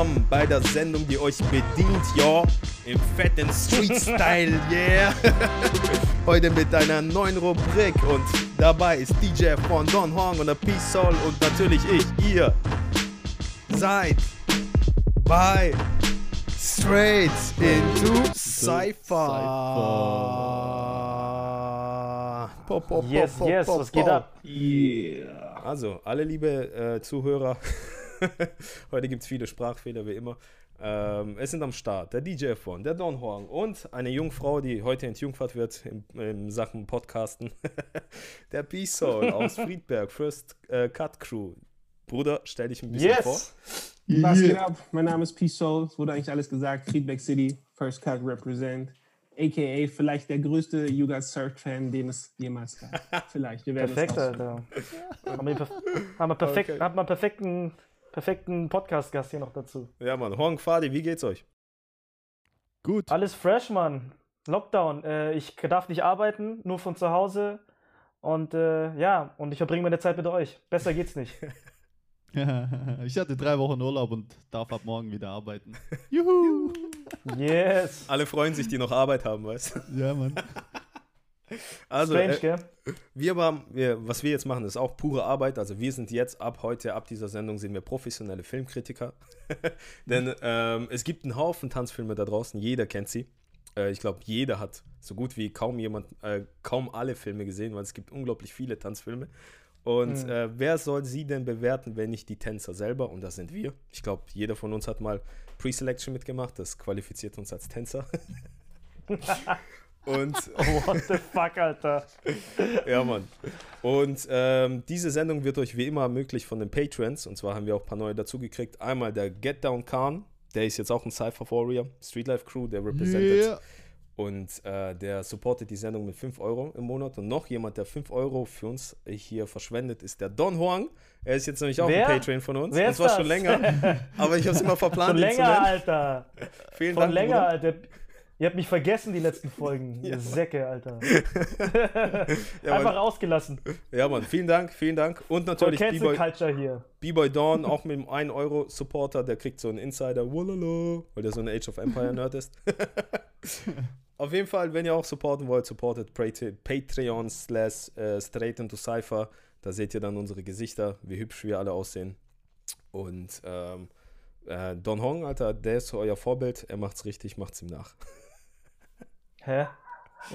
willkommen bei der Sendung, die euch bedient, ja, im fetten Street-Style, yeah. Heute mit einer neuen Rubrik und dabei ist DJ von Don Hong und der Peace Soul und natürlich ich, ihr seid bei Straight into Cypher. Pop, pop, Yes, pop, yes, was geht ab? Also, alle liebe äh, Zuhörer, heute gibt es viele Sprachfehler wie immer. Ähm, es sind am Start der DJ von, der Don Horn und eine Jungfrau, die heute entjungfert wird in, in Sachen Podcasten. der Peace Soul aus Friedberg, First äh, Cut Crew. Bruder, stell dich ein bisschen vor. Yes! Was geht ab? Mein Name ist Peace Soul. Es wurde eigentlich alles gesagt. Friedberg City, First Cut Represent. AKA vielleicht der größte Yuga Surf Fan, den es jemals gab. Vielleicht. Wir werden Perfekt, es Alter. haben wir, perf haben wir perfekt, Okay. hat man perfekten, perfekten Podcast-Gast hier noch dazu. Ja, Mann. Horn Fadi, wie geht's euch? Gut. Alles fresh, Mann. Lockdown. Äh, ich darf nicht arbeiten, nur von zu Hause. Und äh, ja, und ich verbringe meine Zeit mit euch. Besser geht's nicht. ich hatte drei Wochen Urlaub und darf ab morgen wieder arbeiten. Juhu! Yes. Alle freuen sich, die noch Arbeit haben, weißt du? Ja, Mann. Also, Strange, äh, gell? Wir haben, wir, was wir jetzt machen, ist auch pure Arbeit. Also wir sind jetzt ab heute, ab dieser Sendung, sind wir professionelle Filmkritiker. Denn ähm, es gibt einen Haufen Tanzfilme da draußen, jeder kennt sie. Äh, ich glaube, jeder hat so gut wie kaum jemand, äh, kaum alle Filme gesehen, weil es gibt unglaublich viele Tanzfilme. Und Mhm. äh, wer soll sie denn bewerten, wenn nicht die Tänzer selber? Und das sind wir. Ich glaube, jeder von uns hat mal Pre-Selection mitgemacht. Das qualifiziert uns als Tänzer. Und What the fuck, Alter. ja, Mann. Und ähm, diese Sendung wird euch wie immer ermöglicht von den Patrons. Und zwar haben wir auch ein paar neue dazugekriegt. Einmal der Get Down Khan, der ist jetzt auch ein Cypher Warrior, Streetlife Crew, der represented. Yeah. Und äh, der supportet die Sendung mit 5 Euro im Monat. Und noch jemand, der 5 Euro für uns hier verschwendet, ist der Don Huang. Er ist jetzt nämlich auch Wer? ein Patron von uns. Wer und zwar das? schon länger. Aber ich habe es immer verplant, Schon länger. Alter. Vielen Schon Dank. länger, Bruder. Alter. Ihr habt mich vergessen, die letzten Folgen. Ihr Säcke, Alter. Ja, Einfach ausgelassen. ja, Mann. Vielen Dank, vielen Dank. Und natürlich B-Boy. Hier. B-Boy Dawn, auch mit dem 1-Euro-Supporter, der kriegt so einen Insider, Wallala, weil der so ein Age of Empire-Nerd ist. Auf jeden Fall, wenn ihr auch supporten wollt, supportet Pat- Patreon slash äh, Straight into Cypher. Da seht ihr dann unsere Gesichter, wie hübsch wir alle aussehen. Und ähm, äh, Don Hong, Alter, der ist so euer Vorbild. Er macht's richtig, macht's ihm nach. Hä?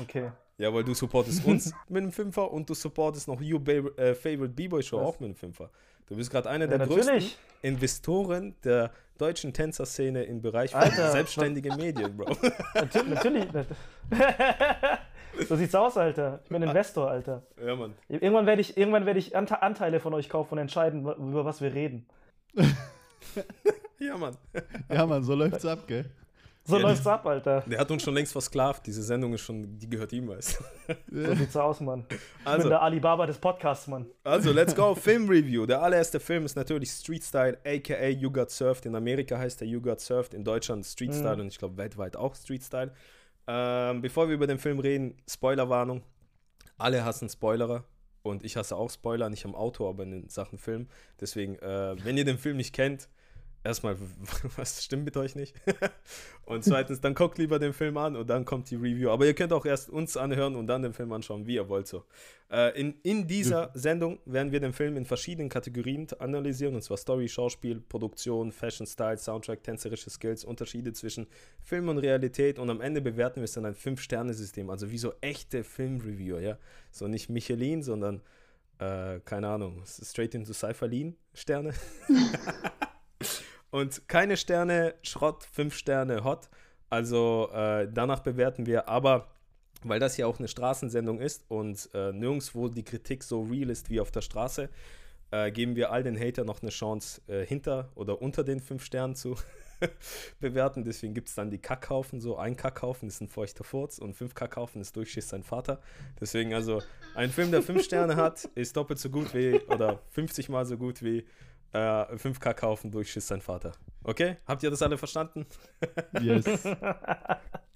Okay. Ja, weil du supportest uns mit einem Fünfer und du supportest noch Your äh, Favorite B-Boy Show Was? auch mit einem Fünfer. Du bist gerade einer Ja, der größten natürlich. Investoren der deutschen Tänzerszene im Bereich von Alter, selbstständige Medien, Bro. Natürlich. natürlich. so sieht's aus, Alter. Ich bin Investor, Alter. ja, Mann. Irgendwann werde ich, irgendwann werde ich Ante Anteile von euch kaufen und entscheiden, über was wir reden. Ja, Mann. Ja, Mann, so läuft's ab, gell? So Ja, läuft's ab, Alter. Der hat uns schon längst versklavt. Diese Sendung ist schon, die gehört ihm, weißt du. So sieht's aus, Mann. Ich bin Also, der Alibaba des Podcasts, Mann. also, let's go. Film Review. Der allererste Film ist natürlich Street Style, aka You Got Surfed. In Amerika heißt der You Got Surfed, in Deutschland Street Mhm. Style und ich glaube weltweit auch Street Style. Ähm, bevor wir über den Film reden, Spoilerwarnung. Alle hassen Spoilerer. Und ich hasse auch Spoiler, nicht am Auto, aber in den Sachen Film. Deswegen, äh, wenn ihr den Film nicht kennt, erstmal, was stimmt mit euch nicht? und zweitens, dann guckt lieber den Film an und dann kommt die Review. Aber ihr könnt auch erst uns anhören und dann den Film anschauen, wie ihr wollt so. Äh, in, in dieser Sendung werden wir den Film in verschiedenen Kategorien analysieren, und zwar Story, Schauspiel, Produktion, Fashion, Style, Soundtrack, tänzerische Skills, Unterschiede zwischen Film und Realität und am Ende bewerten wir es dann ein Fünf-Sterne-System, also wie so echte Filmreviewer, ja. So nicht Michelin, sondern, äh, keine Ahnung, straight into Cypherlin Sterne. und keine Sterne Schrott, fünf Sterne Hot. Also äh, danach bewerten wir, aber weil das ja auch eine Straßensendung ist und äh, nirgendwo die Kritik so real ist wie auf der Straße, äh, geben wir all den Hater noch eine Chance, äh, hinter oder unter den fünf Sternen zu bewerten. Deswegen gibt es dann die Kackhaufen. So ein Kackhaufen ist ein feuchter Furz und fünf Kackhaufen ist Durchschiss sein Vater. Deswegen also ein Film, der fünf Sterne hat, ist doppelt so gut wie oder 50 mal so gut wie äh, fünf Kackhaufen Durchschiss sein Vater. Okay? Habt ihr das alle verstanden? Yes.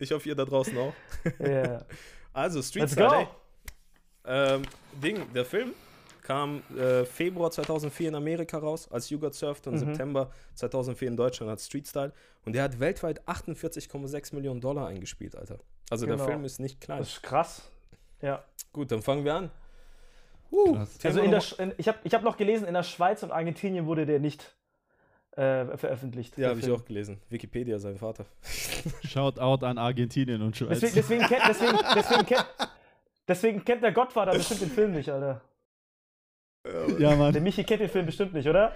Ich hoffe, ihr da draußen auch. Yeah. Also, Street Let's Style, go. ey. Ähm, Ding, der Film kam äh, Februar 2004 in Amerika raus als You Got Surfed und Mhm. September 2004 in Deutschland als Street Style. Und der hat weltweit 48,6 Millionen Dollar eingespielt, Alter. Also der Genau. Film ist nicht klein. Das ist krass. Ja. Gut, dann fangen wir an. Thema Also in der, Sch- in, ich habe ich hab noch gelesen, in der Schweiz und Argentinien wurde der nicht äh, veröffentlicht. ja, der habe ich auch gelesen. Wikipedia, sein Vater. Shout out an Argentinien und Schweiz. Deswegen, deswegen, kennt, deswegen, deswegen, kennt, deswegen kennt der Gottvater bestimmt den Film nicht, Alter. ja, Der Mann. Michi kennt den Film bestimmt nicht, oder?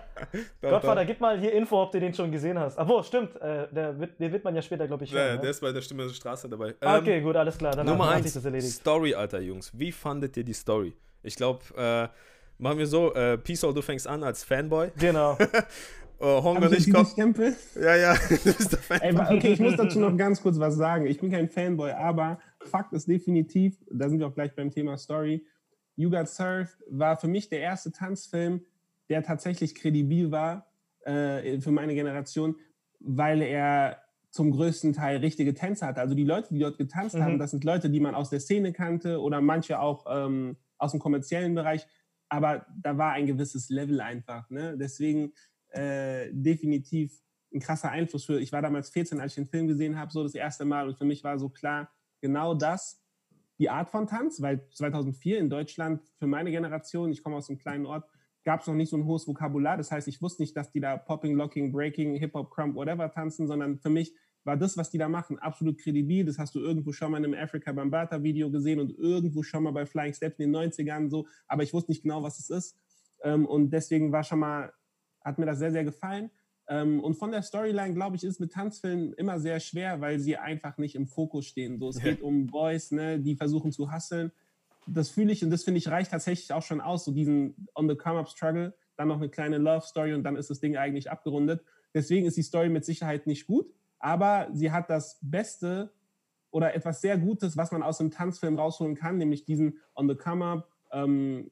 Doch, Gottvater, doch. gib mal hier Info, ob du den schon gesehen hast. Obwohl, stimmt, äh, der wird, den wird man ja später, glaube ich, Ja, hören. der ne? ist bei der Stimme der Straße dabei. Ähm, okay, gut, alles klar. Dann Nummer hat eins, sich das erledigt. Story, Alter Jungs. Wie fandet ihr die Story? Ich glaube, äh, machen wir so, äh, Peace, du fängst an als Fanboy. Genau. Äh, Hongo nicht kommt. Ja, ja, du bist der Fan. Ey, okay, ich muss dazu noch ganz kurz was sagen. Ich bin kein Fanboy, aber Fakt ist definitiv, da sind wir auch gleich beim Thema Story. You Got Surfed war für mich der erste Tanzfilm, der tatsächlich kredibil war äh, für meine Generation, weil er zum größten Teil richtige Tänze hatte. Also die Leute, die dort getanzt Mhm. haben, das sind Leute, die man aus der Szene kannte oder manche auch ähm, aus dem kommerziellen Bereich. Aber da war ein gewisses Level einfach. Ne? Deswegen äh, definitiv ein krasser Einfluss für. Ich war damals 14, als ich den Film gesehen habe, so das erste Mal. Und für mich war so klar, genau das, die Art von Tanz, weil 2004 in Deutschland für meine Generation, ich komme aus einem kleinen Ort, gab es noch nicht so ein hohes Vokabular. Das heißt, ich wusste nicht, dass die da Popping, Locking, Breaking, Hip-Hop, Crump, whatever tanzen, sondern für mich war das, was die da machen, absolut kredibil. Das hast du irgendwo schon mal in einem Africa Bambata Video gesehen und irgendwo schon mal bei Flying Steps in den 90ern so. Aber ich wusste nicht genau, was es ist. Ähm, und deswegen war schon mal, hat mir das sehr, sehr gefallen. Ähm, und von der Storyline, glaube ich, ist mit Tanzfilmen immer sehr schwer, weil sie einfach nicht im Fokus stehen. So, es geht um Boys, ne, die versuchen zu hustlen. Das fühle ich und das finde ich reicht tatsächlich auch schon aus, so diesen on the come up Struggle, dann noch eine kleine Love Story und dann ist das Ding eigentlich abgerundet. Deswegen ist die Story mit Sicherheit nicht gut, aber sie hat das Beste oder etwas sehr Gutes, was man aus einem Tanzfilm rausholen kann, nämlich diesen on the come up, ähm,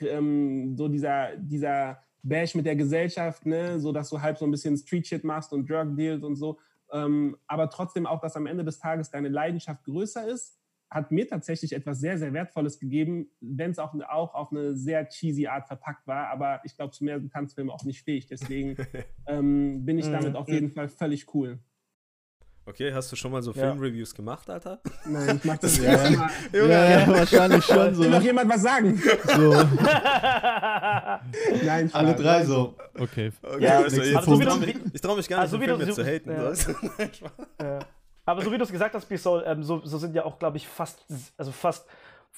ähm, so dieser, dieser Bash mit der Gesellschaft, ne, so dass du halb so ein bisschen Street Shit machst und Drug Deals und so, ähm, aber trotzdem auch, dass am Ende des Tages deine Leidenschaft größer ist, hat mir tatsächlich etwas sehr, sehr Wertvolles gegeben, wenn es auch, auch auf eine sehr cheesy Art verpackt war, aber ich glaube, zu mehr sind Tanzfilme auch nicht fähig, deswegen ähm, bin ich Mhm. damit auf jeden Fall völlig cool. Okay, hast du schon mal so Ja. Filmreviews gemacht, Alter? Nein, ich mach das Ja, erste ja. Mal. Ja, ja, wahrscheinlich schon so. Will noch jemand was sagen? so. Nein, Alle Spaß. drei so. Okay. Okay, Ja, Also so wie ich du- traue mich, ich trau mich gar nicht, Also Film du- jetzt zu haten. ja. so. Ja. Aber so wie du es gesagt hast, Bisol, ähm, so, so sind ja auch, glaube ich, fast, also fast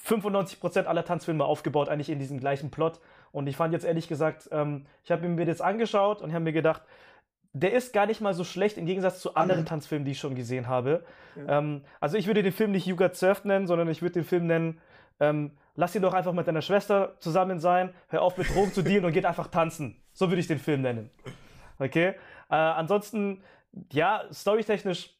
95% aller Tanzfilme aufgebaut, eigentlich in diesem gleichen Plot. Und ich fand jetzt ehrlich gesagt, ähm, ich habe mir das angeschaut und habe mir gedacht, der ist gar nicht mal so schlecht im Gegensatz zu anderen Tanzfilmen, die ich schon gesehen habe. Ähm, also ich würde den Film nicht You Got Surfed nennen, sondern ich würde den Film nennen, ähm, lass ihn doch einfach mit deiner Schwester zusammen sein, hör auf mit Drogen zu dealen und geht einfach tanzen. So würde ich den Film nennen. Okay? Äh, ansonsten, ja, storytechnisch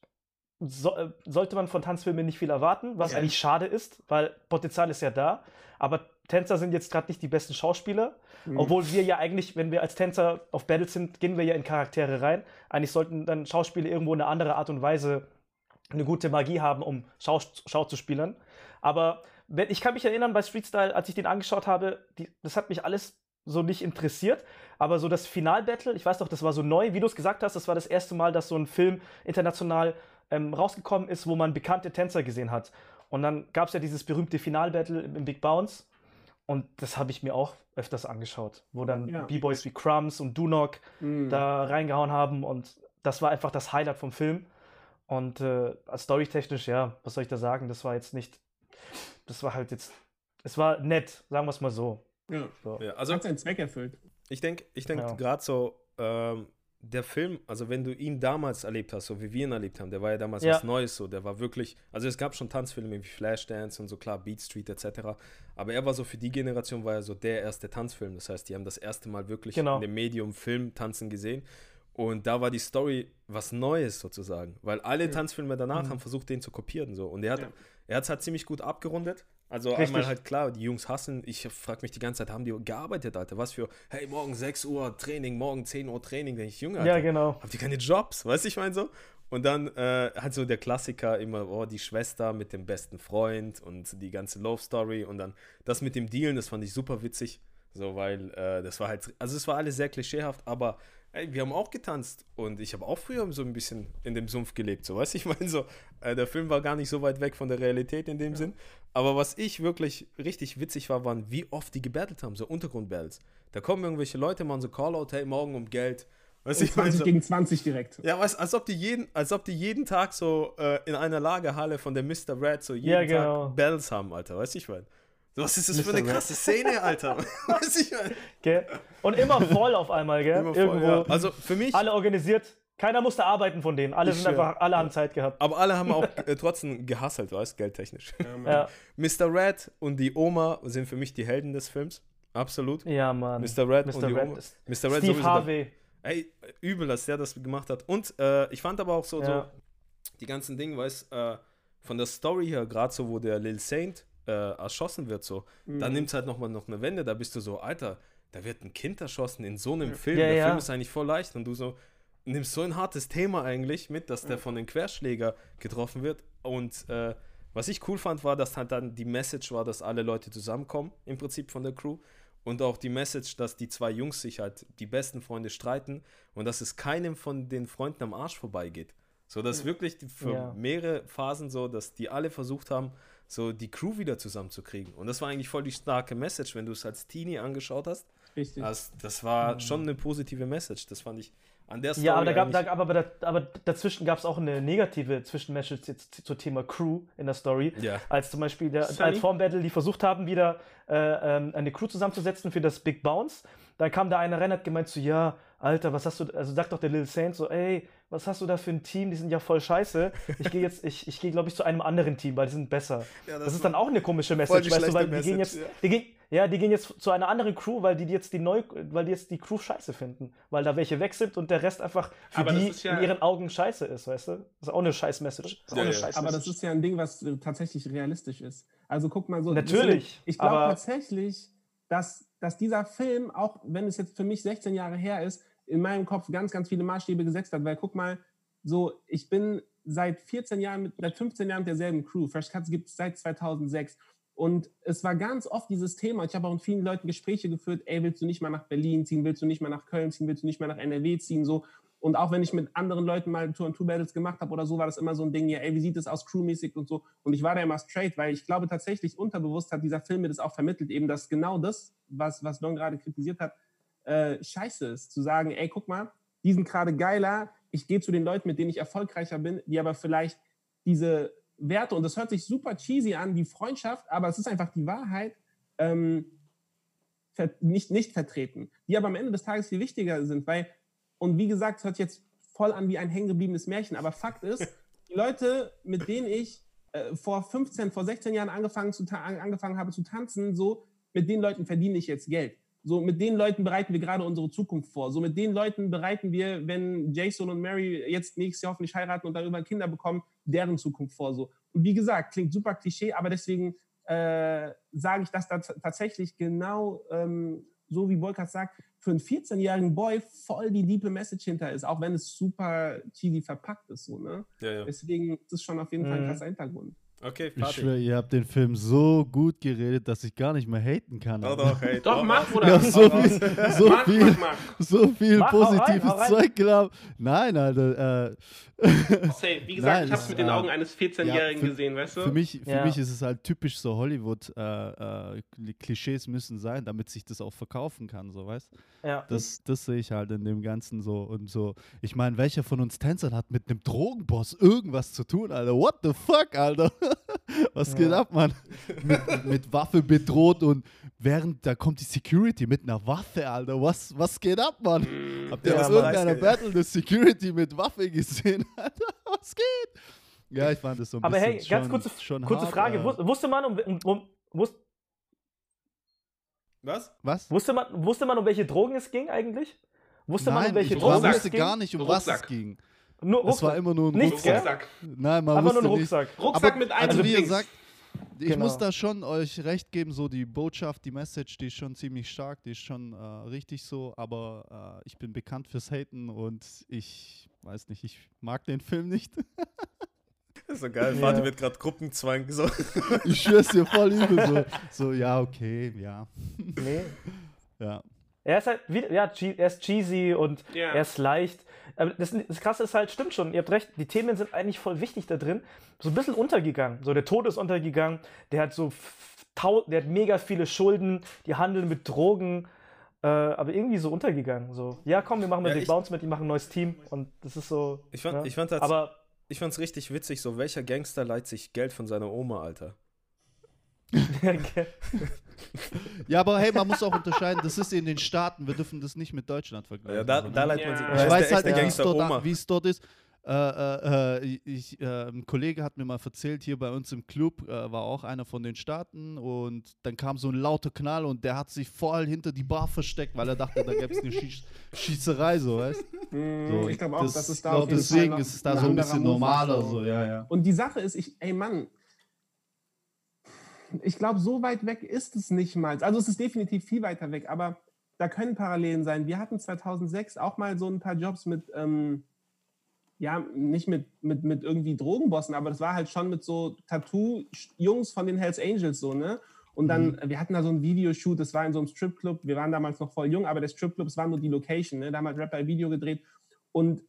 so, äh, sollte man von Tanzfilmen nicht viel erwarten, was Ja. eigentlich schade ist, weil Potenzial ist ja da. Aber Tänzer sind jetzt gerade nicht die besten Schauspieler, obwohl wir ja eigentlich, wenn wir als Tänzer auf Battles sind, gehen wir ja in Charaktere rein. Eigentlich sollten dann Schauspieler irgendwo eine andere Art und Weise eine gute Magie haben, um Schau, Schau zu spielen. Aber wenn, ich kann mich erinnern, bei Street Style, als ich den angeschaut habe, die, das hat mich alles so nicht interessiert. Aber so das Finalbattle, ich weiß doch, das war so neu, wie du es gesagt hast, das war das erste Mal, dass so ein Film international ähm, rausgekommen ist, wo man bekannte Tänzer gesehen hat. Und dann gab es ja dieses berühmte Finalbattle im Big Bounce. Und das habe ich mir auch öfters angeschaut, wo dann Ja. B-Boys wie Crumbs und Dunok Mhm. da reingehauen haben. Und das war einfach das Highlight vom Film. Und äh, storytechnisch, ja, was soll ich da sagen? Das war jetzt nicht. Das war halt jetzt. Es war nett, sagen wir es mal so. Ja. so. Ja, also Hat seinen Zweck erfüllt. Ich denke ich denk Ja. gerade so, ähm, der Film, also wenn du ihn damals erlebt hast, so wie wir ihn erlebt haben, der war ja damals Ja. was Neues, so, der war wirklich, also es gab schon Tanzfilme wie Flashdance und so, klar, Beat Street etc., aber er war so für die Generation, war er so der erste Tanzfilm, das heißt, die haben das erste Mal wirklich Genau. in dem Medium Film tanzen gesehen und da war die Story was Neues sozusagen, weil alle Tanzfilme danach Mhm. haben versucht, den zu kopieren, so, und er hat Ja. er hat es halt ziemlich gut abgerundet. Also Richtig. einmal halt klar, die Jungs hassen. Ich frage mich die ganze Zeit, haben die gearbeitet, Alter? Was für, hey, morgen 6 Uhr Training, morgen 10 Uhr Training, denke ich, Junge, Alter, Ja, genau. habt ihr keine Jobs? Weißt du, ich meine so? Und dann äh, halt so der Klassiker immer, oh, die Schwester mit dem besten Freund und die ganze Love Story und dann das mit dem Dealen, das fand ich super witzig. So, weil äh, das war halt, also es war alles sehr klischeehaft, aber ey, wir haben auch getanzt und ich habe auch früher so ein bisschen in dem Sumpf gelebt, so weißt du, ich meine so, äh, der Film war gar nicht so weit weg von der Realität in dem Sinn, aber was ich wirklich richtig witzig war, waren, wie oft die gebattelt haben, so Untergrundbattles. Da kommen irgendwelche Leute, machen so Callout, hey, morgen um Geld. Weißt ich meine 20 so, gegen 20 direkt. ja, weißt, als ob die jeden, als ob die jeden Tag so äh, in einer Lagerhalle von der Mr. Red so jeden Ja, genau. Tag Battles haben, Alter, weißt du, ich meine. Was ist das für Mr. eine Red. krasse Szene, Alter? du, meine. Gell? Und immer voll auf einmal, gell? Immer voll, Irgendwo. ja. Also für mich, Alle organisiert. Keiner musste arbeiten von denen. Alle Ich sind einfach, alle haben Zeit gehabt. aber alle haben auch äh, trotzdem gehasselt, weißt geldtechnisch. Ja, Mr. Red und die Oma sind für mich die Helden des Films. Absolut. ja Mann. Mr. Red Mr. und die Red Oma. ist- Mr. Red Steve Harvey. Ey, übel, dass der das gemacht hat. Und äh, ich fand aber auch so, Ja. so die ganzen Dinge, weißt äh, von der Story her, gerade so, wo der Lil Saint äh, erschossen wird, so, Mhm. dann nimmt es halt nochmal noch eine Wende, da bist du so, Alter, da wird ein Kind erschossen in so einem Film. Ja, der ja. Film ist eigentlich voll leicht und du so nimmst so ein hartes Thema eigentlich mit, dass der von den Querschläger getroffen wird. Und äh, was ich cool fand, war, dass halt dann die Message war, dass alle Leute zusammenkommen, im Prinzip von der Crew. Und auch die Message, dass die zwei Jungs sich halt, die besten Freunde, streiten und dass es keinem von den Freunden am Arsch vorbeigeht. So, dass wirklich für Ja. mehrere Phasen so, dass die alle versucht haben, so die Crew wieder zusammenzukriegen. Und das war eigentlich voll die starke Message, wenn du es als Teenie angeschaut hast. Richtig. Das, das war schon eine positive Message. Das fand ich an der Story Ja, aber, da gab, da, aber, da, aber dazwischen gab es auch eine negative Zwischenmessage jetzt zum Thema Crew in der Story. Ja. Als zum Beispiel der, Sunny? als Form Battle, die versucht haben, wieder äh, ähm, eine Crew zusammenzusetzen für das Big Bounce. Dann kam da einer rein, hat gemeint so, ja, Alter, was hast du, also sagt doch der Little Saint so, ey, was hast du da für ein Team? Die sind ja voll scheiße. Ich gehe jetzt, ich, ich gehe, glaube ich, zu einem anderen Team, weil die sind besser. Ja, das, das ist dann auch eine komische Message, die weißt du, weil schlechte die gehen Message, jetzt, ja. die gehen, ja, die gehen jetzt zu einer anderen Crew, weil die jetzt die neu, weil die jetzt die Crew scheiße finden, weil da welche weg sind und der Rest einfach für Aber die ja- in ihren Augen scheiße ist, weißt du? Das ist auch eine scheiß Message. Das ist auch Ja, eine ja. scheiß Aber das Message. ist ja ein Ding, was äh, tatsächlich realistisch ist. Also guck mal so. Natürlich, deswegen, Ich glaube aber- tatsächlich, dass, dass dieser Film, auch wenn es jetzt für mich 16 Jahre her ist, in meinem Kopf ganz, ganz viele Maßstäbe gesetzt hat. Weil guck mal, so, ich bin seit 14 Jahren, mit, seit 15 Jahren mit derselben Crew. Fresh Cuts gibt es seit 2006. Und es war ganz oft dieses Thema. Ich habe auch mit vielen Leuten Gespräche geführt. Ey, willst du nicht mal nach Berlin ziehen? Willst du nicht mal nach Köln ziehen? Willst du nicht mal nach NRW ziehen? So. Und auch wenn ich mit anderen Leuten mal Tour-and-Tour-Battles gemacht habe oder so, war das immer so ein Ding, ja, ey, wie sieht es aus crewmäßig und so. Und ich war da immer straight, weil ich glaube tatsächlich unterbewusst hat dieser Film mir das auch vermittelt, eben, dass genau das, was, was Don gerade kritisiert hat, äh, scheiße ist. Zu sagen, ey, guck mal, die sind gerade geiler, ich gehe zu den Leuten, mit denen ich erfolgreicher bin, die aber vielleicht diese Werte, und das hört sich super cheesy an, wie Freundschaft, aber es ist einfach die Wahrheit, ähm, nicht, nicht vertreten, die aber am Ende des Tages viel wichtiger sind, weil, und wie gesagt, es hört jetzt voll an wie ein hängengebliebenes Märchen, aber Fakt ist, die Leute, mit denen ich äh, vor 15, vor 16 Jahren angefangen, zu angefangen habe zu tanzen, so, mit den Leuten verdiene ich jetzt Geld. So, mit den Leuten bereiten wir gerade unsere Zukunft vor. So, mit den Leuten bereiten wir, wenn Jason und Mary jetzt nächstes Jahr hoffentlich heiraten und darüber Kinder bekommen, deren Zukunft vor. So. Und wie gesagt, klingt super Klischee, aber deswegen äh, sage ich, dass da tatsächlich genau ähm, so wie Volkas sagt, für einen 14-jährigen Boy voll die diepe Message hinter ist, auch wenn es super cheesy verpackt ist. So, ne? Ja, ja. Deswegen ist es schon auf jeden Fall ein Mhm. krasser Hintergrund. Okay, Ich fertig. schwöre, ihr habt den Film so gut geredet, dass ich gar nicht mehr haten kann. Doch, doch, hey. Doch, mach, Ich Bruder. hab so viel, so Mach, viel, mach, mach. so viel Mach, positives rein. Zeug gelabert. Nein, Alter. Äh, Say, wie gesagt, Nein, ich habe es es, mit den äh, Augen eines 14-Jährigen ja, für- gesehen, weißt du? für mich, für Ja. mich ist es halt typisch so Hollywood. Äh, äh, Klischees müssen sein, damit sich das auch verkaufen kann, so weißt. Ja. Das, das sehe ich halt in dem Ganzen so und so. Ich meine, welcher von uns Tänzern hat mit einem Drogenboss irgendwas zu tun, Alter? What the fuck, Alter? Was geht Ja. ab, Mann? Mit, mit Waffe bedroht und während da kommt die Security mit einer Waffe, Alter. Was, was geht ab, Mann? Habt ihr Ja, Mann. irgendeiner Ja. Battle eine Security mit Waffe gesehen, Alter? Was geht? Ja, ich fand das so ein Aber bisschen hey, ganz schon, kurze, schon kurze hart, Frage. äh, Wus- Wusste man, um, um, um, wus- Was? was? wusste, man, wusste man, um welche Drogen es ging eigentlich? Wusste man, Nein, um welche ich Drogen Rucksack. es wusste ging? gar nicht, um was es Rucksack. ging. Nur Das war Rucksack. immer nur ein Nichts, Rucksack. gell? Rucksack. Nein, man Einfach nur ein nicht. Rucksack. Rucksack Aber, mit einem also wie Dings. gesagt, ich Genau. muss da schon euch recht geben, so die Botschaft, die Message, die ist schon ziemlich stark, die ist schon äh, richtig so, aber äh, ich bin bekannt fürs Haten und ich weiß nicht, ich mag den Film nicht. Das ist so geil. Ja. Vater wird gerade Gruppenzwang. So. ich schwör's dir voll übel. So, so ja, okay, ja. Nee. Ja. Er ist halt, wie, ja, er ist cheesy und Ja. er ist leicht. Aber das, das Krasse ist halt, stimmt schon, ihr habt recht, die Themen sind eigentlich voll wichtig da drin. So ein bisschen untergegangen. So, der Tod ist untergegangen, der hat so, der hat mega viele Schulden, die handeln mit Drogen, äh, aber irgendwie so untergegangen. So, ja, komm, wir machen mit Ja, ich- Bounce mit, die machen ein neues Team und das ist so. Ich fand- ne? ich fand das- Aber Ich fand's richtig witzig, so welcher Gangster leiht sich Geld von seiner Oma, Alter. Ja, aber hey, man muss auch unterscheiden, das ist in den Staaten, wir dürfen das nicht mit Deutschland vergleichen. Ja, da, da leiht man sich. Ja. das ich weiß halt nicht, wie es dort, Oma. wie es dort ist. Äh, äh, äh, ich, äh, ein Kollege hat mir mal erzählt, hier bei uns im Club äh, war auch einer von den Staaten und dann kam so ein lauter Knall und der hat sich voll hinter die Bar versteckt, weil er dachte, da gäbe es eine Schieß Schießerei, so, weißt Mm, so, ich glaube auch, das ist da glaub, auf jeden deswegen ist es da so ein bisschen normaler, so. so, ja, ja. Und die Sache ist, ich, ey Mann, ich glaube, so weit weg ist es nicht mal. Also es ist definitiv viel weiter weg, aber da können Parallelen sein. Wir hatten 2006 auch mal so ein paar Jobs mit, ähm, ja, nicht mit, mit, mit irgendwie Drogenbossen, aber das war halt schon mit so Tattoo-Jungs von den Hells Angels so, ne? Und dann, Mhm. wir hatten da so einen Videoshoot, das war in so einem Stripclub. Wir waren damals noch voll jung, aber der Stripclub, es war nur die Location, ne? Da haben halt Rapper ein Video gedreht. Und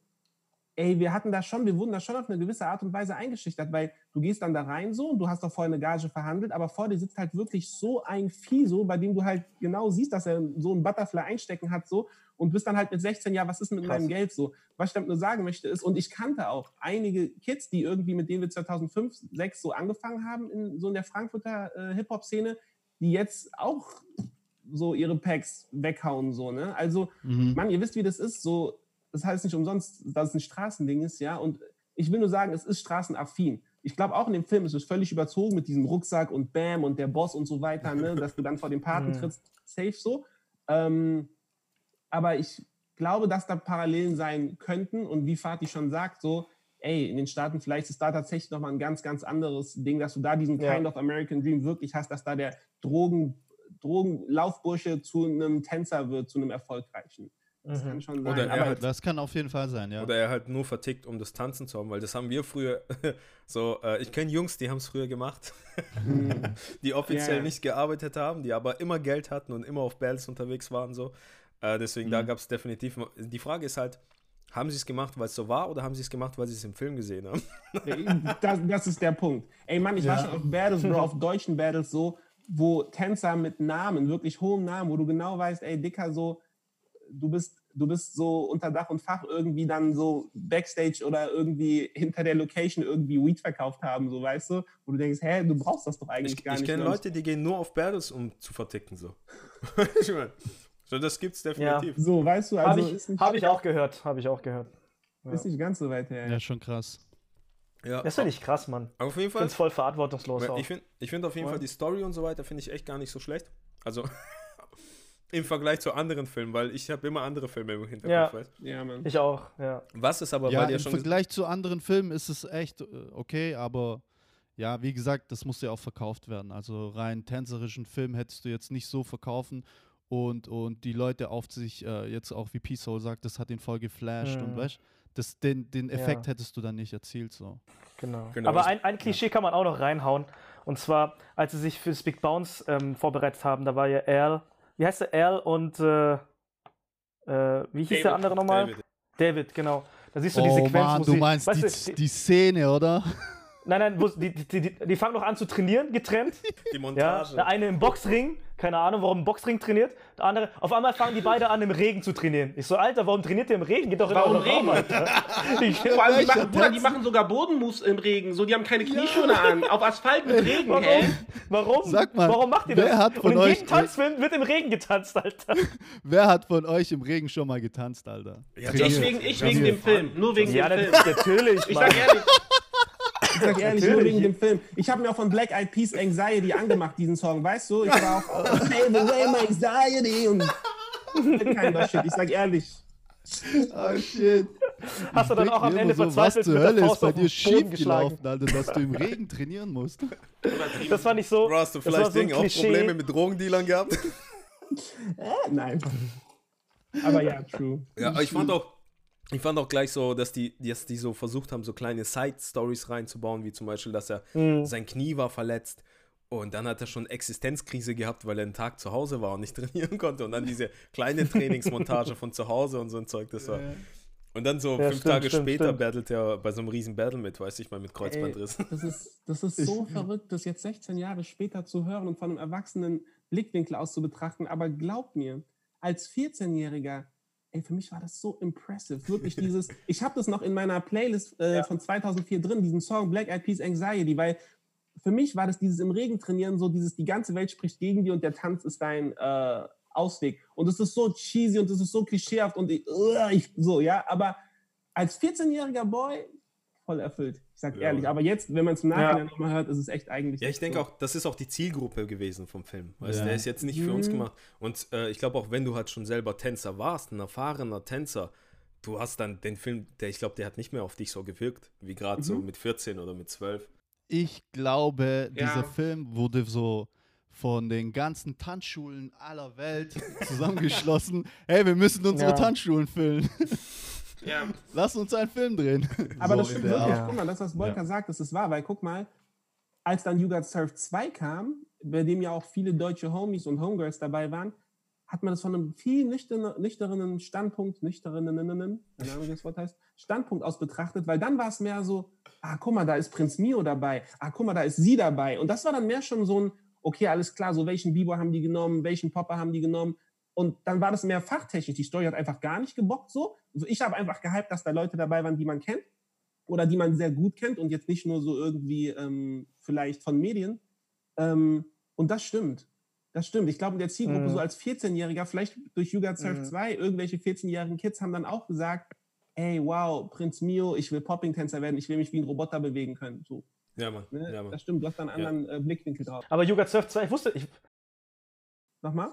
ey, wir hatten da schon, wir wurden da schon auf eine gewisse Art und Weise eingeschüchtert, weil du gehst dann da rein so und du hast doch vorher eine Gage verhandelt, aber vor dir sitzt halt wirklich so ein Vieh so, bei dem du halt genau siehst, dass er so ein Butterfly einstecken hat so und bist dann halt mit 16, ja, was ist mit Krass. meinem Geld so? Was ich damit nur sagen möchte ist, und ich kannte auch einige Kids, die irgendwie, mit denen wir 2005, 2006 so angefangen haben, in so in der Frankfurter äh, Hip-Hop-Szene, die jetzt auch so ihre Packs weghauen so, ne? Also, Mhm. Mann, ihr wisst, wie das ist. So, das heißt nicht umsonst, dass es ein Straßending ist, ja. Und ich will nur sagen, es ist straßenaffin. Ich glaube, auch in dem Film ist es völlig überzogen mit diesem Rucksack und Bam und der Boss und so weiter, ne, dass du dann vor dem Paten trittst, safe so. Ähm, aber ich glaube, dass da Parallelen sein könnten und wie Fatih schon sagt, so, ey, in den Staaten vielleicht ist da tatsächlich nochmal ein ganz, ganz anderes Ding, dass du da diesen Ja. Kind of American Dream wirklich hast, dass da der Drogen, Drogenlaufbursche zu einem Tänzer wird, zu einem erfolgreichen. Das Mhm. kann schon sein. Oder er halt- Das kann auf jeden Fall sein, ja. Oder er halt nur vertickt, um das Tanzen zu haben, weil das haben wir früher so, äh, ich kenne Jungs, die haben es früher gemacht, Mhm. die offiziell ja. nicht gearbeitet haben, die aber immer Geld hatten und immer auf Bells unterwegs waren so. Äh, deswegen, da Mhm. gab es definitiv, die Frage ist halt, haben sie es gemacht, weil es so war oder haben sie es gemacht, weil sie es im Film gesehen haben? das, das ist der Punkt. Ey Mann, ich war Ja. schon auf Battles, Bro, auf deutschen Battles so, wo Tänzer mit Namen, wirklich hohem Namen, wo du genau weißt, ey Dicker, so, du bist, du bist so unter Dach und Fach irgendwie dann so Backstage oder irgendwie hinter der Location irgendwie Weed verkauft haben, so weißt du, wo du denkst, hä, du brauchst das doch eigentlich Ich, gar ich nicht. kenne Und- Leute, die gehen nur auf Battles, um zu verticken so. ich mein, so das gibt's definitiv. So, weißt du, also Habe ich, hab ich auch gehört, habe ich auch gehört. ist nicht ganz so weit her. Ja, schon krass. Ja, Das finde ich krass, Mann. auf jeden Ich Fall. finde es voll verantwortungslos auch. Ich finde ich find auf jeden Ja. Fall die Story und so weiter finde ich echt gar nicht so schlecht. Also im Vergleich zu anderen Filmen, weil ich habe immer andere Filme im Hinterkopf. Ja. Weißt? Ja, Mann. Ich auch, ja. Was ist aber, Ja, weil ihr im schon Vergleich zu anderen Filmen ist es echt äh, okay, aber ja, wie gesagt, das muss ja auch verkauft werden. Also rein tänzerischen Film hättest du jetzt nicht so verkaufen und, und die Leute auf sich, äh, jetzt auch wie P-Soul sagt, das hat ihn voll geflasht und Mhm. weißt das, den, den Effekt Ja. hättest du dann nicht erzielt so. Genau. Genau, Aber ein, ein Klischee kann man auch noch reinhauen. Und zwar, als sie sich fürs Big Bounce ähm, vorbereitet haben, da war ja Al, wie heißt der? Al und äh, äh, wie hieß David. der andere nochmal? David. David, genau. Da siehst du die oh Sequenz, Mann, wo du sie, meinst weißt die, du, die Szene, oder? Nein, nein, wo, die, die, die, die fangen noch an zu trainieren, getrennt. die Ja, Montage. der eine im Boxring, keine Ahnung, warum im Boxring trainiert. Der andere, auf einmal fangen die beide an, im Regen zu trainieren. Ich so, Alter, warum trainiert ihr im Regen? Geht doch in Warum euren Raum, Regen? Alter. Ich, Vor allem, die machen, Bruder, die machen sogar Bodenmoves im Regen. So, die haben keine Knieschoner an. Auf Asphalt mit Regen, warum? hä? Warum? Sag mal, warum macht ihr wer das? hat von Und in euch- jedem Tanzfilm wird im Regen getanzt, Alter. Wer hat von euch im Regen schon mal getanzt, Alter? Ja. Ich wegen, ich Ja, wegen dem Film. Nur wegen Ja, dem Film. natürlich, Ich sag ehrlich, Ich sag ehrlich, nur wegen dem Film. Ich habe mir auch von Black Eyed Peas Anxiety angemacht, diesen Song, weißt du? Ich war auch, Save away my anxiety und kein Shit. Ich sag ehrlich. Oh shit. Hast du dann auch am Ende so, was verzweifelt zur mit der Hölle ist Faust bei auf dir schief gelaufen, Alter, dass du im Regen trainieren musst? Das fand ich so. Bro, hast du war vielleicht so auch. Probleme mit Drogendealern gehabt? Äh, nein. Aber ja, true. Ja, aber ich fand auch, ich fand auch gleich so, dass die, dass die so versucht haben, so kleine Side-Stories reinzubauen, wie zum Beispiel, dass er Mhm. sein Knie war verletzt Und dann hat er schon Existenzkrise gehabt, weil er einen Tag zu Hause war und nicht trainieren konnte. Und dann diese kleine Trainingsmontage von zu Hause und so ein Zeug, das war. Und dann so Ja, fünf stimmt, Tage stimmt, später stimmt. battelt er bei so einem riesen Battle mit, weiß ich mal, mit Kreuzbandriss. Das ist, das ist so verrückt, das jetzt 16 Jahre später zu hören und von einem erwachsenen Blickwinkel aus zu betrachten. Aber glaub mir, als 14-Jähriger, ey, für mich war das so impressive. Wirklich dieses, ich habe das noch in meiner Playlist äh, von 2004 drin, diesen Song Black Eyed Peas Anxiety, weil für mich war das dieses im Regen trainieren, so dieses, die ganze Welt spricht gegen dir und der Tanz ist dein äh, Ausweg. Und es ist so cheesy und es ist so klischeehaft und ich, uh, ich so, ja, aber als 14-jähriger Boy voll erfüllt. Ich sag Ja. ehrlich, aber jetzt, wenn man es im Nachhinein nochmal hört, ist es echt eigentlich. Ja, ich denke so. auch, das ist auch die Zielgruppe gewesen vom Film. Weißt, Ja. Der ist jetzt nicht für uns Mhm. gemacht. Und äh, ich glaube auch, wenn du halt schon selber Tänzer warst, ein erfahrener Tänzer, du hast dann den Film, der ich glaube, der hat nicht mehr auf dich so gewirkt, wie gerade so Mhm. mit 14 oder mit 12. Ich glaube, Ja. dieser Film wurde so von den ganzen Tanzschulen aller Welt zusammengeschlossen. hey, wir müssen unsere Ja. Tanzschulen füllen. Ja. Lass uns einen Film drehen. Aber So das stimmt wirklich. Guck mal, das, was Volker sagt, das ist wahr, weil guck mal, als dann You Got Surf 2 kam, bei dem ja auch viele deutsche Homies und Homegirls dabei waren, hat man das von einem viel nüchtern, nüchternen Standpunkt, nüchternen, keine Ahnung, wie das Wort heißt, Standpunkt aus betrachtet, weil dann war es mehr so, ah, guck mal, da ist Prinz Mio dabei, ah, guck mal, da ist sie dabei. Und das war dann mehr schon so ein, okay, alles klar, so welchen Bieber haben die genommen, welchen Popper haben die genommen. Und dann war das mehr fachtechnisch. Die Story hat einfach gar nicht gebockt so. Also ich habe einfach gehypt, dass da Leute dabei waren, die man kennt oder die man sehr gut kennt und jetzt nicht nur so irgendwie ähm, vielleicht von Medien. Ähm, und das stimmt. Das stimmt. Ich glaube, in der Zielgruppe, Mhm. so als 14-Jähriger, vielleicht durch You Got Surf Mhm. 2, irgendwelche 14-jährigen Kids haben dann auch gesagt, ey, wow, Prinz Mio, ich will Popping-Tänzer werden, ich will mich wie ein Roboter bewegen können. So, Ja, Mann. ne? Ja, Mann. Das stimmt, du hast da einen Ja. anderen äh, Blickwinkel drauf. Aber You Got Surf 2, ich wusste, ich, Nochmal?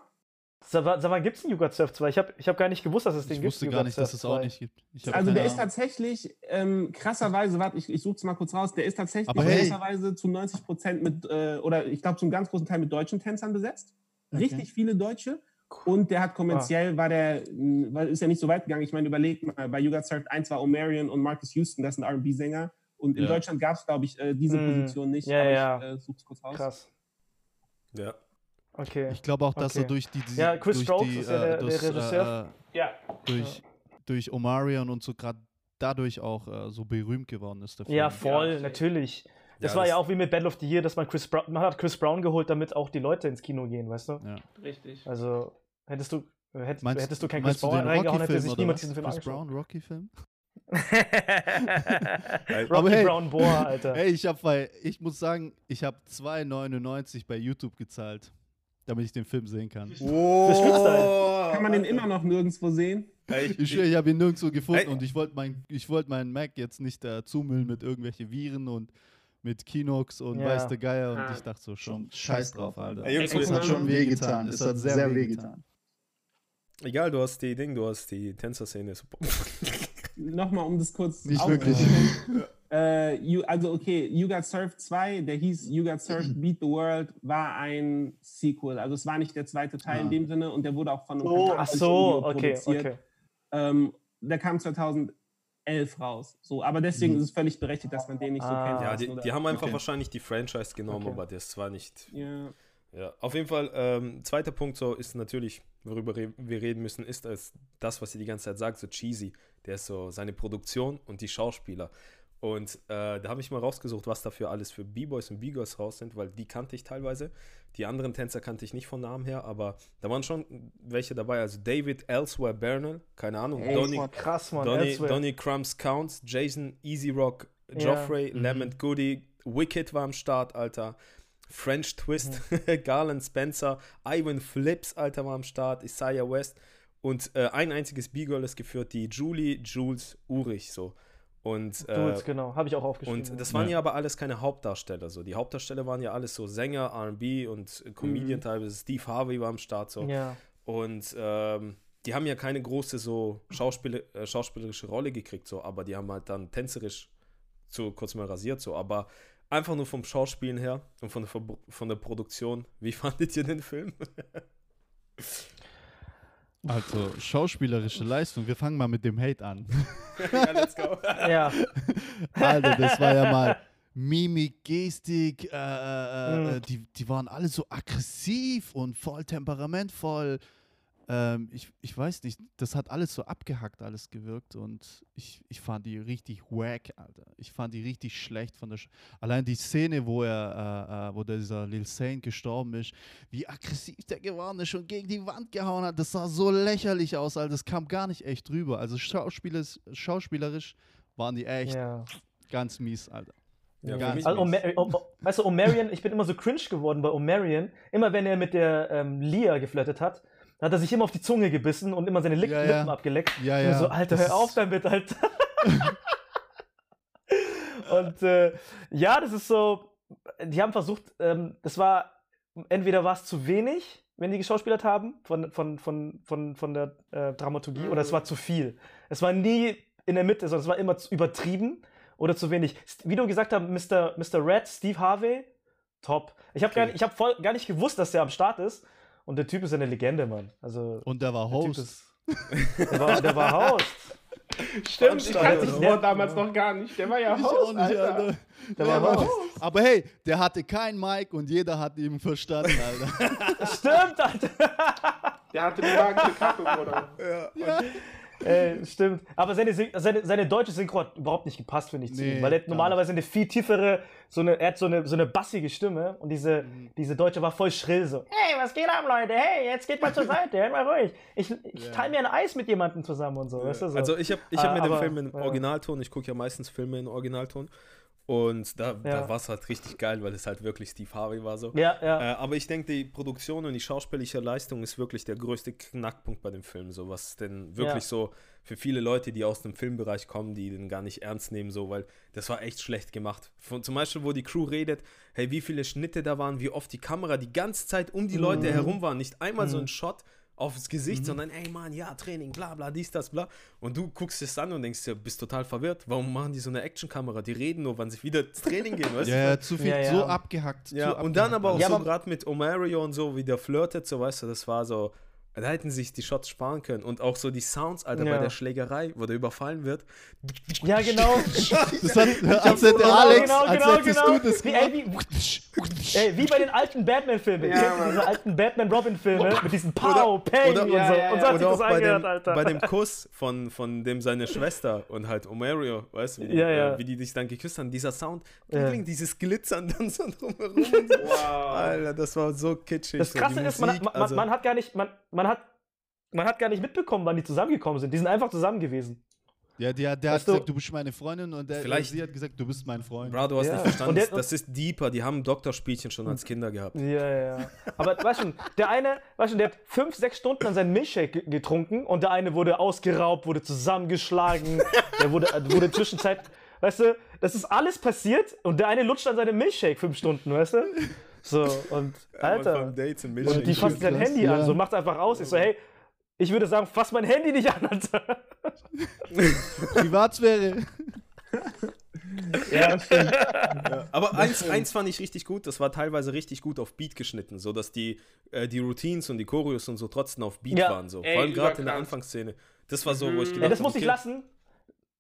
Sag, mal- sag mal, gibt es einen You Got Surf 2? Ich habe ich hab gar nicht gewusst, dass es den Ich gibt. wusste You gar nicht, dass Surf es auch 2. nicht gibt. Ich Also der ist Ahnung. tatsächlich ähm, krasserweise, warte, ich, ich suche es mal kurz raus, der ist tatsächlich Aber hey. krasserweise zu 90 Prozent mit, äh, oder ich glaube zum ganz großen Teil mit deutschen Tänzern besetzt. Richtig viele Deutsche. Und der hat kommerziell, war der, ist ja nicht so weit gegangen. Ich meine, überlegt mal, bei You Got Surfed 1 war Omarion und Marcus Houston, das sind R&B-Sänger. Und in Ja. Deutschland gab es, glaube ich, äh, diese Mm, Position nicht. ja, aber ja. ich äh, suche es kurz raus. Krass. Ja. Okay. Ich glaube auch, dass er Okay. durch die, die Ja, Chris durch Strokes die, ist ja der- der das, Regisseur. ja. Äh, durch, durch Omarion und so gerade dadurch auch äh, so berühmt geworden ist. Der Film. Ja, voll, Ja, natürlich. Das Ja, war das- ja auch wie mit Battle of the Year, dass man Chris Brown, man hat Chris Brown geholt, damit auch die Leute ins Kino gehen, weißt du? Ja. Richtig. Also hättest du, hättest, Meinst, hättest du keinen Chris Brown reingehauen, hätte sich oder niemand was? diesen Film Chris angeschaut. Brown, Rocky-Film? Rocky Aber hey, Brown Boar, Alter. Hey, ich habe bei, ich muss sagen, ich habe 2,99 bei YouTube gezahlt, damit ich den Film sehen kann. Oh. Kann man den immer noch nirgendwo sehen? Ich, Ich ich habe ihn nirgendwo gefunden Ey. und ich wollte mein, ich wollte meinen Mac jetzt nicht äh, zumüllen mit irgendwelchen Viren und mit Kinox und Ja. weiß der Geier und Ah. ich dachte so schon, Scheiß drauf, Alter. Ey, Jungs, es hat schon wehgetan. Es hat sehr wehgetan. egal, du hast die Ding, du hast die Tänzer-Szene. Nochmal, um das kurz Nicht wirklich. Äh, you, also okay, You Got Surfed 2, der hieß You Got Surfed Beat the World, war ein Sequel. Also es war nicht der zweite Teil in Ah. dem Sinne und der wurde auch von einem Oh, ach so, Studio okay, produziert. okay. Ähm, der kam 2011 raus. So, aber deswegen Mhm. ist es völlig berechtigt, dass man den nicht so Ah. kennt. Ja, die, die haben einfach Okay. wahrscheinlich die Franchise genommen, Okay. aber das war nicht. ja. Ja, auf jeden Fall, ähm, zweiter Punkt so ist natürlich, worüber re wir reden müssen, ist als das, was sie die ganze Zeit sagt, so cheesy. Der ist so seine Produktion und die Schauspieler. Und äh, da habe ich mal rausgesucht, was dafür alles für B-Boys und B-Girls raus sind, weil die kannte ich teilweise. Die anderen Tänzer kannte ich nicht von Namen her, aber da waren schon welche dabei. Also David Elsewhere Bernal, keine Ahnung, Ey, Donny, Boah, krass, Mann. Donny, Elsewhere. Donny Crumbs Counts, Jason Easy Rock, Ja. Joffrey, Mhm. Goody, Wicked war am Start, Alter. French Twist, Garland Spencer, Ivan Flips, Alter, war am Start, Isaiah West und äh, ein einziges B-Girl ist geführt, die Julie Jules Urich, so. Und, äh, Dudes, genau. Habe ich auch aufgeschrieben. und das waren Ja. ja aber alles keine Hauptdarsteller. So. Die Hauptdarsteller waren ja alles so Sänger, RB und Comedian Mhm. teilweise. Steve Harvey war am Start so. ja. Und ähm, die haben ja keine große so Schauspiel äh, schauspielerische Rolle gekriegt, so, aber die haben halt dann tänzerisch so kurz mal rasiert, so. Aber einfach nur vom Schauspielen her und von der, von der Produktion. Wie fandet ihr den Film? Also, schauspielerische Leistung. Wir fangen mal mit dem Hate an. ja, let's go. ja. Alter, das war ja mal Mimik, Gestik, äh, äh, Mhm. äh, die, die waren alle so aggressiv und voll temperamentvoll. Ähm, ich, ich weiß nicht, das hat alles so abgehackt, alles gewirkt und ich, ich fand die richtig wack, Alter. Ich fand die richtig schlecht von der. Sch Allein die Szene, wo er, äh, äh, wo dieser Lil Saint gestorben ist, wie aggressiv der geworden ist und gegen die Wand gehauen hat, das sah so lächerlich aus, Alter. Das kam gar nicht echt rüber. Also schauspielerisch, schauspielerisch waren die echt Ja. ganz mies, Alter. Ja, Ganz Also, o o weißt du, Omarion, ich bin immer so cringe geworden bei Omarion. Immer wenn er mit der ähm, Lia geflirtet hat, hat er sich immer auf die Zunge gebissen und immer seine Lick Ja, ja. Lippen abgeleckt. Ja, Und ja. so, Alter, das hör auf damit, Alter. und äh, ja, das ist so, die haben versucht, ähm, das war, entweder war es zu wenig, wenn die geschauspielert haben, von, von, von, von, von der äh, Dramaturgie, oder es war zu viel. Es war nie in der Mitte, sondern es war immer zu übertrieben oder zu wenig. Wie du gesagt hast, Mr. Mr. Red, Steve Harvey, top. Ich habe Okay. gar, ich hab voll, gar nicht gewusst, dass der am Start ist. Und der Typ ist eine Legende, Mann. Also, Und der war der Host. ist, der, war, der war Host. Stimmt, ich kannte das Der- Wort damals noch gar nicht. Der war ja Ich Host, nicht, Alter. Alter. Der Ja, war aber, Host. aber hey, der hatte kein Mic und jeder hat ihn verstanden, Alter. Stimmt, Alter. Der hatte die magische Kappe, Bruder. Ey, stimmt. Aber seine, seine, seine deutsche Synchro hat überhaupt nicht gepasst, finde ich, zu Nee, ihm. Weil er normalerweise eine viel tiefere, so eine, er hat so eine, so eine bassige Stimme und diese, Mhm. diese deutsche war voll schrill so. Hey, was geht ab, Leute? Hey, jetzt geht mal zur Seite, hört mal ruhig. Ich, ich Ja. teile mir ein Eis mit jemandem zusammen und so, weißt du so. Also ich habe ich hab Ah, mir den aber- Film in ja. Originalton, ich gucke ja meistens Filme in Originalton. Und da, da Ja. war es halt richtig geil, weil es halt wirklich Steve Harvey war so. ja, ja. Äh, aber ich denke, die Produktion und die schauspielerische Leistung ist wirklich der größte Knackpunkt bei dem Film. So was denn wirklich Ja. so für viele Leute, die aus dem Filmbereich kommen, die den gar nicht ernst nehmen, so, weil das war echt schlecht gemacht. Von, zum Beispiel, wo die Crew redet, hey, wie viele Schnitte da waren, wie oft die Kamera die ganze Zeit um die Leute herum war. Nicht einmal so ein Shot aufs Gesicht, sondern ey Mann, ja, Training, bla bla, dies, das, bla. Und du guckst es an und denkst dir, bist total verwirrt. Warum machen die so eine Actionkamera? Die reden nur, wann sie wieder ins Training gehen, weißt du? Ja, ja, zu viel, Ja, ja. so abgehackt. Ja, zu und dann aber auch Ja, so gerade mit Omario und so, wie der flirtet, so weißt du, das war so, da hätten sich die Shots sparen können. Und auch so die Sounds, Alter, bei Ja. der Schlägerei, wo der überfallen wird. ja, genau. Das hat, als hätte Genau, Alex, genau, als genau, hättest genau. du das Wie, gemacht. ey, wie, ey, wie bei den alten Batman-Filmen. Ja, Kennst du Mann. diese alten Batman-Robin-Filme mit diesen Pow, Peng oder- und so. ja, und ja. so hat sich das auch bei dem, Alter. bei dem Kuss von, von dem seine Schwester und halt Omario, weißt du, wie, Ja, ja. äh, wie die dich dann geküsst haben. Dieser Sound, dieses Glitzern dann so drumherum. und so. Wow. Alter, das war so kitschig. Das so, Krasse die ist, man, man, also- man hat gar nicht, man, man hat, man hat gar nicht mitbekommen, wann die zusammengekommen sind. Die sind einfach zusammen gewesen. Ja, der, der hat Weißt du- gesagt, du bist meine Freundin und der, Vielleicht- sie hat gesagt, du bist mein Freund. Bra, du hast Ja. nicht verstanden, Und der- das, ist deeper. Die haben Doktorspielchen schon als Kinder gehabt. Ja, ja, ja. Aber weißt du, der eine, weißt du, der hat fünf, sechs Stunden an seinen Milchshake ge- getrunken und der eine wurde ausgeraubt, wurde zusammengeschlagen, der wurde, äh, wurde Zwischenzeit, weißt du, das ist alles passiert und der eine lutscht an seinem Milchshake fünf Stunden, weißt du? So, und Alter. Im Und die fasst sein Handy ja. an, so macht einfach aus. Ich so, hey, ich würde sagen, fass mein Handy nicht an, Alter. Privatsphäre. Ja, stimmt. Aber eins, eins fand ich richtig gut, das war teilweise richtig gut auf Beat geschnitten, so dass die, äh, die Routines und die Choreos und so trotzdem auf Beat Ja. waren. So. Ey, Vor allem gerade in der. Anfangsszene. Das war so, wo ich Mhm. gedacht Ja, das muss ich okay, lassen.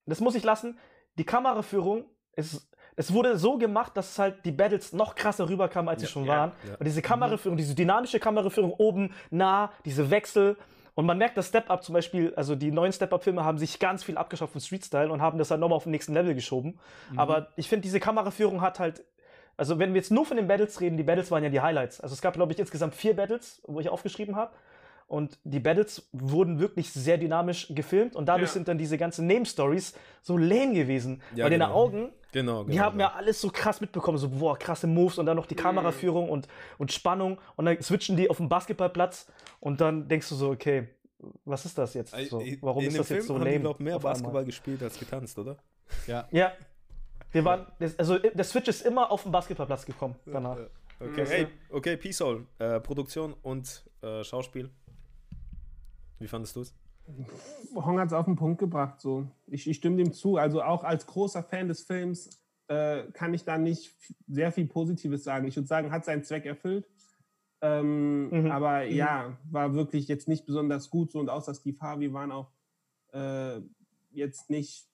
Das muss ich lassen. Die Kameraführung ist. Es wurde so gemacht, dass halt die Battles noch krasser rüberkamen, als sie Ja, schon ja, waren. ja. Und diese Kameraführung, diese dynamische Kameraführung oben, nah, diese Wechsel. Und man merkt das Step-Up zum Beispiel, also die neuen Step-Up-Filme haben sich ganz viel abgeschaut von Street-Style und haben das dann nochmal auf den nächsten Level geschoben. Aber ich finde, diese Kameraführung hat halt. Also, wenn wir jetzt nur von den Battles reden, die Battles waren ja die Highlights. Also, es gab, glaube ich, insgesamt vier Battles, wo ich aufgeschrieben habe. Und die Battles wurden wirklich sehr dynamisch gefilmt und dadurch Ja. sind dann diese ganzen Name-Stories so lame gewesen. Ja, Weil deine genau. Augen, Genau, genau. die haben genau. ja alles so krass mitbekommen, so boah, krasse Moves und dann noch die Kameraführung und, und Spannung und dann switchen die auf den Basketballplatz und dann denkst du so, okay, was ist das jetzt? So, warum in ist dem das Film jetzt so haben lame? die, glaub, mehr auf einmal? Basketball gespielt als getanzt, oder? Ja. Ja. Wir waren, also der Switch ist immer auf den Basketballplatz gekommen danach. Okay, Mhm. hey, okay, Peace All. Äh, Produktion und äh, Schauspiel. Wie fandest du es? Hong hat es auf den Punkt gebracht. So. Ich, ich stimme dem zu. Also auch als großer Fan des Films äh, kann ich da nicht sehr viel Positives sagen. Ich würde sagen, hat seinen Zweck erfüllt. Ähm, Mhm. Aber ja, war wirklich jetzt nicht besonders gut. So und außer Steve Harvey waren auch äh, jetzt nicht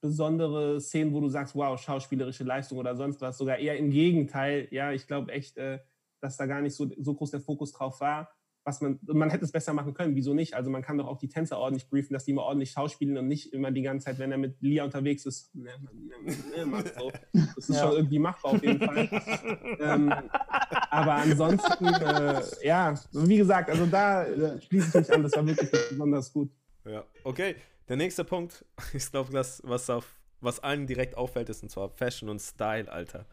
besondere Szenen, wo du sagst, wow, schauspielerische Leistung oder sonst was. Sogar eher im Gegenteil. Ja, ich glaube echt, äh, dass da gar nicht so, so groß der Fokus drauf war. Was man, man hätte es besser machen können, wieso nicht? Also man kann doch auch die Tänzer ordentlich briefen, dass die mal ordentlich schauspielen und nicht immer die ganze Zeit, wenn er mit Lia unterwegs ist, ne, ne, ne, so. Das ist Ja. schon irgendwie machbar auf jeden Fall. ähm, aber ansonsten, äh, ja, wie gesagt, also da äh, schließe ich mich an, das war wirklich besonders gut. Ja, okay. Der nächste Punkt, ich glaube, das, was, auf, was allen direkt auffällt, ist und zwar Fashion und Style, Alter.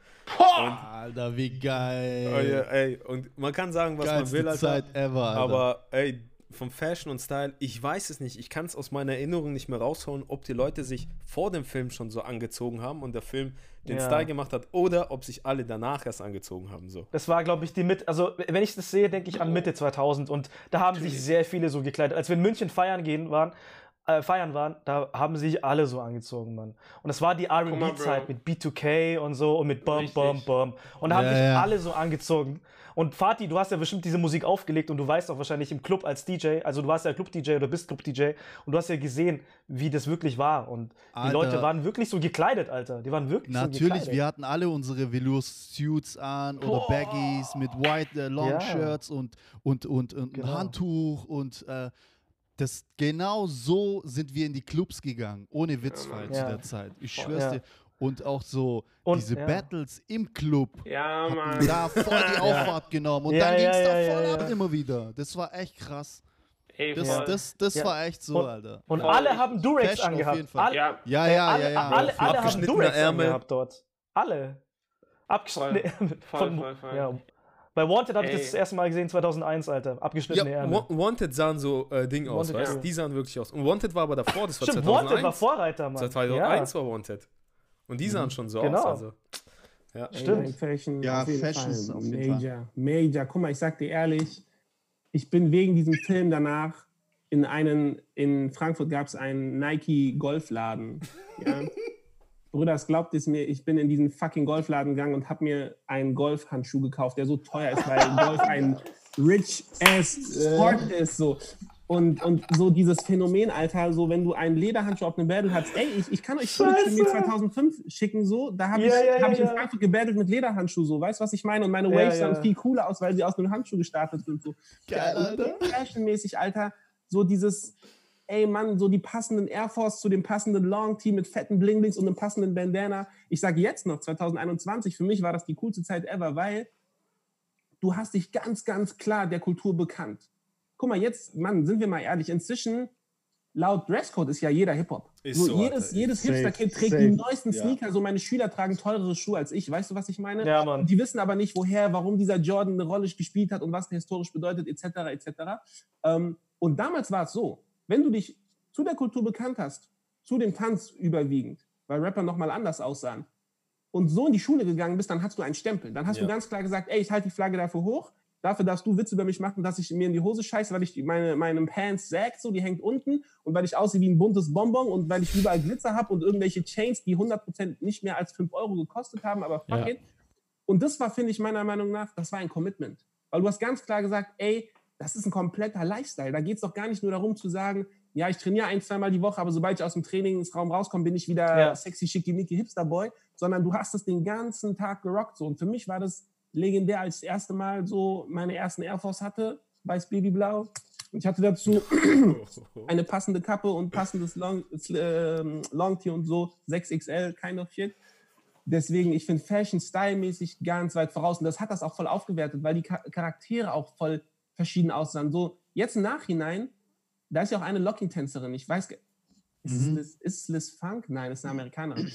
Alter, wie geil. Oh, ja, ey, und man kann sagen, was man Geilste will, Alter. Zeit ever, Alter. Aber ey, vom Fashion und Style, ich weiß es nicht. Ich kann es aus meiner Erinnerung nicht mehr rausholen, ob die Leute sich vor dem Film schon so angezogen haben und der Film den Ja. Style gemacht hat oder ob sich alle danach erst angezogen haben. So. Das war, glaube ich, die Mitte. Also, wenn ich das sehe, denke ich an Mitte 2000 und da haben sich sehr viele so gekleidet. Als wir in München feiern gehen waren, äh, feiern waren, da haben sich alle so angezogen, Mann. Und das war die R&B-Zeit mit B2K und so und mit Bum. Bum, Bum. Und da haben Ja, sich ja. alle so angezogen. Und Fatih, du hast ja bestimmt diese Musik aufgelegt und du weißt auch wahrscheinlich im Club als DJ, also du warst ja Club-DJ oder bist Club-DJ und du hast ja gesehen, wie das wirklich war. Und die Alter. Leute waren wirklich so gekleidet, Alter. Die waren wirklich so Natürlich, gekleidet. wir hatten alle unsere Velour-Suits an oder Baggies mit White äh, Long Ja. Shirts und, und, und, und Genau. ein Handtuch und äh, das genau so sind wir in die Clubs gegangen, ohne Witzfall zu Ja. der Zeit. Ich schwör's Ja. dir. Und auch so Und- diese ja. Battles im Club Ja, Mann. da voll die Auffahrt genommen und Ja, dann ja, ging's da ja, voll ja, ab ja. immer wieder. Das war echt krass. Ey, Das, voll. das, das Ja. war echt so, Und- Alter. Und Voll. alle haben Durex Fashion auf angehabt. jeden Fall. Alle, ja, Ja, ja, alle, ja, ja. alle, alle haben Abgeschnittene Durex Ärmel. angehabt dort. Alle. Abgeschnittene Ärmel. Voll, voll, voll. Ja. Bei Wanted habe ich das das erste Mal gesehen, 2001, Alter. Abgeschnittene Ja, Ärmel. Wa- Wanted sahen so äh, Ding aus, Wanted, weißt du? ja. Die sahen wirklich aus. Und Wanted war aber davor, das war Stimmt, 2001. Wanted war Vorreiter, Mann. 2001 war Wanted. Und die sahen schon so Genau. aus. Also. Ja. Stimmt. Fashion, Ja, Fashion ist auf jeden Major, Major. Guck mal, ich sag dir ehrlich, ich bin wegen diesem Film danach in einen, in Frankfurt gab es einen Nike Golfladen. Ja. Brüder, es glaubt es mir, ich bin in diesen fucking Golfladen gegangen und habe mir einen Golfhandschuh gekauft, der so teuer ist, weil Golf ein rich ass Sport ist. So. Und, und so dieses Phänomen, Alter, so wenn du einen Lederhandschuh auf einem Battle hast, ey, ich, ich kann euch Footage von mir Scheiße. 2005 schicken, so, da habe Ja, ich, ja, hab ich ja, in ja. Frankfurt gebattelt mit Lederhandschuh, so, weißt du, was ich meine? Und meine Ja, Waves ja. sahen viel cooler aus, weil sie aus einem Handschuh gestartet sind, so. Geil, Alter. Fashionmäßig, Alter, so dieses, ey Mann, so die passenden Air Force zu dem passenden Long Tee mit fetten Blinglings und einem passenden Bandana. Ich sage jetzt noch, 2021, für mich war das die coolste Zeit ever, weil du hast dich ganz, ganz klar der Kultur bekannt. Guck mal, jetzt, Mann, sind wir mal ehrlich, inzwischen, laut Dresscode ist ja jeder Hip-Hop. So, so, jedes jedes Safe, Hipster-Kid trägt safe, die neuesten ja. Sneaker. So, meine Schüler tragen teurere Schuhe als ich. Weißt du, was ich meine? Ja, Mann. Die wissen aber nicht, woher, warum dieser Jordan eine Rolle gespielt hat und was der historisch bedeutet, etc. etc. Ähm, und damals war es so, wenn du dich zu der Kultur bekannt hast, zu dem Tanz überwiegend, weil Rapper nochmal anders aussahen, und so in die Schule gegangen bist, dann hast du einen Stempel. Dann hast Ja. du ganz klar gesagt, ey, ich halte die Flagge dafür hoch. Dafür darfst du Witze über mich machen, dass ich mir in die Hose scheiße, weil ich meine, meine Pants sagt, so, die hängt unten und weil ich aussehe wie ein buntes Bonbon und weil ich überall Glitzer habe und irgendwelche Chains, die 100% nicht mehr als 5 Euro gekostet haben, aber fuck Ja. it. Und das war, finde ich, meiner Meinung nach, das war ein Commitment. Weil du hast ganz klar gesagt, ey, das ist ein kompletter Lifestyle. Da geht es doch gar nicht nur darum zu sagen, ja, ich trainiere ein, zweimal die Woche, aber sobald ich aus dem Trainingsraum rauskomme, bin ich wieder Ja. sexy, schickimicki Hipster-Boy, sondern du hast es den ganzen Tag gerockt. So. Und für mich war das legendär, als ich das erste Mal so meine ersten Air Force hatte, weiß Babyblau. Und ich hatte dazu eine passende Kappe und passendes Long, ähm, Long Tee und so, 6XL, kind of shit. Deswegen, ich finde Fashion Style-mäßig ganz weit voraus. Und das hat das auch voll aufgewertet, weil die Cha- Charaktere auch voll verschieden aussahen. So, jetzt im Nachhinein, da ist ja auch eine Locking-Tänzerin. Ich weiß, ist, es Liz, ist es Liz Funk? Nein, das ist eine Amerikanerin.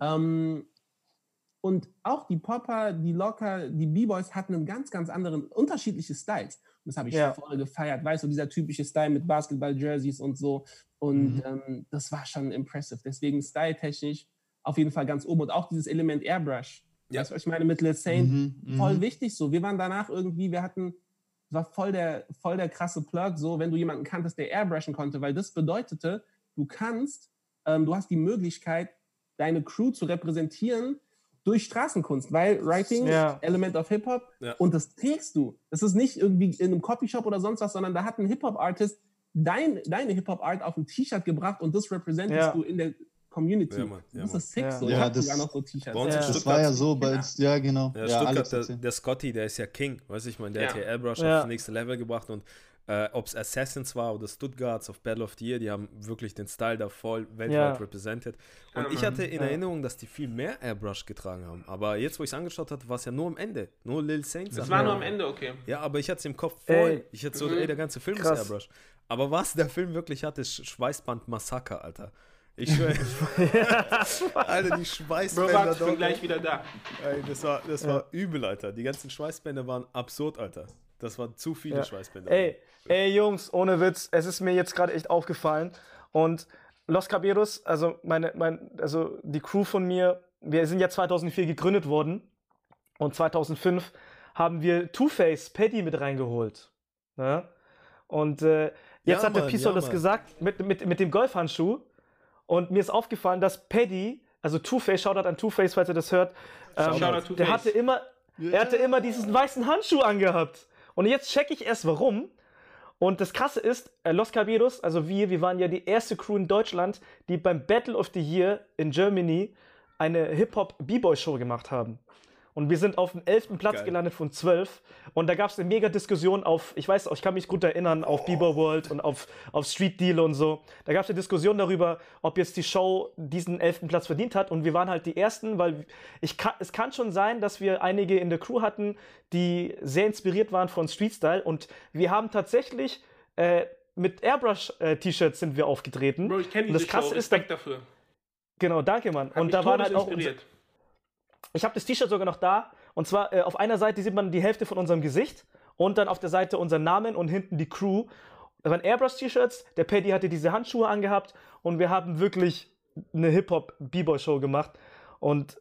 ähm, und auch die Popper, die Locker, die B-Boys hatten einen ganz, ganz anderen, unterschiedliche Styles. Und das habe ich Ja. voll gefeiert. Weißt du, dieser typische Style mit Basketball-Jerseys und so. Und ähm, das war schon impressive. Deswegen styletechnisch auf jeden Fall ganz oben. Und auch dieses Element Airbrush. Ja. Weißt du, was ich meine mit Lil Saint? Mhm, Voll mhm. wichtig so. Wir waren danach irgendwie, wir hatten, war voll der, voll der krasse Plug, so, wenn du jemanden kanntest, der airbrushen konnte, weil das bedeutete, du kannst, ähm, du hast die Möglichkeit, deine Crew zu repräsentieren durch Straßenkunst, weil Writing, Ja. Element of Hip-Hop, Ja. und das trägst du. Das ist nicht irgendwie in einem Copyshop oder sonst was, sondern da hat ein Hip-Hop-Artist dein, deine Hip-Hop-Art auf ein T-Shirt gebracht und das repräsentierst Ja. du in der Community. Ja, Mann, ja, das Mann. ist sick Ja. so. Ja, das- sogar noch so T-Shirts. Ja. Das Stuttgart, war ja so, bei, ja genau. Ja, Ja, Stuttgart, der, der Scotty, der ist ja King, weißt du, ich meine, der hat Ja. ja Airbrush Ja. aufs nächste Level gebracht und äh, ob es Assassins war oder Stuttgarts auf Battle of the Year, die haben wirklich den Style da voll weltweit Ja. represented. Und Ja, ich hatte in Ja. Erinnerung, dass die viel mehr Airbrush getragen haben. Aber jetzt, wo ich es angeschaut hatte, war es ja nur am Ende. Nur Lil Saints. Das Sachen. war nur am Ende, okay. Ja, aber ich hatte es im Kopf voll. Ey. Ich hatte so, Mhm. ey, der ganze Film Krass. ist Airbrush. Aber was der Film wirklich hat, ist Schweißband Massaker, Alter. Ich schwöre. Alter, die Bro, Schweißbänder warte, ich bin gleich wieder da. Ey, das war, das war übel, Alter. Die ganzen Schweißbänder waren absurd, Alter. Das waren zu viele Ja. Schweißbänder. Ey, ey Jungs, ohne Witz, es ist mir jetzt gerade echt aufgefallen. Und Los Caberos, also meine, mein, also die Crew von mir, wir sind ja 2004 gegründet worden und 2005 haben wir Two-Face Paddy mit reingeholt. Ne? Und äh, jetzt Ja, hat der Mann, Pistol ja, das Mann. gesagt mit, mit, mit dem Golfhandschuh. Und mir ist aufgefallen, dass Paddy, also Two-Face, Shoutout an Two-Face, falls ihr das hört, ähm, Shoutout der hatte immer, er hatte immer diesen weißen Handschuh angehabt. Und jetzt checke ich erst, warum. Und das Krasse ist, äh, Los Caberos, also wir, wir waren ja die erste Crew in Deutschland, die beim Battle of the Year in Germany eine Hip-Hop-B-Boy-Show gemacht haben. Und wir sind auf dem 11. Platz Geil. gelandet von 12. Und da gab es eine mega Diskussion auf, ich weiß, ich kann mich gut erinnern, auf B-Boy World und auf, auf Street Deal und so. Da gab es eine Diskussion darüber, ob jetzt die Show diesen 11. Platz verdient hat. Und wir waren halt die Ersten, weil ich kann, es kann schon sein, dass wir einige in der Crew hatten, die sehr inspiriert waren von Street Style. Und wir haben tatsächlich äh, mit Airbrush-T-Shirts sind wir aufgetreten. Bro, ich kenne Und diese das Krasse Show. ist, da, Respekt dafür. genau, danke, Mann. Hat und da waren halt auch todesinspiriert. Ich habe das T-Shirt sogar noch da. Und zwar äh, auf einer Seite sieht man die Hälfte von unserem Gesicht und dann auf der Seite unser Namen und hinten die Crew. Das waren Airbrush-T-Shirts. Der Paddy hatte diese Handschuhe angehabt und wir haben wirklich eine Hip-Hop-B-Boy-Show gemacht. Und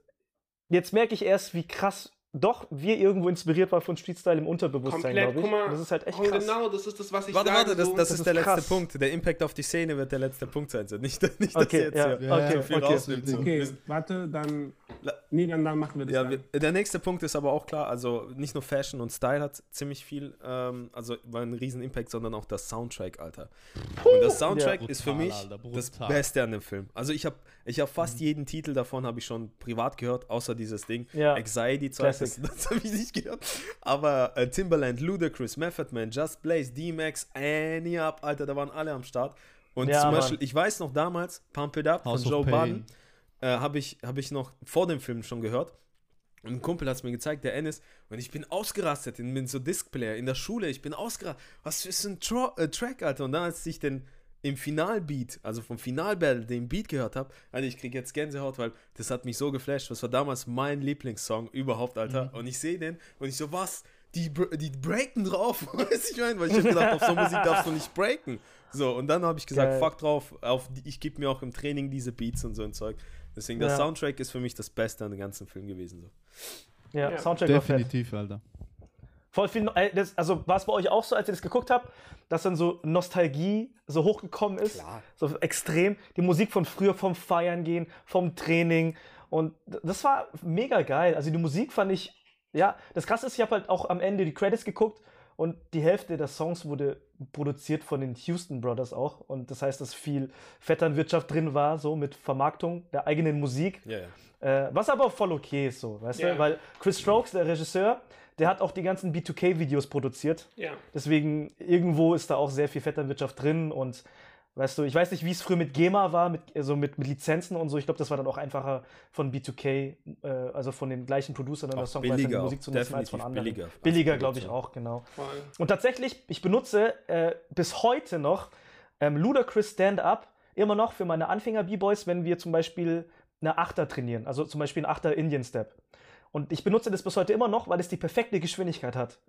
jetzt merke ich erst, wie krass doch wir irgendwo inspiriert waren von Street-Style im Unterbewusstsein, Komplett, glaube ich. guck mal. Das ist halt echt und krass. Genau, das ist das, was ich Warte, sage. warte, das, so, das, das ist der ist letzte krass. Punkt. Der Impact auf die Szene wird der letzte Punkt sein. So, nicht, nicht dass Okay, ihr jetzt ja, hier okay, zu viel okay. rausnimmt. So. Okay, warte, dann. Nee, dann, dann machen wir das. Ja, wir, der nächste Punkt ist aber auch klar, also nicht nur Fashion und Style hat ziemlich viel, ähm, also war ein riesen Impact, sondern auch das Soundtrack, Alter. Und das Soundtrack Ja. ist für Brutal, mich Alter, das. Beste an dem Film. Also ich habe ich hab fast jeden Titel davon habe ich schon privat gehört, außer dieses Ding. Ja. Anxiety 2, das, das habe ich nicht gehört. Aber äh, Timbaland, Ludacris, Method Man, Just Blaze, D-Max, Annie Up, Alter, da waren alle am Start. Und Ja, zum Mann. Beispiel, ich weiß noch damals, Pump It Up House von Joe Pain. Budden, äh, habe ich, hab ich noch vor dem Film schon gehört. Und ein Kumpel hat es mir gezeigt, der Ennis. Und ich bin ausgerastet in, in so Discplayer in der Schule. Ich bin ausgerastet. Was ist ein Tro äh, Track, Alter? Und dann, als ich den im Finalbeat, also vom Finalbattle, den Beat gehört habe, Alter, ich krieg jetzt Gänsehaut, weil das hat mich so geflasht. Das war damals mein Lieblingssong überhaupt, Alter. Und ich sehe den und ich so, was? Die, die breaken drauf, weißt du, ich meine? Weil ich hab gedacht, auf so Musik darfst du nicht breaken. So, und dann habe ich gesagt, Geil. fuck drauf, auf ich gebe mir auch im Training diese Beats und so ein Zeug. Deswegen, der Ja. Soundtrack ist für mich das Beste an dem ganzen Film gewesen. So. Ja, Ja. Soundtrack. Definitiv, Alter. Voll viel, äh, das, also war es bei euch auch so, als ihr das geguckt habt, dass dann so Nostalgie so hochgekommen ist? Klar. So extrem. Die Musik von früher, vom Feiern gehen, vom Training. Und das war mega geil. Also die Musik fand ich, ja, das krasse ist, ich habe halt auch am Ende die Credits geguckt und die Hälfte der Songs wurde produziert von den Houston Brothers auch. Und das heißt, dass viel Vetternwirtschaft drin war, so mit Vermarktung der eigenen Musik. Ja, ja. Äh, was aber voll okay ist, so, weißt Ja. du? Weil Chris Strokes, der Regisseur, der hat auch die ganzen B2K-Videos produziert. Ja. Deswegen, irgendwo ist da auch sehr viel Vetternwirtschaft drin und weißt du, ich weiß nicht, wie es früher mit GEMA war, mit, also mit, mit Lizenzen und so. Ich glaube, das war dann auch einfacher von B2K, äh, also von den gleichen Producern Songwriter die billiger, Musik zu nutzen als von anderen. billiger. Billiger, glaube ich auch, genau. Voll. Und tatsächlich, ich benutze äh, bis heute noch ähm, Ludacris Stand-Up immer noch für meine Anfänger-B-Boys, wenn wir zum Beispiel eine Achter trainieren, also zum Beispiel einen Achter Indian Step. Und ich benutze das bis heute immer noch, weil es die perfekte Geschwindigkeit hat.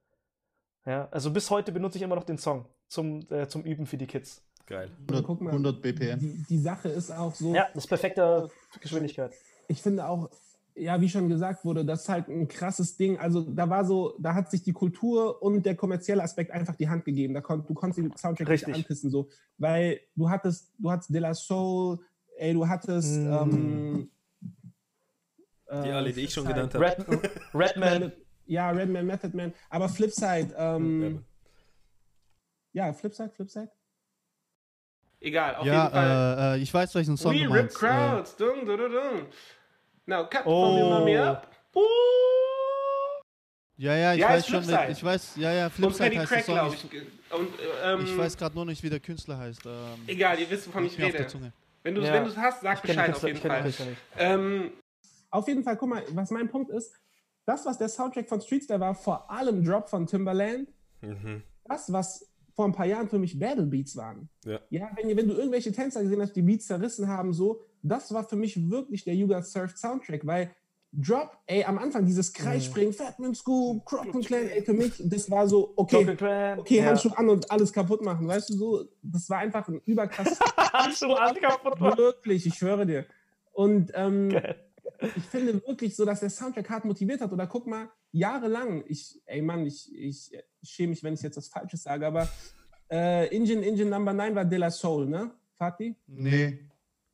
Ja, also bis heute benutze ich immer noch den Song zum, äh, zum Üben für die Kids. Geil. 100, Guck mal. 100 BPM. Die, die Sache ist auch so, Ja, das ist perfekte Geschwindigkeit. ich finde auch, ja, wie schon gesagt wurde, das ist halt ein krasses Ding. Also da war so, da hat sich die Kultur und der kommerzielle Aspekt einfach die Hand gegeben. Da kon, du konntest den Soundtrack Richtig. nicht anpissen, so, weil du hattest, du hattest De La Soul, ey, du hattest Mm. ähm, Die äh, alle, die ich schon genannt habe. Red, Redman. Ja, Redman, Method Man, aber Flipside, ähm, ja, Flipside, Flipside. Egal, auf jeden Fall. Ja, äh, äh, ich weiß, welchen Song We du rip meinst. Äh, crowds. Dung, dung, dung, dung. Now, cut Oh. from your mommy up. Uh. ja, ja, ich Ja, weiß schon, Flipside. ich weiß, ja, ja, Flipside heißt der Crack, Song. Ich. Und, ähm, ich weiß gerade nur nicht, wie der Künstler heißt. Ähm, Egal, ihr wisst, wovon ich rede. Wenn du es Ja. wenn du's hast, sag Ich Bescheid auf jeden Fall. Künstler nicht. Ähm, Auf jeden Fall, guck mal, was mein Punkt ist, das, was der Soundtrack von Street Style war, vor allem Drop von Timbaland, Mhm. das, was vor ein paar Jahren für mich Battle Beats waren. Ja. Ja, wenn, wenn du irgendwelche Tänzer gesehen hast, die Beats zerrissen haben, so, das war für mich wirklich der Yuga Surf Soundtrack, weil Drop, ey, am Anfang dieses Kreisspringen, Fatman Scoop, Crockett Clan, ey, für mich, das war so, okay, okay, ja. Handschuh an und alles kaputt machen, weißt du, so, das war einfach ein überkrasses, Handschuh an, kaputt machen. wirklich, ich schwöre dir. Und ähm, Geil. Ich finde wirklich so, dass der Soundtrack hart motiviert hat. Oder guck mal, jahrelang, ich, ey Mann, ich, ich schäme mich, wenn ich jetzt was Falsches sage, aber äh, Engine, Engine Number 9 war De La Soul, ne? Fatih? Nee,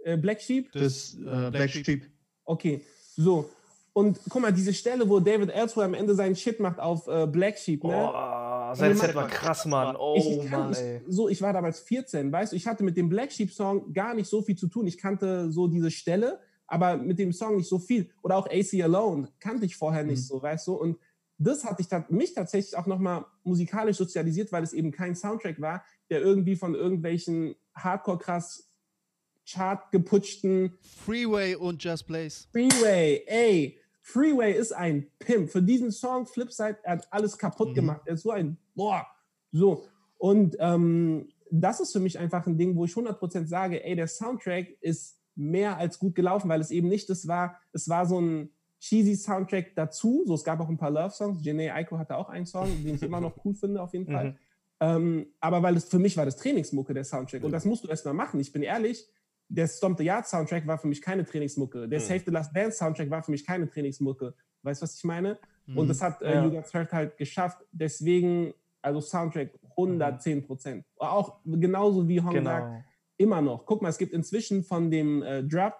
Äh, Black Sheep? das äh, Black Sheep. Okay, so. Und guck mal, diese Stelle, wo David Ellsworth am Ende seinen Shit macht auf äh, Black Sheep, ne? Boah, sein Set war krass, Mann. Oh, ich, ich, kann, Mann, ich, ey. so, ich war damals 14, weißt du, ich hatte mit dem Black Sheep Song gar nicht so viel zu tun. Ich kannte so diese Stelle, aber mit dem Song nicht so viel. Oder auch AC Alone kannte ich vorher nicht Mhm. so, weißt du. Und das hat ich, mich tatsächlich auch nochmal musikalisch sozialisiert, weil es eben kein Soundtrack war, der irgendwie von irgendwelchen hardcore krass chart geputschten Freeway und Just Blaze. Freeway, ey, Freeway ist ein Pimp. Für diesen Song Flipside, er hat alles kaputt Mhm. gemacht. Er ist so ein, boah, so. Und ähm, das ist für mich einfach ein Ding, wo ich 100% sage, ey, der Soundtrack ist mehr als gut gelaufen, weil es eben nicht das war, es war so ein cheesy Soundtrack dazu. So, es gab auch ein paar Love-Songs. Janae Aiko hatte auch einen Song, den ich immer noch cool finde, auf jeden Fall. Mhm. Ähm, aber weil es für mich war das Trainingsmucke, der Soundtrack. Und das musst du erstmal machen. Ich bin ehrlich, der Stomp the Yard Soundtrack war für mich keine Trainingsmucke. Der Mhm. Save the Last Dance Soundtrack war für mich keine Trainingsmucke. Weißt du, was ich meine? Und Mhm. das hat äh, Ja. Yuga Threat halt geschafft. Deswegen, also Soundtrack 110 Prozent. Auch genauso wie Hong sagt, Genau. Immer noch. Guck mal, es gibt inzwischen von dem äh, Drop,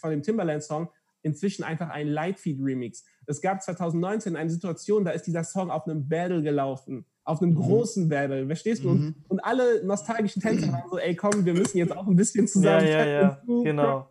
von dem Timberland-Song, inzwischen einfach einen Lightfeed-Remix. Es gab 2019 eine Situation, da ist dieser Song auf einem Battle gelaufen. Auf einem großen Battle, verstehst du? Und, und alle nostalgischen Tänzer waren so, ey, komm, wir müssen jetzt auch ein bisschen zusammen. Ja, ja, ja, Und- genau.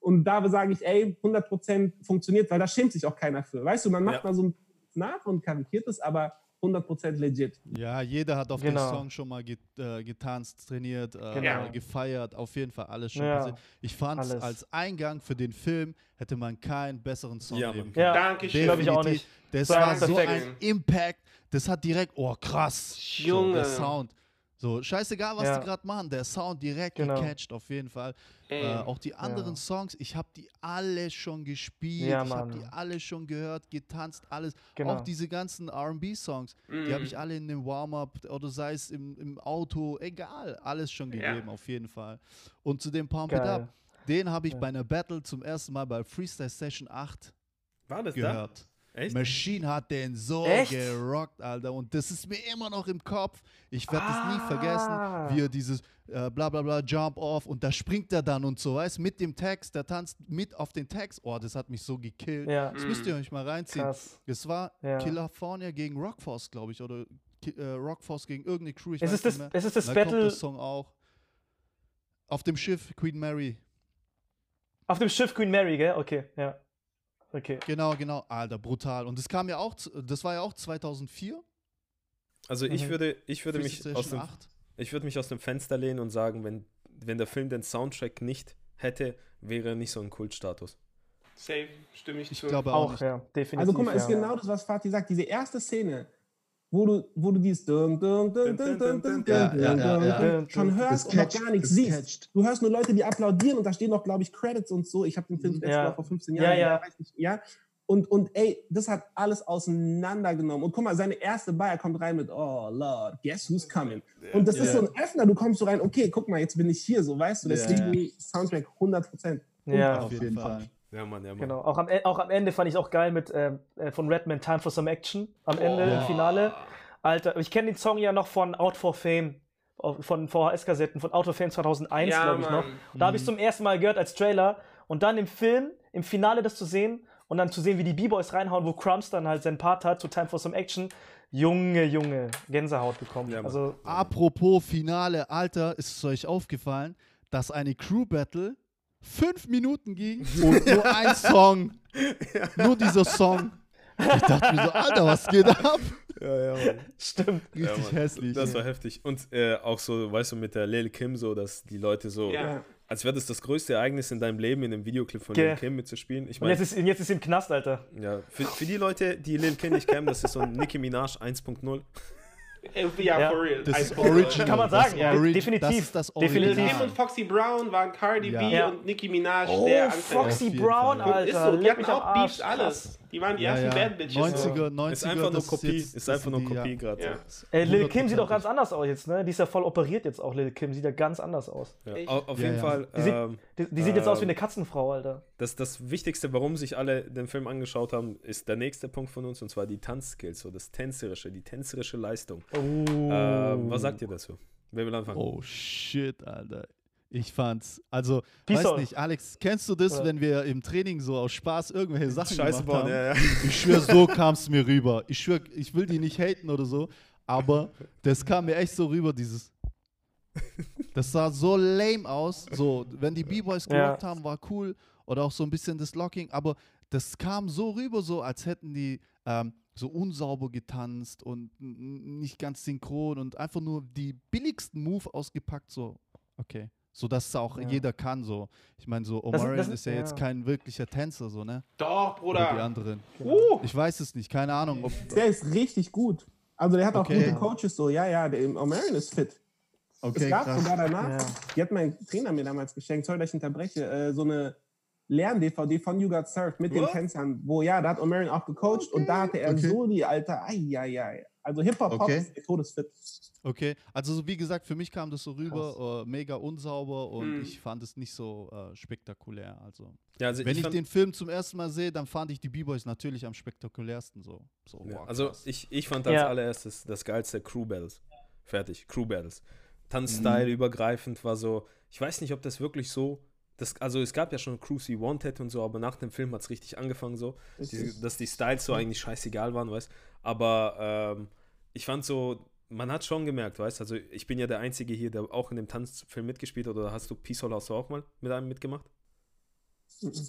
Und da sage ich, ey, 100% funktioniert, weil da schämt sich auch keiner für. Weißt du, man macht Ja. mal so ein nach und karikiert es, aber 100% legit. Ja, jeder hat auf Genau. den Song schon mal get, äh, getanzt, trainiert, äh, Genau. gefeiert, auf jeden Fall alles schon Ja. passiert. Ich fand es als Eingang für den Film hätte man keinen besseren Song Ja, nehmen können. Ja, Dankeschön. glaube ich auch nicht. Das So war so ein Impact, das hat direkt, oh krass, so, Junge. der Sound. So, scheißegal, was Ja. die gerade machen, der Sound direkt Genau. gecatcht, auf jeden Fall. Äh, auch die anderen Ja. Songs, ich habe die alle schon gespielt, Ja, ich habe die alle schon gehört, getanzt, alles. Genau. Auch diese ganzen RB-Songs, die habe ich alle in dem Warm-up oder sei es im, im Auto, egal, alles schon Ja. gegeben, auf jeden Fall. Und zu dem Pump It Geil. Up, den habe ich Ja. bei einer Battle zum ersten Mal bei Freestyle Session 8 War das gehört. da? Echt? Machine hat den so Echt? gerockt, Alter. Und das ist mir immer noch im Kopf. Ich werde das nie Ah. vergessen, wie er dieses äh, bla bla bla Jump Off und da springt er dann und so, weißt mit dem Text, der tanzt mit auf den Text. Oh, das hat mich so gekillt. Ja, Das müsst ihr euch mal reinziehen. krass. Es war Ja. California gegen Rockforce, glaube ich, oder äh, Rockforce gegen irgendeine Crew. Ich Es weiß ist nicht das, mehr. es ist das Da kommt Battle der Song auch. Auf dem Schiff Queen Mary. auf dem Schiff Queen Mary, gell? Okay, ja. Okay. Genau, genau. Alter, brutal. Und das kam ja auch, das war ja auch 2004. Also ich Mhm. würde, ich würde mich aus dem, 8. ich würde mich aus dem Fenster lehnen und sagen, wenn, wenn der Film den Soundtrack nicht hätte, wäre er nicht so ein Kultstatus. Safe, stimme ich, Ich zu. glaube auch, Auch, ja, definitiv. Also guck mal, ist ja. genau das, was Fatih sagt. Diese erste Szene, wo du, wo du dieses dun, dun, dun, dun, dun, dun, Ja, dun, ja, ja, dun, ja. dun, schon hörst und noch gar nichts das siehst. Du hörst nur Leute, die applaudieren und da stehen noch, glaube ich, Credits und so. Ich habe den Film letztes Mal vor 15 Ja, Jahren ja. ja. Und, und ey, das hat alles auseinandergenommen. Und guck mal, seine erste Bar, er kommt rein mit, oh Lord, guess who's coming? Und das ist so ein Öffner, du kommst so rein, okay, guck mal, jetzt bin ich hier, so weißt du, Ja, deswegen Soundtrack 100 Prozent. Ja, Auf jeden Fall. Ja, Mann, ja, Mann. genau. Auch am, E- auch am Ende fand ich auch geil mit ähm, äh, von Redman Time for Some Action. Am Ende, Oh. im Finale. Alter, ich kenne den Song ja noch von Out for Fame. Von VHS-Kassetten, von Out for Fame 2001, Ja, glaube ich noch. Mann. Und da habe ich zum ersten Mal gehört als Trailer. Und dann im Film, im Finale das zu sehen und dann zu sehen, wie die B-Boys reinhauen, wo Crumbs dann halt seinen Part hat, zu Time for Some Action. Junge, Junge, Gänsehaut bekommen. Ja, also, Apropos Finale, Alter, ist es euch aufgefallen, dass eine Crew Battle fünf Minuten ging und nur ein Song. Nur dieser Song. Ich dachte mir so, Alter, was geht ab? Ja, ja, Mann. stimmt. Ja, Richtig Mann. hässlich. Das war heftig. Und äh, auch so, weißt du, mit der Lil Kim so, dass die Leute so, Ja. als wäre das das größte Ereignis in deinem Leben, in einem Videoclip von Ge- Lil Kim mitzuspielen. Ich Und meine, jetzt ist, jetzt ist sie im Knast, Alter. ja, für, für die Leute, die Lil Kim nicht kennen, das ist so ein Nicki Minaj 1.0. Äh, Ja, Ja. for real. Das ist Original. Kann man das sagen, ja, Origi- definitiv. Das ist das Definitiv. Lil Kim und Foxy Brown waren Cardi Ja. B Ja. und Nicki Minaj Oh, der. Foxy Brown, Fall. Alter. Ist so, die hatten auch. Beefs, alles. Die waren die Ja, ersten ja. Bad Bitches. 90er, 90er. Ist einfach nur Kopie. jetzt- Ist einfach nur Kopie ja. gerade. Ja. Ey, Lil Kim sieht auch 100%. ganz anders aus jetzt, ne? Die ist ja voll operiert jetzt auch, Lil Kim. Sieht ja ganz anders aus. Auf, jeden ja. Fall. Die sieht- ähm, Die, die sieht jetzt aus wie eine Katzenfrau, Alter. Das, das Wichtigste, warum sich alle den Film angeschaut haben, ist der nächste Punkt von uns und zwar die Tanzskills, so das Tänzerische, die tänzerische Leistung. Oh. Ähm, was sagt ihr dazu? Wer will anfangen? Oh shit, Alter. Ich fand's, also, Peace weiß out. nicht, Alex, kennst du das, Oder? wenn wir im Training so aus Spaß irgendwelche Sachen Scheiße gemacht bauen, haben? ja, ja. Ich schwör, so kam es mir rüber. Ich schwör, ich will die nicht haten oder so, aber das kam mir echt so rüber, dieses. Das sah so lame aus. So, wenn die B-Boys Ja. gerockt haben, war cool. Oder auch so ein bisschen das Locking, aber das kam so rüber, so als hätten die ähm, so unsauber getanzt und nicht ganz synchron und einfach nur die billigsten Move ausgepackt, so, okay. So dass es auch Ja. jeder kann, so. Ich meine, so Das- Omarion das- ist ja, ja. jetzt kein wirklicher Tänzer, so, ne? Doch, Oder die Bruder. anderen. Uh, Ich weiß es nicht, keine Ahnung. Ob, Der ist richtig gut. Also der hat auch Okay. gute Coaches so. Ja, ja, der Omarion ist fit. Okay, es gab krass. sogar danach, Ja. die hat mein Trainer mir damals geschenkt, sorry, dass ich unterbreche, äh, so eine Lern-DVD von You Got Served mit den What? Tänzern, wo ja, da hat Omarion auch gecoacht und da hatte er Okay. so die Alter, ai, ai, ai. Also Hip-Hop Okay. ist todesfit. okay, also so wie gesagt, für mich kam das so rüber, äh, mega unsauber und Hm. ich fand es nicht so äh, spektakulär. Also, ja also wenn ich, fand- den Film zum ersten Mal sehe, dann fand ich die B-Boys natürlich am spektakulärsten. So, so Ja, wow, also ich, ich fand als Ja. allererstes das geilste Crew Battles. Fertig, Crew Battles. Tanzstyle übergreifend war so, ich weiß nicht, ob das wirklich so, das, also es gab ja schon Crews wie Wanted und so, aber nach dem Film hat es richtig angefangen so, die, dass die Styles so eigentlich scheißegal waren, weißt aber ähm, ich fand so, man hat schon gemerkt, weißt also ich bin ja der Einzige hier, der auch in dem Tanzfilm mitgespielt hat, oder hast du Peace Hall du auch mal mit einem mitgemacht?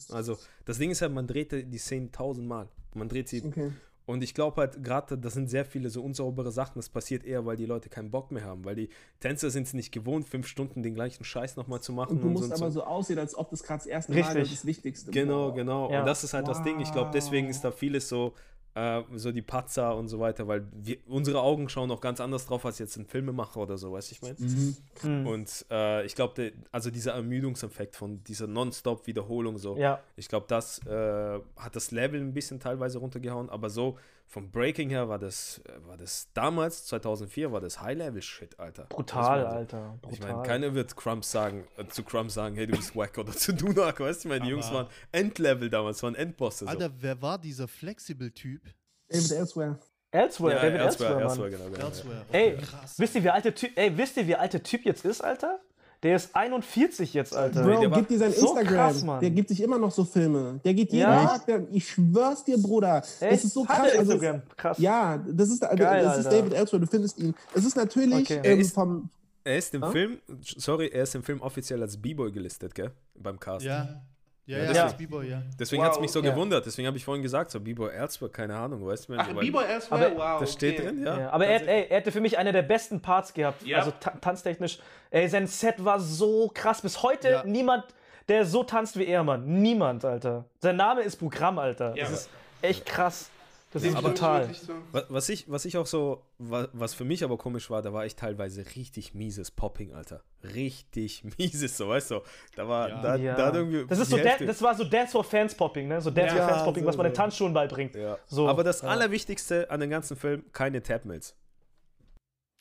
Also das Ding ist halt, man dreht die Szenen tausendmal. Man dreht sie Okay. Und ich glaube halt, gerade das sind sehr viele so unsaubere Sachen. Das passiert eher, weil die Leute keinen Bock mehr haben. Weil die Tänzer sind es nicht gewohnt, fünf Stunden den gleichen Scheiß nochmal zu machen. Und du und musst so, aber und so. so aussehen, als ob das gerade das erste Mal ist, Richtig. das ist das Wichtigste. Genau, Boah. genau. Ja. Und das ist halt das Ding. Ich glaube, deswegen ist da vieles so, äh, so die Patzer und so weiter, weil wir, unsere Augen schauen auch ganz anders drauf als jetzt ein Filmemacher oder so, weißt du, ich meine? Mhm. Hm. Und äh, ich glaube, also dieser Ermüdungseffekt von dieser Nonstop-Wiederholung so, Ja, Ich glaube, das äh, hat das Level ein bisschen teilweise runtergehauen, aber so vom Breaking her war das, äh, war das damals, 2004, war das High-Level-Shit, Alter. brutal, so- Alter. Brutal. Ich meine, keiner wird Crumbs sagen, äh, zu Crumbs sagen, hey, du bist wack oder zu Dunak, weißt du? Ich meine, die Jungs waren Endlevel damals, waren Endbosse. So. Alter, wer war dieser Flexible-Typ? David Elsewhere. Elsewhere, ja, David Elsewhere, Elsewhere, Elsewhere, genau, genau. Elsewhere. Ey, krass. wisst ihr, wie alter Typ, ey, wisst ihr, wie alter Typ jetzt ist, Alter? Der ist 41 jetzt, Alter. Bro, der war gib dir sein so Instagram. krass, Mann. der gibt sich immer noch so Filme. Der geht jeden Ja? Tag, der, ich schwör's dir, Bruder. Echt? Das ist so Hat krass. Also, Instagram? Krass. ja, das ist, Geil, das ist Alter. David Elsewhere, du findest ihn. Es ist natürlich Okay. Er ähm, ist- vom. Er ist im Ah? Film, sorry, er ist im Film offiziell als B-Boy gelistet, gell? Beim Cast. Ja. Ja, Ja, ja, deswegen- das B-Boy, ja. Deswegen Wow, hat es mich so ja. gewundert. Deswegen habe ich vorhin gesagt, so B-Boy Elsewhere, keine Ahnung, weißt du? Ach, B-Boy Elsewhere, Aber wow. Das steht okay. drin, ja. Ja, aber er, hat- ey, er hatte für mich eine der besten Parts gehabt. Ja. Also ta tanztechnisch. Ey, sein Set war so krass. Bis heute Ja. niemand, der so tanzt wie er, Mann. Niemand, Alter. Sein Name ist Programm, Alter. Ja. Das ist echt krass. Das Dem ist wirklich so. Was, ich, was ich auch so, wa- was für mich aber komisch war, da war ich teilweise richtig mieses Popping, Alter. Richtig mieses, so, weißt du. Da war, Ja. da, Ja. da irgendwie. das, ist so das war so Dance for Fans Popping, ne? So Dance Ja, for Fans Popping, so, was man den so. Tanzschulen beibringt. ja. So, aber das ja. Allerwichtigste an dem ganzen Film, keine Tapmills.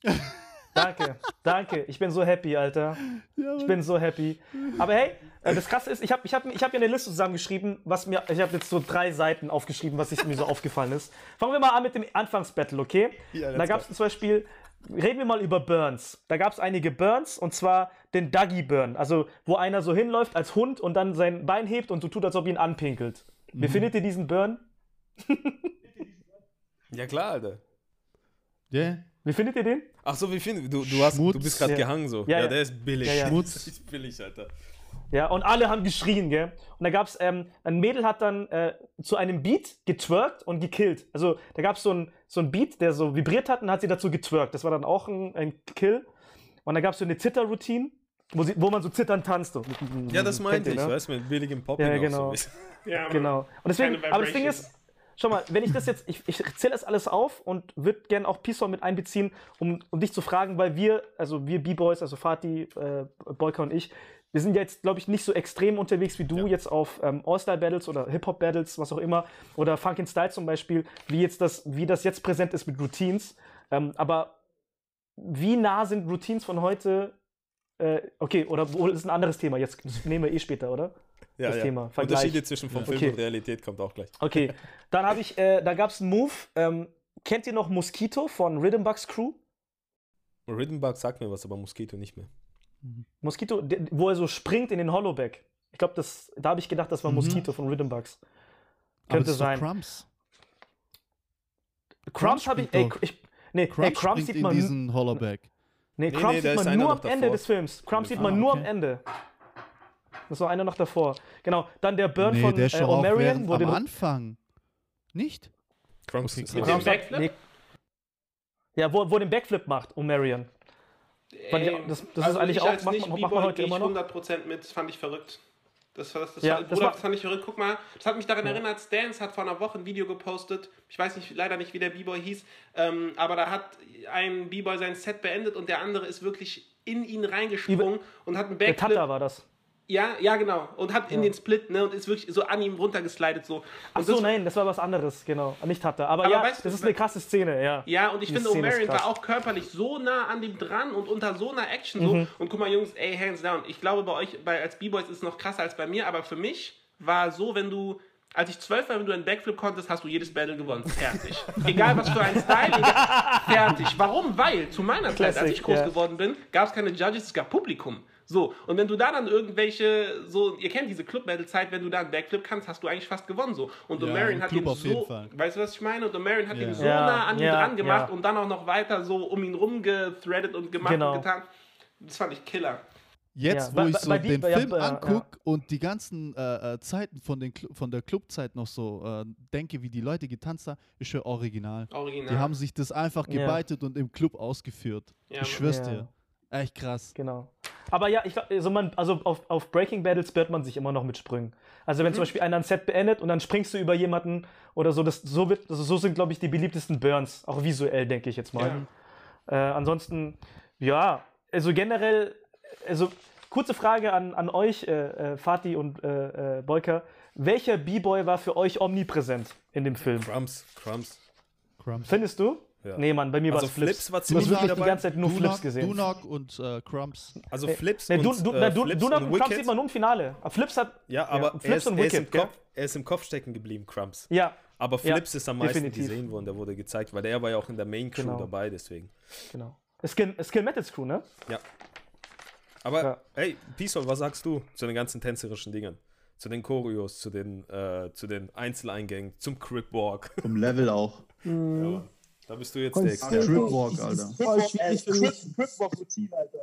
Danke, danke. Ich bin so happy, Alter. Ich bin so happy. Aber hey, äh, das Krasse ist, ich habe ich hab, ich hab mir eine Liste zusammengeschrieben, was mir, ich habe jetzt so drei Seiten aufgeschrieben, was ich, mir so aufgefallen ist. Fangen wir mal an mit dem Anfangsbattle, okay? Ja, da gab es zum Beispiel, reden wir mal über Burns. Da gab es einige Burns und zwar den Dougie Burn, also wo einer so hinläuft als Hund und dann sein Bein hebt und so tut, als ob ihn anpinkelt. Wie findet ihr diesen Burn? Ja, klar, Alter. Ja. Wie findet ihr den? Ach so, wie findest du? Du, hast, du Schmutz. bist gerade Ja. gehangen so. Ja, Ja, ja. der ist billig. Ja, ja. Schmutz. Das ist billig, Alter. Ja, und alle haben geschrien, gell? Und da gab's, ähm, ein Mädel hat dann äh, zu einem Beat getwerkt und gekillt. Also da gab's so ein, so ein Beat, der so vibriert hat und hat sie dazu getwerkt. Das war dann auch ein, ein Kill. Und da gab's so eine Zitter-Routine, wo, sie- wo man so zittern tanzt. Ja, das meinte ich, ne? weißt du, mit billigem Popping Ja, auch genau. so. Ja. Genau. Und deswegen, aber das Ding ist, schau mal, wenn ich das jetzt, ich, ich zähle das alles auf und würde gerne auch Peace mit einbeziehen, um, um dich zu fragen, weil wir, also wir B-Boys, also Fatih, äh, Boyka und ich, wir sind ja jetzt, glaube ich, nicht so extrem unterwegs wie du Ja. jetzt auf ähm, All-Star-Battles oder Hip-Hop-Battles, was auch immer, oder Funk in Style zum Beispiel, wie jetzt das, wie das jetzt präsent ist mit Routines. Ähm, aber wie nah sind Routines von heute? Äh, okay, oder wo ist ein anderes Thema? Jetzt das nehmen wir eh später, oder? Ja, Das ja. Thema, Vergleich. Unterschiede zwischen vom Film Okay. und Realität kommt auch gleich. Okay, dann habe ich, äh, da gab es einen Move. Ähm, kennt ihr noch Mosquito von Rhythm Bugs Crew? Rhythm Bug sagt mir was, aber Mosquito nicht mehr. Mosquito, der- wo er so springt in den Hollowback. Ich glaube, das, da habe ich gedacht, das war Mhm. Mosquito von Rhythm Bugs. Aber Könnte das ist doch sein. Crumbs. Crumbs habe ich, ey, ich, nee, Crumbs, ey, Crumbs sieht in man, diesen Hollowback. nee, Nee, Crumbs nee, da sieht man nur am Ende des Films. Crumbs sieht Ah, man nur am okay. Ende. Das war einer noch davor. Genau, dann der Burn nee, von der äh, ist O'Marion, wo am Anfang. Nicht? Crumbs ist Mit dem Backflip? nee. Ja, wo, wo den Backflip macht, O'Marion. Ey, das- das ist also eigentlich ich auch- macht- nicht macht man B-Boy heute gehe ich immer noch. 100% mit, das fand ich verrückt. Das, war- das, das, Ja, war, das Bruder, war- das fand ich verrückt. Guck mal, das hat mich daran erinnert, Stans hat vor einer Woche ein Video gepostet. Ich weiß nicht, leider nicht, wie der B-Boy hieß, ähm, aber da hat ein B-Boy sein Set beendet und der andere ist wirklich in ihn reingesprungen und hat einen Der Backflip. Tata war das. Ja, ja, genau. Und hat in Ja. den Split, ne, und ist wirklich so an ihm runtergeslidet. So. Und Ach so, das- nein, das war was anderes, genau. Nicht Tata. Aber, Aber ja, weißt das ist eine krasse Szene, ja. Ja, und ich Die finde, O'Marion war auch körperlich so nah an dem dran und unter so einer Action so. Mhm. Und guck mal, Jungs, ey, hands down. Ich glaube, bei euch, bei, als B-Boys ist es noch krasser als bei mir, aber für mich war so, wenn du, als ich zwölf war, wenn du einen Backflip konntest, hast du jedes Battle gewonnen. Fertig. egal was für ein Style, egal, fertig. Warum? Weil zu meiner Zeit, als Classic, ich groß ja. geworden bin, gab es keine Judges, es gab Publikum. So, und wenn du da dann irgendwelche, so, ihr kennt diese Club-Battle-Zeit, wenn du da einen Backflip kannst, hast du eigentlich fast gewonnen, so. Und Ja, O'Marion im hat Club ihn so, weißt du, was ich meine? Und O'Marion hat Ja. ihn so Ja, nah an ihn ja, dran gemacht ja. und dann auch noch weiter so um ihn rumgethreadet und gemacht Genau. und getan. Das fand ich Killer. Jetzt, Ja, wo bei- ich so bei die- den bei- ja, Film ja, ja. angucke und die ganzen äh, äh, Zeiten von, den Clu- von der Clubzeit noch so äh, denke, wie die Leute getanzt haben, ist schon original. Original. Die haben sich das einfach Ja. gebeitet und im Club ausgeführt. Ja, ich schwör's Ja. dir. Echt krass. Genau. Aber ja, ich glaube, also, man- also auf, auf Breaking Battles bört man sich immer noch mit Sprüngen. Also wenn zum Beispiel einer ein Set beendet und dann springst du über jemanden oder so, das, so, wird, also so sind, glaube ich, die beliebtesten Burns, auch visuell, denke ich jetzt mal. Äh, ansonsten, ja, also generell, also kurze Frage an, an euch, äh, äh, Fatih und äh, äh, Boyka. Welcher B-Boy war für euch omnipräsent in dem Film? Crumbs, Crumbs. Crumbs. Findest du? Ja. Nee, Mann, bei mir war Also es Flips. Flips war Du ziemlich hast viel wirklich die dabei. ganze Zeit nur Flips Dunok, gesehen. Dunok und äh, Crumbs. Also Flips Nee, und, du, du, äh, na, du, Flips du, und und Crumbs Wicked. sieht man nur im Finale. Flips hat. Ja, aber er, Flips ist, und er, ist im Wicked? Kopf, er ist im Kopf stecken geblieben, Crumbs. Ja, Aber Ja, Flips ist am meisten definitiv. gesehen worden, der wurde gezeigt, weil er war ja auch in der Main Crew Genau. dabei, deswegen. genau. Skill, Skill Metals Crew, ne? Ja. Aber, Ja. hey, Pisol, was sagst du zu den ganzen tänzerischen Dingen? Zu den Choreos, zu den, äh, zu den Einzeleingängen, zum Cripwalk. Vom Level auch. ja, Mann. Da bist du jetzt der Experte. Tripwalk, Alter. Voll schwierig für mich. Trip-Routine, Alter.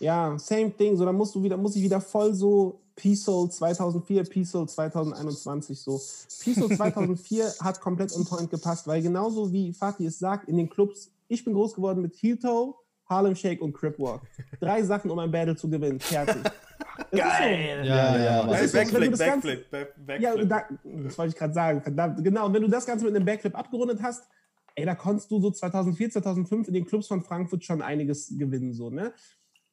Ja, same thing. So, da musst du wieder, muss ich wieder voll so Peace Soul 2004, Peace Soul 2021 so. Peace Soul 2004 hat komplett on point gepasst, weil genauso wie Fatih es sagt, in den Clubs, ich bin groß geworden mit Heel Toe, Harlem Shake und Crip Walk. Drei Sachen, um ein Battle zu gewinnen. Fertig. Geil! Ja, ja, ist Backflip, Backflip, Back- Ja, Backflip. da, das wollte ich gerade sagen. Verdammt, genau. Und wenn du das Ganze mit einem Backflip abgerundet hast, ey, da konntest du so 2004, 2005 in den Clubs von Frankfurt schon einiges gewinnen, so, ne?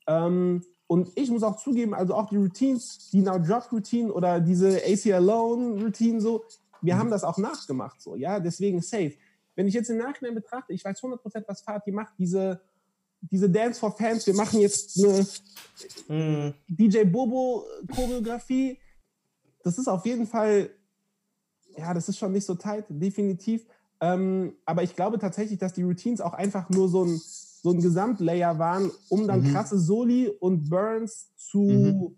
Ähm, und ich muss auch zugeben, also auch die Routines, die Now Drop Routine oder diese AC Alone Routine, so, wir haben das auch nachgemacht, so, ja, deswegen safe. Wenn ich jetzt im Nachhinein betrachte, ich weiß 100%, was Fatih macht, diese, diese Dance for Fans, wir machen jetzt eine Mhm. DJ Bobo Choreografie, das ist auf jeden Fall, ja, das ist schon nicht so tight, definitiv. Ähm, aber ich glaube tatsächlich, dass die Routines auch einfach nur so ein, so ein Gesamtlayer waren, um dann Mhm. krasse Soli und Burns zu Mhm.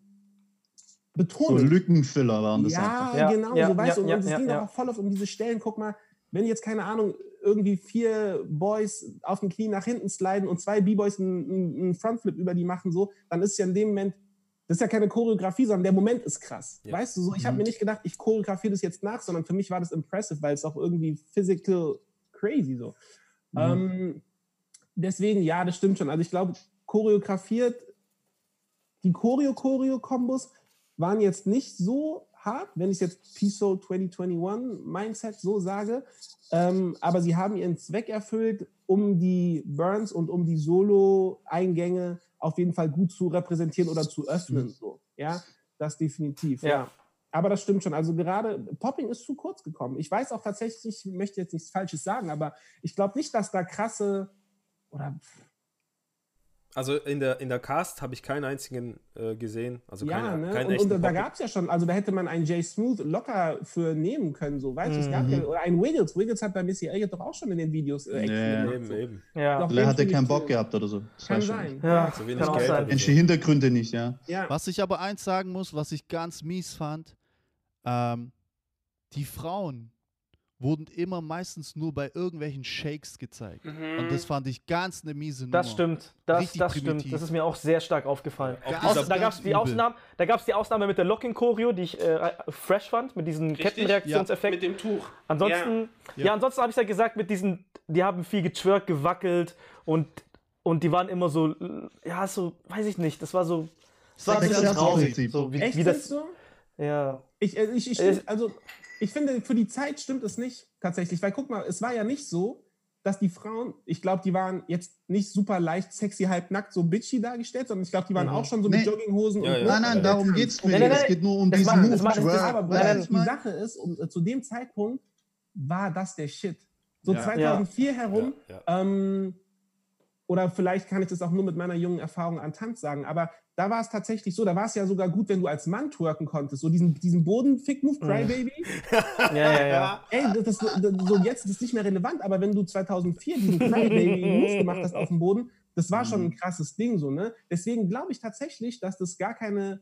betont. So Lückenfüller waren das ja, einfach. Ja, genau, ja, so weißt ja, du, und es ja, ging ja. auch voll auf um diese Stellen. Guck mal, wenn jetzt, keine Ahnung, irgendwie vier Boys auf dem Knie nach hinten sliden und zwei B-Boys einen, einen einen Frontflip über die machen, so, dann ist ja in dem Moment, das ist ja keine Choreografie, sondern der Moment ist krass. Ja. Weißt du, so, ich habe Mhm. mir nicht gedacht, ich choreografiere das jetzt nach, sondern für mich war das impressive, weil es auch irgendwie physical crazy so. Mhm. Ähm, deswegen, ja, das stimmt schon. Also ich glaube, choreografiert, die Choreo-Choreo-Kombos waren jetzt nicht so hart, wenn ich jetzt PSO 2021 Mindset so sage. Ähm, aber sie haben ihren Zweck erfüllt, um die Burns und um die Solo-Eingänge auf jeden Fall gut zu repräsentieren oder zu öffnen. So. Ja, das definitiv. Ja. Ja. Aber das stimmt schon. Also gerade Popping ist zu kurz gekommen. Ich weiß auch tatsächlich, ich möchte jetzt nichts Falsches sagen, aber ich glaube nicht, dass da krasse oder Also in der, in der Cast habe ich keinen einzigen äh, gesehen. Also ja, keinen, ne? keinen Und, echten und da gab es ja schon, also da hätte man einen Jay Smooth locker für nehmen können, so weißt du, es gab Mhm. ja, oder einen Wiggles. Wiggles hat bei Missy Elliott doch auch schon in den Videos äh, Nee. gemacht, Eben, so. eben. Ja. Doch. Vielleicht hat er keinen Bock gehabt oder so. Das Kann sein. nicht. Ja, So wenig kann Geld sein. die Hintergründe nicht, ja. Ja, Was ich aber eins sagen muss, was ich ganz mies fand, ähm, die Frauen wurden immer meistens nur bei irgendwelchen Shakes gezeigt. Mhm. Und das fand ich ganz eine miese Nummer. Das stimmt, das, Richtig das stimmt. Das ist mir auch sehr stark aufgefallen. Ja, Aus, dieser, da gab es die, da gab's die Ausnahme mit der Locking-Choreo, die ich äh, fresh fand, mit diesem. Kettenreaktionseffekt. Mit dem Tuch. Ansonsten, ja, Ja. ansonsten habe ich ja gesagt, mit diesen, die haben viel getwerkt, gewackelt und, und die waren immer so, ja, so, weiß ich nicht, das war so, das war so. Prinzip. So, wie, echt wie das so? ja. Ich, äh, ich, ich, also, ich finde, für die Zeit stimmt es nicht tatsächlich, weil guck mal, es war ja nicht so, dass die Frauen, ich glaube, die waren jetzt nicht super leicht, sexy, halbnackt, so bitchy dargestellt, sondern ich glaube, die waren Mhm. auch schon so mit Nee. Jogginghosen Ja, und ja. Nein, nein, darum geht's mir Nein, Es geht nur um das diesen macht- Move. das macht- das Twerk, aber- nein, Die? Sache ist, um, äh, zu dem Zeitpunkt war das der Shit. So Ja. 2004 herum, Ja, ja. ähm, oder vielleicht kann ich das auch nur mit meiner jungen Erfahrung an Tanz sagen, aber da war es tatsächlich so, da war es ja sogar gut, wenn du als Mann twerken konntest, so diesen, diesen Boden-Fick-Move, Crybaby. Ja, ja, ja. Ey, das, das, so jetzt ist es nicht mehr relevant, aber wenn du 2004 diesen Crybaby-Move gemacht hast auf dem Boden, das war schon ein krasses Ding, so, ne? Deswegen glaube ich tatsächlich, dass das gar keine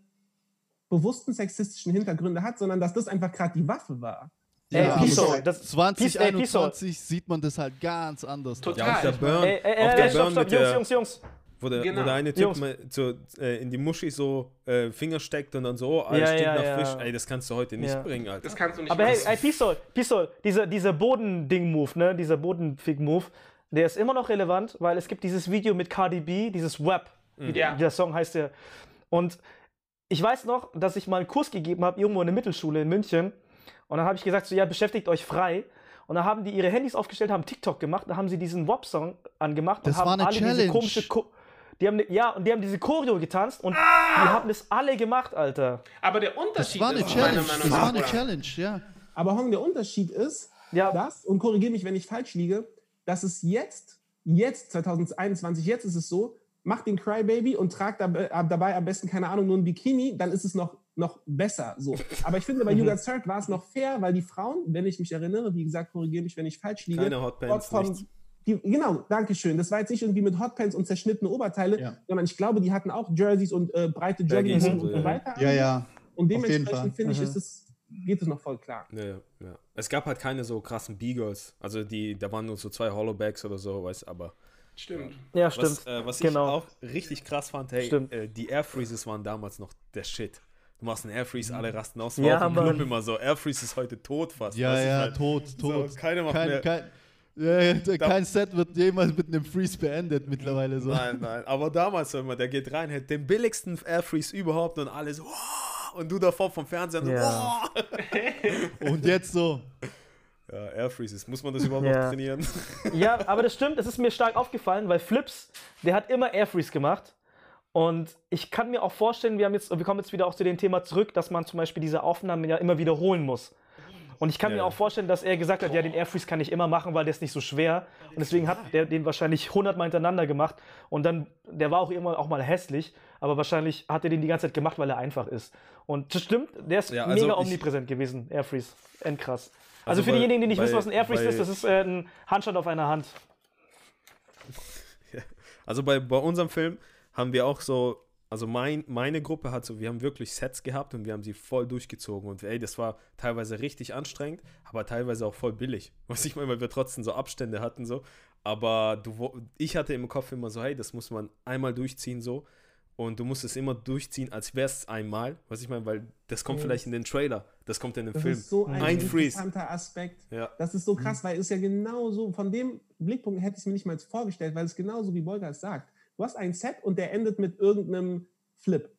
bewussten sexistischen Hintergründe hat, sondern dass das einfach gerade die Waffe war. Ey, Ja, Piso, aber das, 2021 sieht man das halt ganz anders. Total. Ja, auch der Burn, ey, ey, ey, der ey, stopp, Burn stopp, mit Jungs, der, Jungs, Jungs. Wo der, Genau. wo der eine Typ Jungs. mal so, äh, in die Muschi so äh, Finger steckt und dann so, alles Ja, stinkt ja, nach ja. Fisch. Ey, das kannst du heute nicht Ja. bringen, Alter. Das kannst du nicht Aber hey, machen. ey, Pistol, Pistol, dieser, dieser Bodending-Move, ne, dieser Bodenfick-Move, der ist immer noch relevant, weil es gibt dieses Video mit Cardi B, dieses Web, wie Ja. der Song heißt ja. Und ich weiß noch, dass ich mal einen Kurs gegeben habe, irgendwo in der Mittelschule in München. Und dann habe ich gesagt, so, ja, beschäftigt euch frei. Und dann haben die ihre Handys aufgestellt, haben TikTok gemacht, dann haben sie diesen WAP-Song angemacht Das und haben war eine alle diese Challenge. komische Ko die haben, ne- ja, und die haben diese Choreo getanzt und die haben das alle gemacht, Alter. Aber der Das Unterschied war eine ist meiner Challenge. Meinung Das nach, war eine? Challenge, ja. Aber Hong, der Unterschied ist, Ja, das, und korrigiere mich, wenn ich falsch liege, dass es jetzt, jetzt, 2021, jetzt ist es so, mach den Crybaby und trag dab- äh, dabei am besten, keine Ahnung, nur ein Bikini, dann ist es noch, noch besser. So. Aber ich finde, bei You Got Served war es noch fair, weil die Frauen, wenn ich mich erinnere, wie gesagt, korrigiere mich, wenn ich falsch liege, Keine Hotpants, vom- nichts. Die, genau, danke schön. Das war jetzt nicht irgendwie mit Hotpants und zerschnittene Oberteile, Ja. sondern ich glaube, die hatten auch Jerseys und äh, breite Baggies Jogginghosen und so, und so ja. weiter. Ja, ja. Und auf dementsprechend finde ich, Mhm. ist es, geht es noch voll klar. Ja, ja, ja. Es gab halt keine so krassen B-Girls. Also die, da waren nur so zwei Hollowbacks oder so, weißt aber. Stimmt. ja, stimmt. Was, äh, was Genau. ich auch richtig krass fand, hey, Stimmt. äh, die Air Freezes waren damals noch der Shit. Du machst einen Air Freeze, alle rasten aus. Ja, War auch im Club Mann. immer so. Air Freeze ist heute tot fast. Ja, ja, weil- tot, So, tot. keiner macht kein, mehr. kein, ja, ja, kein Set wird jemals mit einem Freeze beendet mittlerweile so. Nein, nein. Aber damals so immer, der geht rein, hat den billigsten Air Freeze überhaupt und alle so. "Wow!" Und du davor vom Fernseher so. Ja. "Wow!" Und jetzt so. Ja, Air Freezes. Muss man das überhaupt Ja. noch trainieren? Ja, aber das stimmt, es ist mir stark aufgefallen, weil Flips, der hat immer Airfreeze gemacht. Und ich kann mir auch vorstellen, wir, haben jetzt, wir kommen jetzt wieder auch zu dem Thema zurück, dass man zum Beispiel diese Aufnahmen ja immer wiederholen muss. Und ich kann Ja. mir auch vorstellen, dass er gesagt hat, ja, den Airfreeze kann ich immer machen, weil der ist nicht so schwer. Und deswegen hat der den wahrscheinlich 100 Mal hintereinander gemacht. Und dann, der war auch immer auch mal hässlich, aber wahrscheinlich hat er den die ganze Zeit gemacht, weil er einfach ist. Und das stimmt, der ist Ja, also mega omnipräsent gewesen, Airfreeze. Endkrass. Also Also, für bei- diejenigen, die nicht bei- wissen, was ein Airfreeze bei- ist, das ist äh, ein Handstand auf einer Hand. Also bei, bei unserem Film haben wir auch so also mein, meine Gruppe hat so, wir haben wirklich Sets gehabt und wir haben sie voll durchgezogen. Und ey, das war teilweise richtig anstrengend, aber teilweise auch voll billig. Was ich meine, weil wir trotzdem so Abstände hatten so. Aber du, ich hatte im Kopf immer so, hey, das muss man einmal durchziehen so. Und du musst es immer durchziehen, als wäre es einmal. Was ich meine, weil das kommt Ja, vielleicht das- in den Trailer, das kommt in den Das Film. ist so ein, interessanter Aspekt. Ja. Das ist so krass, weil es ist ja genau so, von dem Blickpunkt hätte ich es mir nicht mal vorgestellt, weil es genauso wie Bolger es sagt. Du hast ein Set und der endet mit irgendeinem Flip.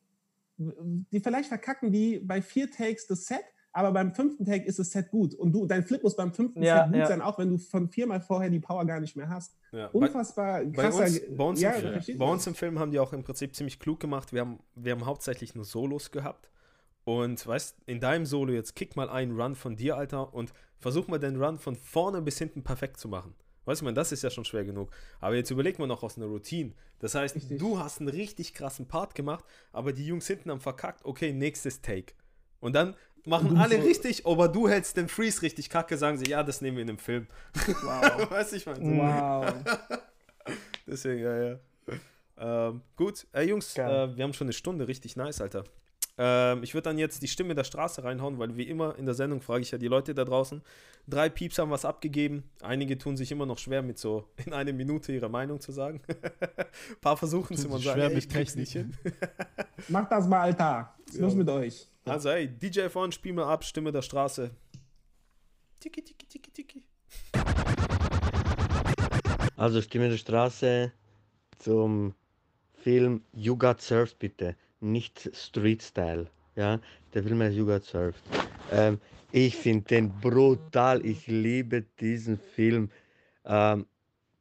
Die vielleicht verkacken die bei vier Takes das Set, aber beim fünften Take ist das Set gut. Und du, dein Flip muss beim fünften Ja, Set gut ja. sein, auch wenn du von viermal vorher die Power gar nicht mehr hast. Ja. Bei- Unfassbar Bei krasser. uns, bei, uns ja, im, bei uns im Film haben die auch im Prinzip ziemlich klug gemacht. Wir haben, wir haben hauptsächlich nur Solos gehabt. Und weißt, in deinem Solo jetzt kick mal einen Run von dir, Alter, und versuch mal den Run von vorne bis hinten perfekt zu machen. Weißt du, man, das ist ja schon schwer genug. Aber jetzt überleg mal noch aus einer Routine. Das heißt, Richtig. du hast einen richtig krassen Part gemacht, aber die Jungs hinten haben verkackt. Okay, nächstes Take. Und dann machen alle so- richtig, aber du hältst den Freeze richtig kacke, sagen sie, ja, das nehmen wir in dem Film. Wow. weißt du, ich meine, so. wow. Deswegen, ja, ja. Ähm, gut, äh, Jungs, äh, wir haben schon eine Stunde, richtig nice, Alter. Ähm, ich würde dann jetzt die Stimme der Straße reinhauen, weil wie immer in der Sendung frage ich ja die Leute da draußen. Drei Pieps haben was abgegeben. Einige tun sich immer noch schwer, mit so in einer Minute ihre Meinung zu sagen. Ein paar versuchen es immer und sagen, schwer ey, mit ich krieg's nicht hin. Macht das mal, Alter. Was Ja. los mit euch? Also, ey, DJ von, spiel mal ab, Stimme der Straße. Tiki, tiki, tiki, tiki. Also Stimme der Straße zum Film You Got Served bitte, nicht Street Style. Ja, der Film heißt Got Served. Ähm, ich finde den brutal, ich liebe diesen Film. Ähm,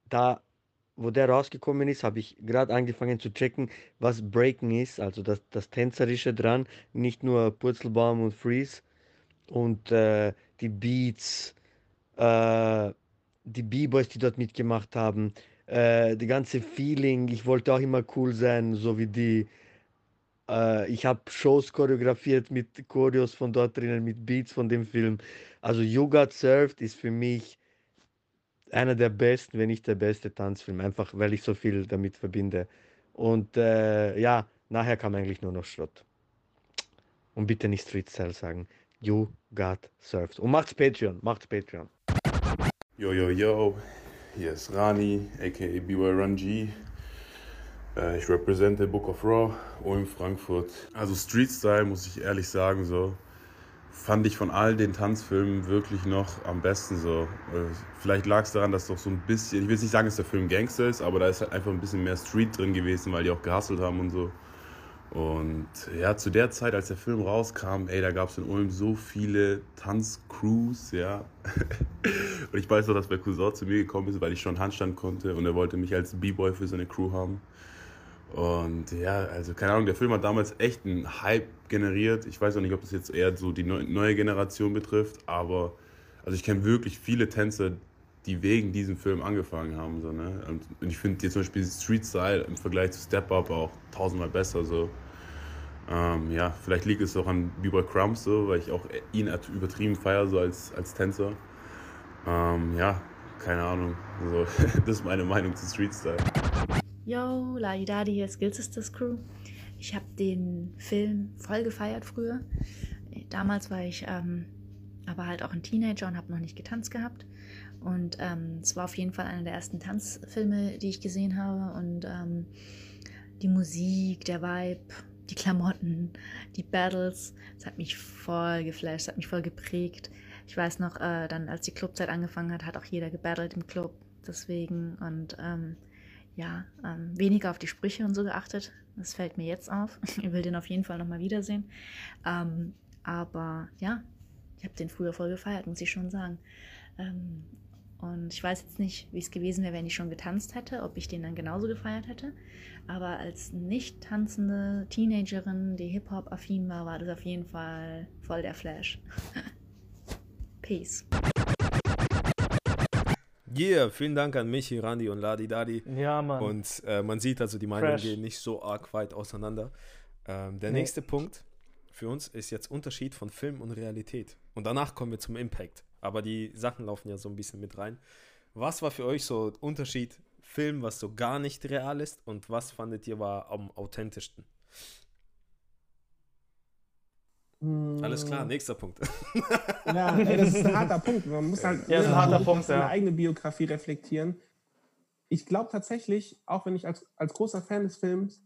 da, wo der rausgekommen ist, habe ich gerade angefangen zu checken, was Breaking ist, also das, das Tänzerische dran, nicht nur Purzelbaum und Freeze und äh, die Beats, äh, die B-Boys, die dort mitgemacht haben, äh, die ganze Feeling, ich wollte auch immer cool sein, so wie die. Äh, ich habe Shows choreografiert mit Choreos von dort drinnen, mit Beats von dem Film. Also You Got Served ist für mich einer der besten, wenn nicht der beste Tanzfilm, einfach weil ich so viel damit verbinde. Und äh, ja, nachher kam eigentlich nur noch Schrott. Und bitte nicht Street Style sagen. You Got Served. Und macht's Patreon, macht's Patreon. Yo, yo, yo, hier ist Rani, aka BY Run G. Äh, ich represente Book of Raw, Ulm, Frankfurt. Also Street Style, muss ich ehrlich sagen, so fand ich von all den Tanzfilmen wirklich noch am besten so. Äh, Vielleicht lag es daran, dass doch so ein bisschen, ich will nicht sagen, dass der Film Gangster ist, aber da ist halt einfach ein bisschen mehr Street drin gewesen, weil die auch gehustelt haben und so. Und ja, zu der Zeit, als der Film rauskam, ey, da gab es in Ulm so viele Tanzcrews, ja. und ich weiß noch, dass mein Cousin zu mir gekommen ist, weil ich schon Handstand konnte und er wollte mich als B-Boy für seine Crew haben. Und ja, also keine Ahnung, der Film hat damals echt einen Hype generiert. Ich weiß auch nicht, ob das jetzt eher so die neu- neue Generation betrifft, aber also ich kenne wirklich viele Tänzer, die wegen diesem Film angefangen haben. So, ne? Und ich finde jetzt zum Beispiel Street Style im Vergleich zu Step Up auch tausendmal besser. So. Ähm, ja, vielleicht liegt es auch an B-Boy Crumps, so, weil ich auch ihn übertrieben feiere so als, als Tänzer. Ähm, ja, keine Ahnung. Also, das ist meine Meinung zu Street Style. Yo, Ladidadi, hier ist Guild Crew. Ich habe den Film voll gefeiert früher. Damals war ich ähm, aber halt auch ein Teenager und habe noch nicht getanzt gehabt. Und ähm, es war auf jeden Fall einer der ersten Tanzfilme, die ich gesehen habe. Und ähm, die Musik, der Vibe, die Klamotten, die Battles, das hat mich voll geflasht, das hat mich voll geprägt. Ich weiß noch, äh, dann als die Clubzeit angefangen hat, hat auch jeder gebattelt im Club. Deswegen und ähm, ja, ähm, weniger auf die Sprüche und so geachtet. Das fällt mir jetzt auf. Ich will den auf jeden Fall nochmal wiedersehen. Ähm, aber ja, ich habe den früher voll gefeiert, muss ich schon sagen. Ähm, und ich weiß jetzt nicht, wie es gewesen wäre, wenn ich schon getanzt hätte, ob ich den dann genauso gefeiert hätte. Aber als nicht tanzende Teenagerin, die Hip-Hop-affin war, war das auf jeden Fall voll der Flash. Peace. Yeah, vielen Dank an Michi, Randy und Ladi Dadi. Ja, Mann. Und äh, man sieht also, die Meinungen Fresh. gehen nicht so arg weit auseinander. Ähm, der Nee. nächste Punkt für uns ist jetzt Unterschied von Film und Realität. Und danach kommen wir zum Impact. Aber die Sachen laufen ja so ein bisschen mit rein. Was war für euch so Unterschied Film, was so gar nicht real ist und was fandet ihr war am authentischsten? Alles klar, nächster Punkt. Ja, ey, das ist ein harter Punkt. Man muss halt Ja, ne, seine ja. eigene Biografie reflektieren. Ich glaube tatsächlich, auch wenn ich als, als großer Fan des Films,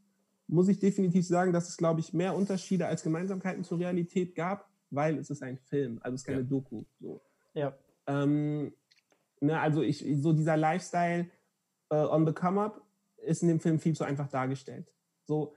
muss ich definitiv sagen, dass es, glaube ich, mehr Unterschiede als Gemeinsamkeiten zur Realität gab, weil es ist ein Film, also es ist keine Ja. Doku. So. Ja. Ähm, ne, also ich, so dieser Lifestyle äh, on the come up ist in dem Film viel zu einfach dargestellt. So,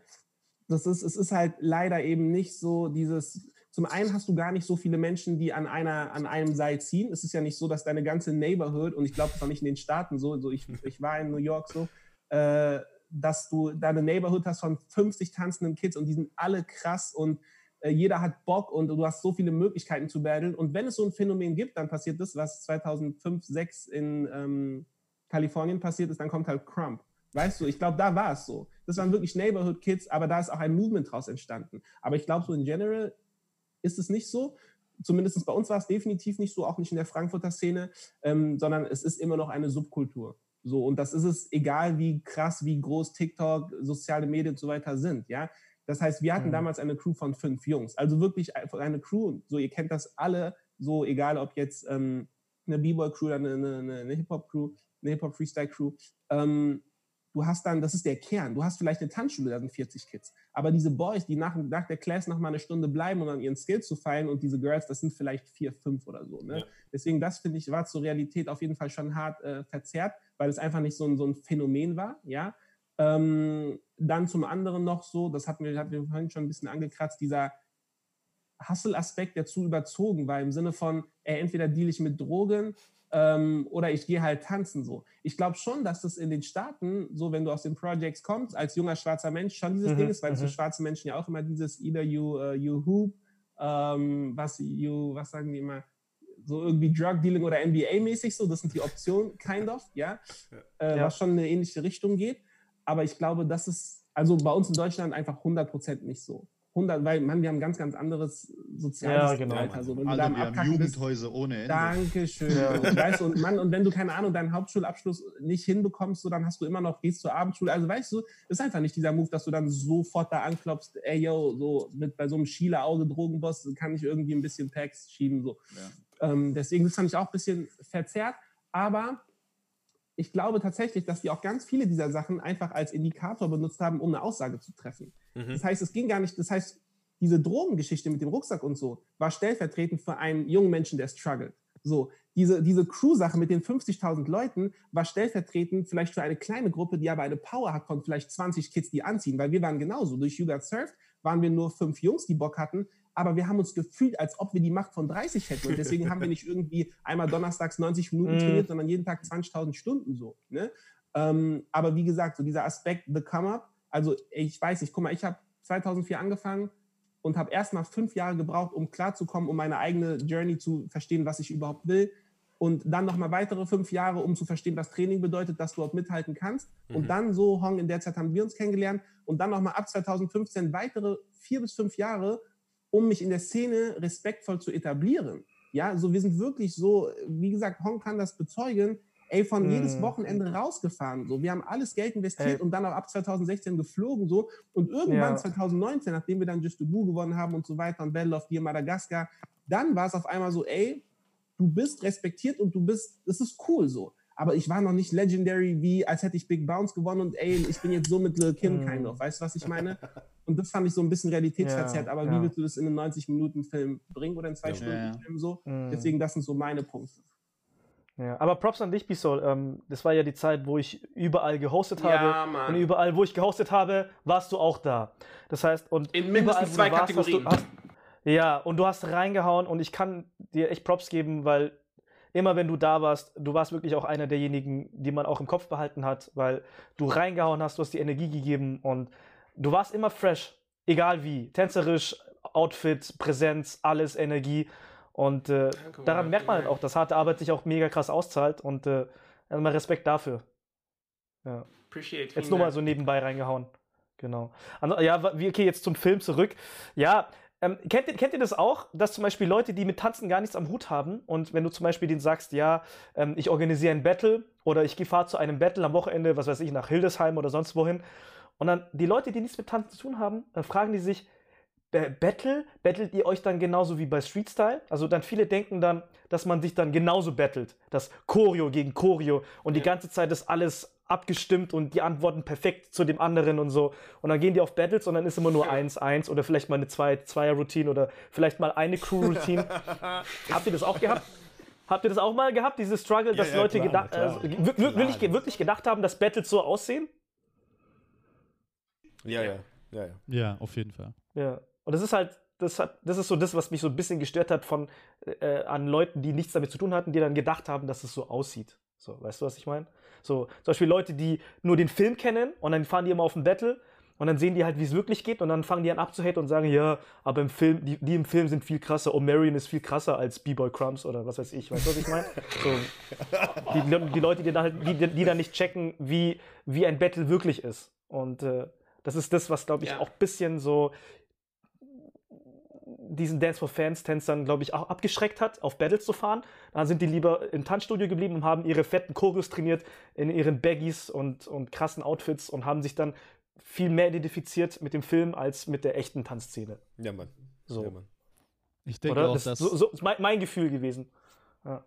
das ist, es ist halt leider eben nicht so dieses, zum einen hast du gar nicht so viele Menschen, die an einer, an einem Seil ziehen. Es ist ja nicht so, dass deine ganze Neighborhood, und ich glaube, das war nicht in den Staaten so, so ich, ich war in New York so, äh, dass du deine Neighborhood hast von 50 tanzenden Kids und die sind alle krass und äh, jeder hat Bock und du hast so viele Möglichkeiten zu battlen. Und wenn es so ein Phänomen gibt, dann passiert das, was 2005, 2006 in ähm, Kalifornien passiert ist, dann kommt halt Crump. Weißt du, ich glaube, da war es so. Das waren wirklich Neighborhood Kids, aber da ist auch ein Movement draus entstanden. Aber ich glaube, so in general ist es nicht so. Zumindest bei uns war es definitiv nicht so, auch nicht in der Frankfurter Szene, ähm, sondern es ist immer noch eine Subkultur. So, und das ist es, egal wie krass, wie groß TikTok, soziale Medien und so weiter sind, ja. Das heißt, wir hatten Mhm. damals eine Crew von fünf Jungs. Also wirklich eine Crew. So, ihr kennt das alle, so egal ob jetzt ähm, eine B-Boy-Crew oder eine, eine, eine Hip-Hop-Crew, eine Hip-Hop-Freestyle-Crew. Ähm, du hast dann, das ist der Kern. Du hast vielleicht eine Tanzschule, da sind 40 Kids. Aber diese Boys, die nach, nach der Class noch mal eine Stunde bleiben, um an ihren Skills zu feilen und diese Girls, das sind vielleicht vier, fünf oder so. Ne? Ja. Deswegen, das finde ich, war zur Realität auf jeden Fall schon hart äh, verzerrt, weil es einfach nicht so ein, so ein Phänomen war, ja. Ähm, dann zum anderen noch so, das hatten wir, hatten wir vorhin schon ein bisschen angekratzt, dieser Hustle-Aspekt, der zu überzogen war, im Sinne von, ey, entweder deal ich mit Drogen ähm, oder ich gehe halt tanzen so. Ich glaube schon, dass das in den Staaten, so wenn du aus den Projects kommst, als junger schwarzer Mensch, schon dieses Mhm, Ding ist, weil für mhm. schwarze Menschen ja auch immer dieses either you, uh, you hoop, ähm, was you, was sagen die immer, so irgendwie Drug Dealing oder NBA-mäßig so, das sind die Optionen, kind of, ja, äh, Ja. was schon in eine ähnliche Richtung geht. Aber ich glaube, das ist, also bei uns in Deutschland einfach 100% nicht so. 100, weil, man, wir haben ein ganz, ganz anderes soziales Ja, genau. Alter. So, wenn du Alter, da wir haben Abkacken bist, Jugendhäuser ohne Ende. Dankeschön. Ja. Weißt, du, und, Mann, und wenn du, keine Ahnung, deinen Hauptschulabschluss nicht hinbekommst, so, dann hast du immer noch, gehst zur Abendschule. Also weißt du, ist einfach nicht dieser Move, dass du dann sofort da anklopfst, ey yo, so mit bei so einem Schieler Auge Drogenboss kann ich irgendwie ein bisschen Packs schieben. So. Ähm, deswegen das fand ich auch ein bisschen verzerrt. Aber ich glaube tatsächlich, dass die auch ganz viele dieser Sachen einfach als Indikator benutzt haben, um eine Aussage zu treffen. Mhm. Das heißt, es ging gar nicht, das heißt, diese Drogengeschichte mit dem Rucksack und so war stellvertretend für einen jungen Menschen, der struggelt. So, diese, diese Crew-Sache mit den 50.000 Leuten war stellvertretend vielleicht für eine kleine Gruppe, die aber eine Power hat von vielleicht 20 Kids, die anziehen, weil wir waren genauso. Durch You Got Surfed waren wir nur fünf Jungs, die Bock hatten, aber wir haben uns gefühlt, als ob wir die Macht von 30 hätten. Und deswegen haben wir nicht irgendwie einmal donnerstags 90 Minuten Mm. trainiert, sondern jeden Tag 20.000 Stunden so. Ne? Ähm, aber wie gesagt, so dieser Aspekt, the come up, also ich weiß nicht, guck mal, ich habe 2004 angefangen und habe erst mal fünf Jahre gebraucht, um klarzukommen, um meine eigene Journey zu verstehen, was ich überhaupt will. Und dann noch mal weitere fünf Jahre, um zu verstehen, was Training bedeutet, dass du dort mithalten kannst. Und Mhm. dann so, Hong, in der Zeit haben wir uns kennengelernt. Und dann noch mal ab 2015 weitere vier bis fünf Jahre, um mich in der Szene respektvoll zu etablieren. Ja, so wir sind wirklich so, wie gesagt, Hong kann das bezeugen, ey, von Mhm. jedes Wochenende rausgefahren. So, wir haben alles Geld investiert Ey. und dann auch ab 2016 geflogen so. Und irgendwann Ja. 2019, nachdem wir dann Just the Boo gewonnen haben und so weiter und Battle of Dear Madagaskar, dann war es auf einmal so, ey, du bist respektiert und du bist, es ist cool so. Aber ich war noch nicht legendary, wie als hätte ich Big Bounce gewonnen und ey, ich bin jetzt so mit Lil Kim Mhm. kind of. Weißt du, was ich meine? Und das fand ich so ein bisschen realitätsverzerrt. Ja, aber ja. wie willst du das in einem 90-Minuten-Film bringen oder in zwei Ja. Stunden Ja. Film so? Mhm. Deswegen, das sind so meine Punkte. Ja, aber Props an dich, Bisol. Ähm, das war ja die Zeit, wo ich überall gehostet habe. Ja, Mann. Und überall, wo ich gehostet habe, warst du auch da. Das heißt, und In mindestens zwei du warst, hast Kategorien. Du, hast, ja, und du hast reingehauen und ich kann dir echt Props geben, weil immer wenn du da warst, du warst wirklich auch einer derjenigen, die man auch im Kopf behalten hat, weil du reingehauen hast, du hast die Energie gegeben und du warst immer fresh, egal wie. Tänzerisch, Outfit, Präsenz, alles, Energie. Und äh, Danke, daran merkt man halt auch, dass harte Arbeit sich auch mega krass auszahlt und äh, erstmal Respekt dafür. Ja. Appreciate. Jetzt nur mal so nebenbei reingehauen. Genau. Also, ja, okay, jetzt zum Film zurück. Ja, ähm, kennt, ihr, kennt ihr das auch, dass zum Beispiel Leute, die mit Tanzen gar nichts am Hut haben und wenn du zum Beispiel denen sagst, ja, ähm, ich organisiere ein Battle oder ich fahre zu einem Battle am Wochenende, was weiß ich, nach Hildesheim oder sonst wohin Und dann die Leute, die nichts mit Tanzen zu tun haben, dann fragen die sich, Ba- Battle, battlet ihr euch dann genauso wie bei Street Style? Also dann viele denken dann, dass man sich dann genauso battelt, das Choreo gegen Choreo und die ganze Zeit ist alles abgestimmt und die Antworten perfekt zu dem anderen und so. Und dann gehen die auf Battles und dann ist immer nur 1-1 oder vielleicht mal eine 2-2er-Routine oder vielleicht mal eine Crew-Routine. Habt ihr das auch gehabt? Habt ihr das auch mal gehabt, diese Struggle, dass ja, Leute klar, gedacht, klar. äh, wir- wir- wirklich, wirklich gedacht haben, dass Battles so aussehen? Ja, ja, ja, ja. Ja, auf jeden Fall. Ja. Und das ist halt, das, hat, das ist so das, was mich so ein bisschen gestört hat von äh, an Leuten, die nichts damit zu tun hatten, die dann gedacht haben, dass es so aussieht. So, weißt du, was ich meine? So, zum Beispiel Leute, die nur den Film kennen und dann fahren die immer auf ein Battle und dann sehen die halt, wie es wirklich geht und dann fangen die an abzuhaten und sagen, ja, aber im Film, die, die im Film sind viel krasser. O'Marion ist viel krasser als B-Boy Crumbs oder was weiß ich. Weißt du, was ich meine? So, die, die Leute, die dann, halt, die, die dann nicht checken, wie, wie ein Battle wirklich ist. Und äh, das ist das, was, glaube ich, Ja. auch ein bisschen so diesen Dance for Fans Tänzern, glaube ich, auch abgeschreckt hat, auf Battles zu fahren. Dann sind die lieber im Tanzstudio geblieben und haben ihre fetten Choreos trainiert in ihren Baggies und, und krassen Outfits und haben sich dann viel mehr identifiziert mit dem Film als mit der echten Tanzszene. Ja, Mann. So. Ja, Mann. Ich denke Oder? auch, Das, dass. so, so ist mein, mein Gefühl gewesen. Ja.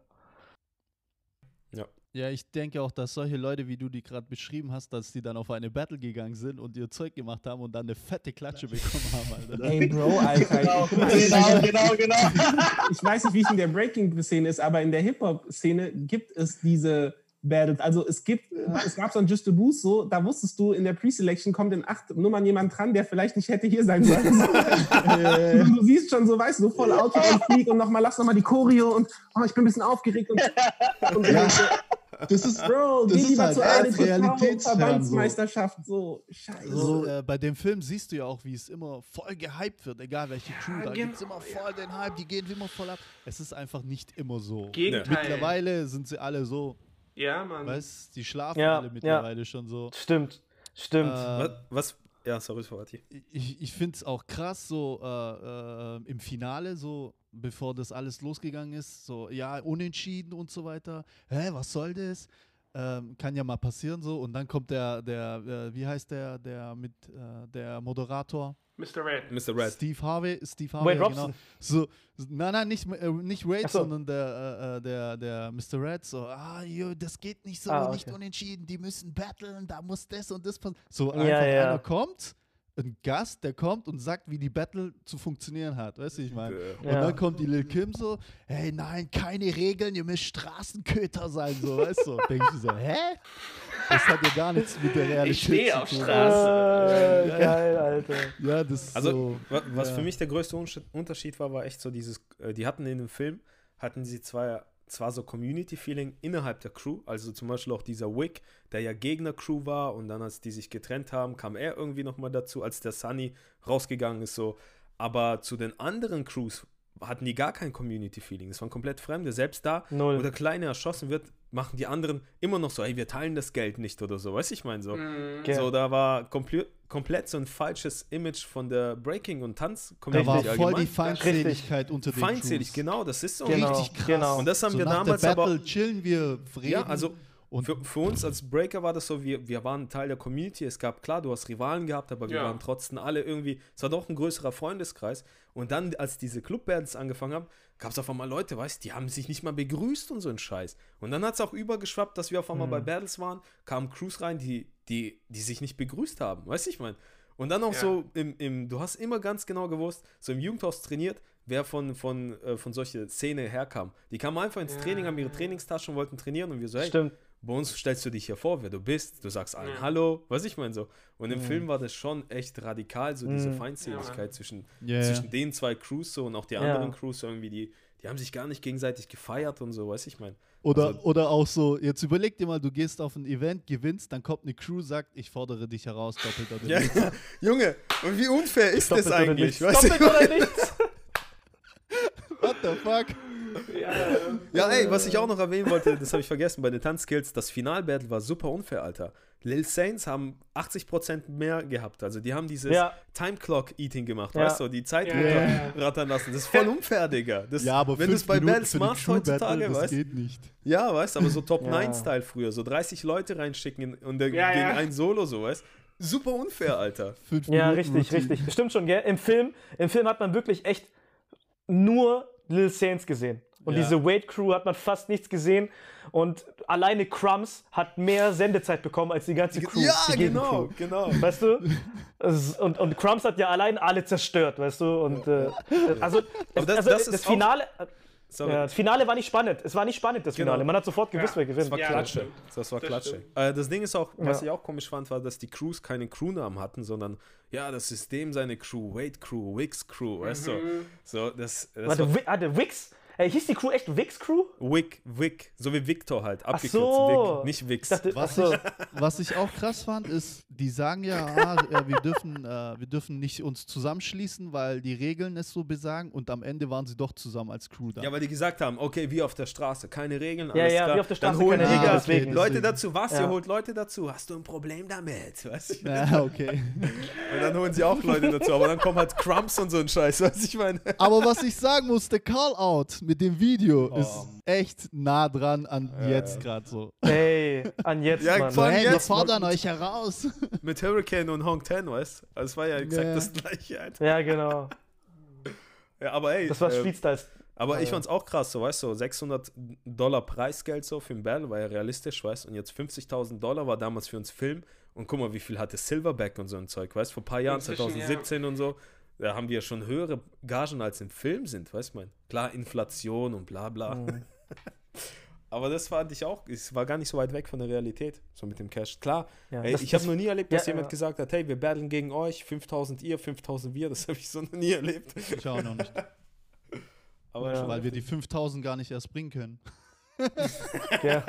Ja, ich denke auch, dass solche Leute, wie du die gerade beschrieben hast, dass die dann auf eine Battle gegangen sind und ihr Zeug gemacht haben und dann eine fette Klatsche bekommen haben, Alter. Ey, Bro, Alter. Genau, Ich, genau, genau, genau. ich weiß nicht, wie es in der Breaking-Szene ist, aber in der Hip-Hop-Szene gibt es diese Battles. Also es gibt, es gab so ein Just a Boost, so, da wusstest du, in der Pre-Selection kommt in acht Nummern jemand dran, der vielleicht nicht hätte hier sein sollen. du, du siehst schon so, weißt du, so voll Auto und Flieg und nochmal, lass nochmal die Choreo und oh, ich bin ein bisschen aufgeregt und, und Das ist, Bro, das geh ist lieber halt ADTV Realitätsfern, so. Verbandsmeisterschaft, so, scheiße. So, äh, bei dem Film siehst du ja auch, wie es immer voll gehypt wird, egal welche Crew, da genau, gibt es immer voll den Hype, die gehen immer voll ab. Es ist einfach nicht immer so. Gegenteil. Mittlerweile sind sie alle so, Ja, Mann. weißt die schlafen Ja, alle ja. mittlerweile schon so. Stimmt, stimmt. Äh, Was, was? Ja, sorry, Fatih. ich ich finde es auch krass, so äh, äh, im Finale, so bevor das alles losgegangen ist, so ja, unentschieden und so weiter. Hä, was soll das? Ähm, kann ja mal passieren so. Und dann kommt der, der, äh, wie heißt der, der mit äh, der Moderator? Mr. Red. Mr. Red. Steve Harvey, Steve Harvey, Wade ja, Robson. genau. So, nein, nein, nicht, äh, nicht Wade, so. sondern der, äh, äh, der, der Mr. Red. So, ah, jo, das geht nicht so, Ah, okay. nicht unentschieden. Die müssen battlen, da muss das und das passieren. So Ja, einfach ja. einer kommt, ein Gast, der kommt und sagt, wie die Battle zu funktionieren hat. Weißt du, ich meine. Äh, Und Ja. dann kommt die Lil Kim so, hey, nein, keine Regeln, ihr müsst Straßenköter sein, so, weißt du. Denke ich so, hä? Das hat ja gar nichts mit der Realität Ich stehe zu auf tun. Straße. Äh, geil, Alter. Ja, das ist Also, so. wa- was ja. für mich der größte Unterschied- war, war echt so dieses, äh, die hatten in dem Film, hatten sie zwar, zwar so Community-Feeling innerhalb der Crew, also zum Beispiel auch dieser Wick, der ja Gegner-Crew war und dann, als die sich getrennt haben, kam er irgendwie nochmal dazu, als der Sunny rausgegangen ist, so. Aber zu den anderen Crews hatten die gar kein Community-Feeling. Das waren komplett Fremde. Selbst da, Null. wo der Kleine erschossen wird, machen die anderen immer noch so, ey, wir teilen das Geld nicht oder so. Weißt du, ich meine so. Mhm. So, da war komplett, komplett so ein falsches Image von der Breaking- und Da Tanz-Community war voll allgemein. die Feindseligkeit unter den Feindselig, Crews. genau, das ist so. Genau, Richtig krass. genau. Und das haben so wir nach damals der aber- Battle chillen wir, reden. Ja, also und für, für uns als Breaker war das so, wir, wir waren Teil der Community. Es gab, klar, du hast Rivalen gehabt, aber wir Ja. waren trotzdem alle irgendwie, es war doch ein größerer Freundeskreis. Und dann, als diese Clubbands angefangen haben, gab es auf einmal Leute, weißt die haben sich nicht mal begrüßt und so ein Scheiß. Und dann hat es auch übergeschwappt, dass wir auf einmal Mhm. bei Battles waren, kamen Crews rein, die, die, die sich nicht begrüßt haben. Weißt du, ich meine? Und dann auch Ja. so, im, im, du hast immer ganz genau gewusst, so im Jugendhaus trainiert, wer von, von, äh, von solcher Szene herkam. Die kamen einfach ins Ja. Training, haben ihre Trainingstaschen, wollten trainieren und wir so, hey, Stimmt. Bei uns stellst du dich hier vor, wer du bist, du sagst allen Ja. Hallo, was ich meine so. Und im Mhm. Film war das schon echt radikal, so diese Mhm. Feindseligkeit Ja. zwischen, ja. zwischen den zwei Crews so und auch die Ja. anderen Crews irgendwie, die, die haben sich gar nicht gegenseitig gefeiert und so, weiß ich mein. Oder, Also- oder auch so, jetzt überleg dir mal, du gehst auf ein Event, gewinnst, dann kommt eine Crew, sagt, ich fordere dich heraus, doppelt oder Ja, nichts. Junge, und wie unfair ist Doppelt das oder eigentlich? nichts. Weißt du? Doppelt oder nichts? What the fuck? Ja, ey, was ich auch noch erwähnen wollte, das habe ich vergessen bei den Tanzskills, das Finalbattle war super unfair, Alter. Lil Saints haben 80% mehr gehabt, also die haben dieses Ja. Time Clock Eating gemacht, Ja. weißt du, die Zeit Ja, ja, ja. runterrattern lassen. Das ist voll unfair, Digga. Das, Ja, aber wenn du es bei Battles für die machst heutzutage, das weißt geht nicht. Ja, weißt aber so Top Ja. 9 Style früher, so 30 Leute reinschicken und der, Ja, gegen ja. ein Solo, so, weißt super unfair, Alter. Fünf Ja, Minuten richtig, Routine. richtig. Stimmt schon, gell? Im Film, Im Film hat man wirklich echt nur Lil Saints gesehen. Und Ja. diese Wade Crew hat man fast nichts gesehen. Und alleine Crumbs hat mehr Sendezeit bekommen als die ganze Crew. Ja, genau, Gegencrew. genau. Weißt du? Und, und Crumbs hat ja allein alle zerstört, weißt du? Und äh, also, das- also das das, ist auch- Finale. Sorry. Ja, das Finale war nicht spannend. Es war nicht spannend, das Genau. Finale. Man hat sofort gewusst, wer Das gewinnt. war Ja, das Klatsche. stimmt. Das war Das Klatsche. Äh, das Ding ist auch, was Ja. ich auch komisch fand, war, dass die Crews keine Crewnamen hatten, sondern ja, das System seine Crew, Wade Crew, Wix Crew, weißt du? So, das, das Warte, war hatte Wix? Ey, hieß die Crew echt Wix Crew? Wick, Wick, so wie Victor halt, abgekürzt. so. Wick, nicht Wix. Dachte, Was so. ich, was ich auch krass fand, ist, die sagen ja, ah, ja wir, dürfen, äh, wir dürfen nicht uns zusammenschließen, weil die Regeln es so besagen und am Ende waren sie doch zusammen als Crew da. ja, weil die gesagt haben, okay, wie auf der Straße, keine Regeln, Ja, alles ja, klar. wie auf der Dann Straße, holen keine die Regeln, da deswegen. Leute dazu, was? Ja. Ihr holt Leute dazu, hast du ein Problem damit? Weißt du? ja, okay. Und dann holen sie auch Leute dazu, aber dann kommen halt Crumbs und so ein Scheiß, was ich meine. Aber was ich sagen muss, der Call-Out mit dem Video Oh. ist echt nah dran an jetzt gerade so. Ey, an jetzt, Ja, Mann. Hey, wir jetzt, fordern Mann. euch heraus. Mit Hurricane und Hong Ten, weißt du? Also es war ja exakt Ja. das gleiche, Alter. Ja, genau. Ja, aber ey, Das war äh, Street Styles. aber ich Ja. fand's auch krass, so, weißt du, so 600 Dollar Preisgeld so für ein Battle, war ja realistisch, weißt du, und jetzt 50.000 Dollar war damals für uns Film und guck mal, wie viel hatte Silverback und so ein Zeug, weißt du, vor ein paar Jahren, Inzwischen, 2017 und so, da haben wir schon höhere Gagen als im Film sind, weißt du, mein. Klar, Inflation und bla bla. Mhm. Aber das fand ich auch, es war gar nicht so weit weg von der Realität, so mit dem Cash. Klar, Ja, ey, das- ich habe noch nie erlebt, dass ja, jemand ja. gesagt hat, hey, wir battlen gegen euch, 5000 ihr, 5000 wir, das habe ich so noch nie erlebt. Ich auch noch nicht. Aber Ja. Weil wir die 5000 gar nicht erst bringen können. Ja.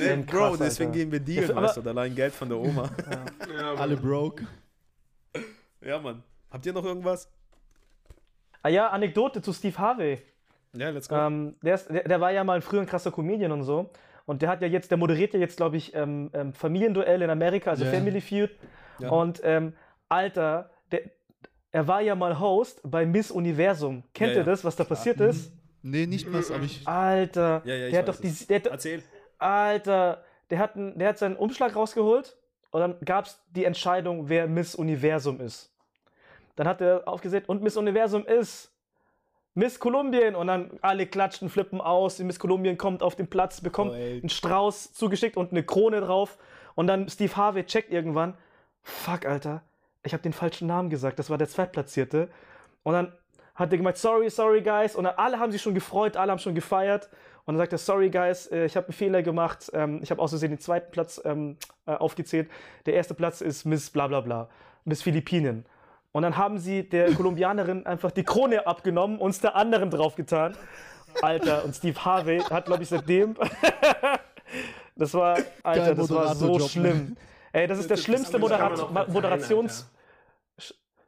Ey, Ähm, Bro, krass, deswegen Alter. gehen wir dealen, weißt du, allein Geld von der Oma. Ja, Alle broke. ja, Mann. Habt ihr noch irgendwas? Ah ja, Anekdote zu Steve Harvey. Ja, let's go. Ähm, der, ist, der, der war ja mal früher ein krasser Comedian und so. Und der hat ja jetzt, der moderiert ja jetzt, glaube ich, ähm, ähm, Familienduell in Amerika, also Ja. Family Feud. Ja. Und ähm, Alter, der, er war ja mal Host bei Miss Universum. Kennt Ja, ihr ja. das, was da passiert ist? Nee, nicht was, aber ich. Alter, Ja, ja, ich der hat doch die, der, Erzähl. Alter, der hat, einen- der hat seinen Umschlag rausgeholt und dann gab es die Entscheidung, wer Miss Universum ist. Dann hat er aufgesetzt und Miss Universum ist Miss Kolumbien und dann alle klatschen, flippen aus. Die Miss Kolumbien kommt auf den Platz, bekommt Oh, einen Strauß zugeschickt und eine Krone drauf und dann Steve Harvey checkt irgendwann, fuck, Alter, ich habe den falschen Namen gesagt, das war der Zweitplatzierte. Und dann hat er gemeint, sorry, sorry, guys. Und dann alle haben sich schon gefreut, alle haben schon gefeiert. Und dann sagt er, sorry, guys, äh, ich habe einen Fehler gemacht. Ähm, ich habe aus Versehen den zweiten Platz ähm, äh, aufgezählt. Der erste Platz ist Miss bla bla bla, Miss Philippinen. Und dann haben sie der Kolumbianerin einfach die Krone abgenommen und es der anderen draufgetan. Alter, und Steve Harvey hat, glaube ich, seitdem. das war, Alter, Geil, das war so Moderatorjob, ne? schlimm. Ey, das ist der Das- schlimmste kann man Moderat Moderations.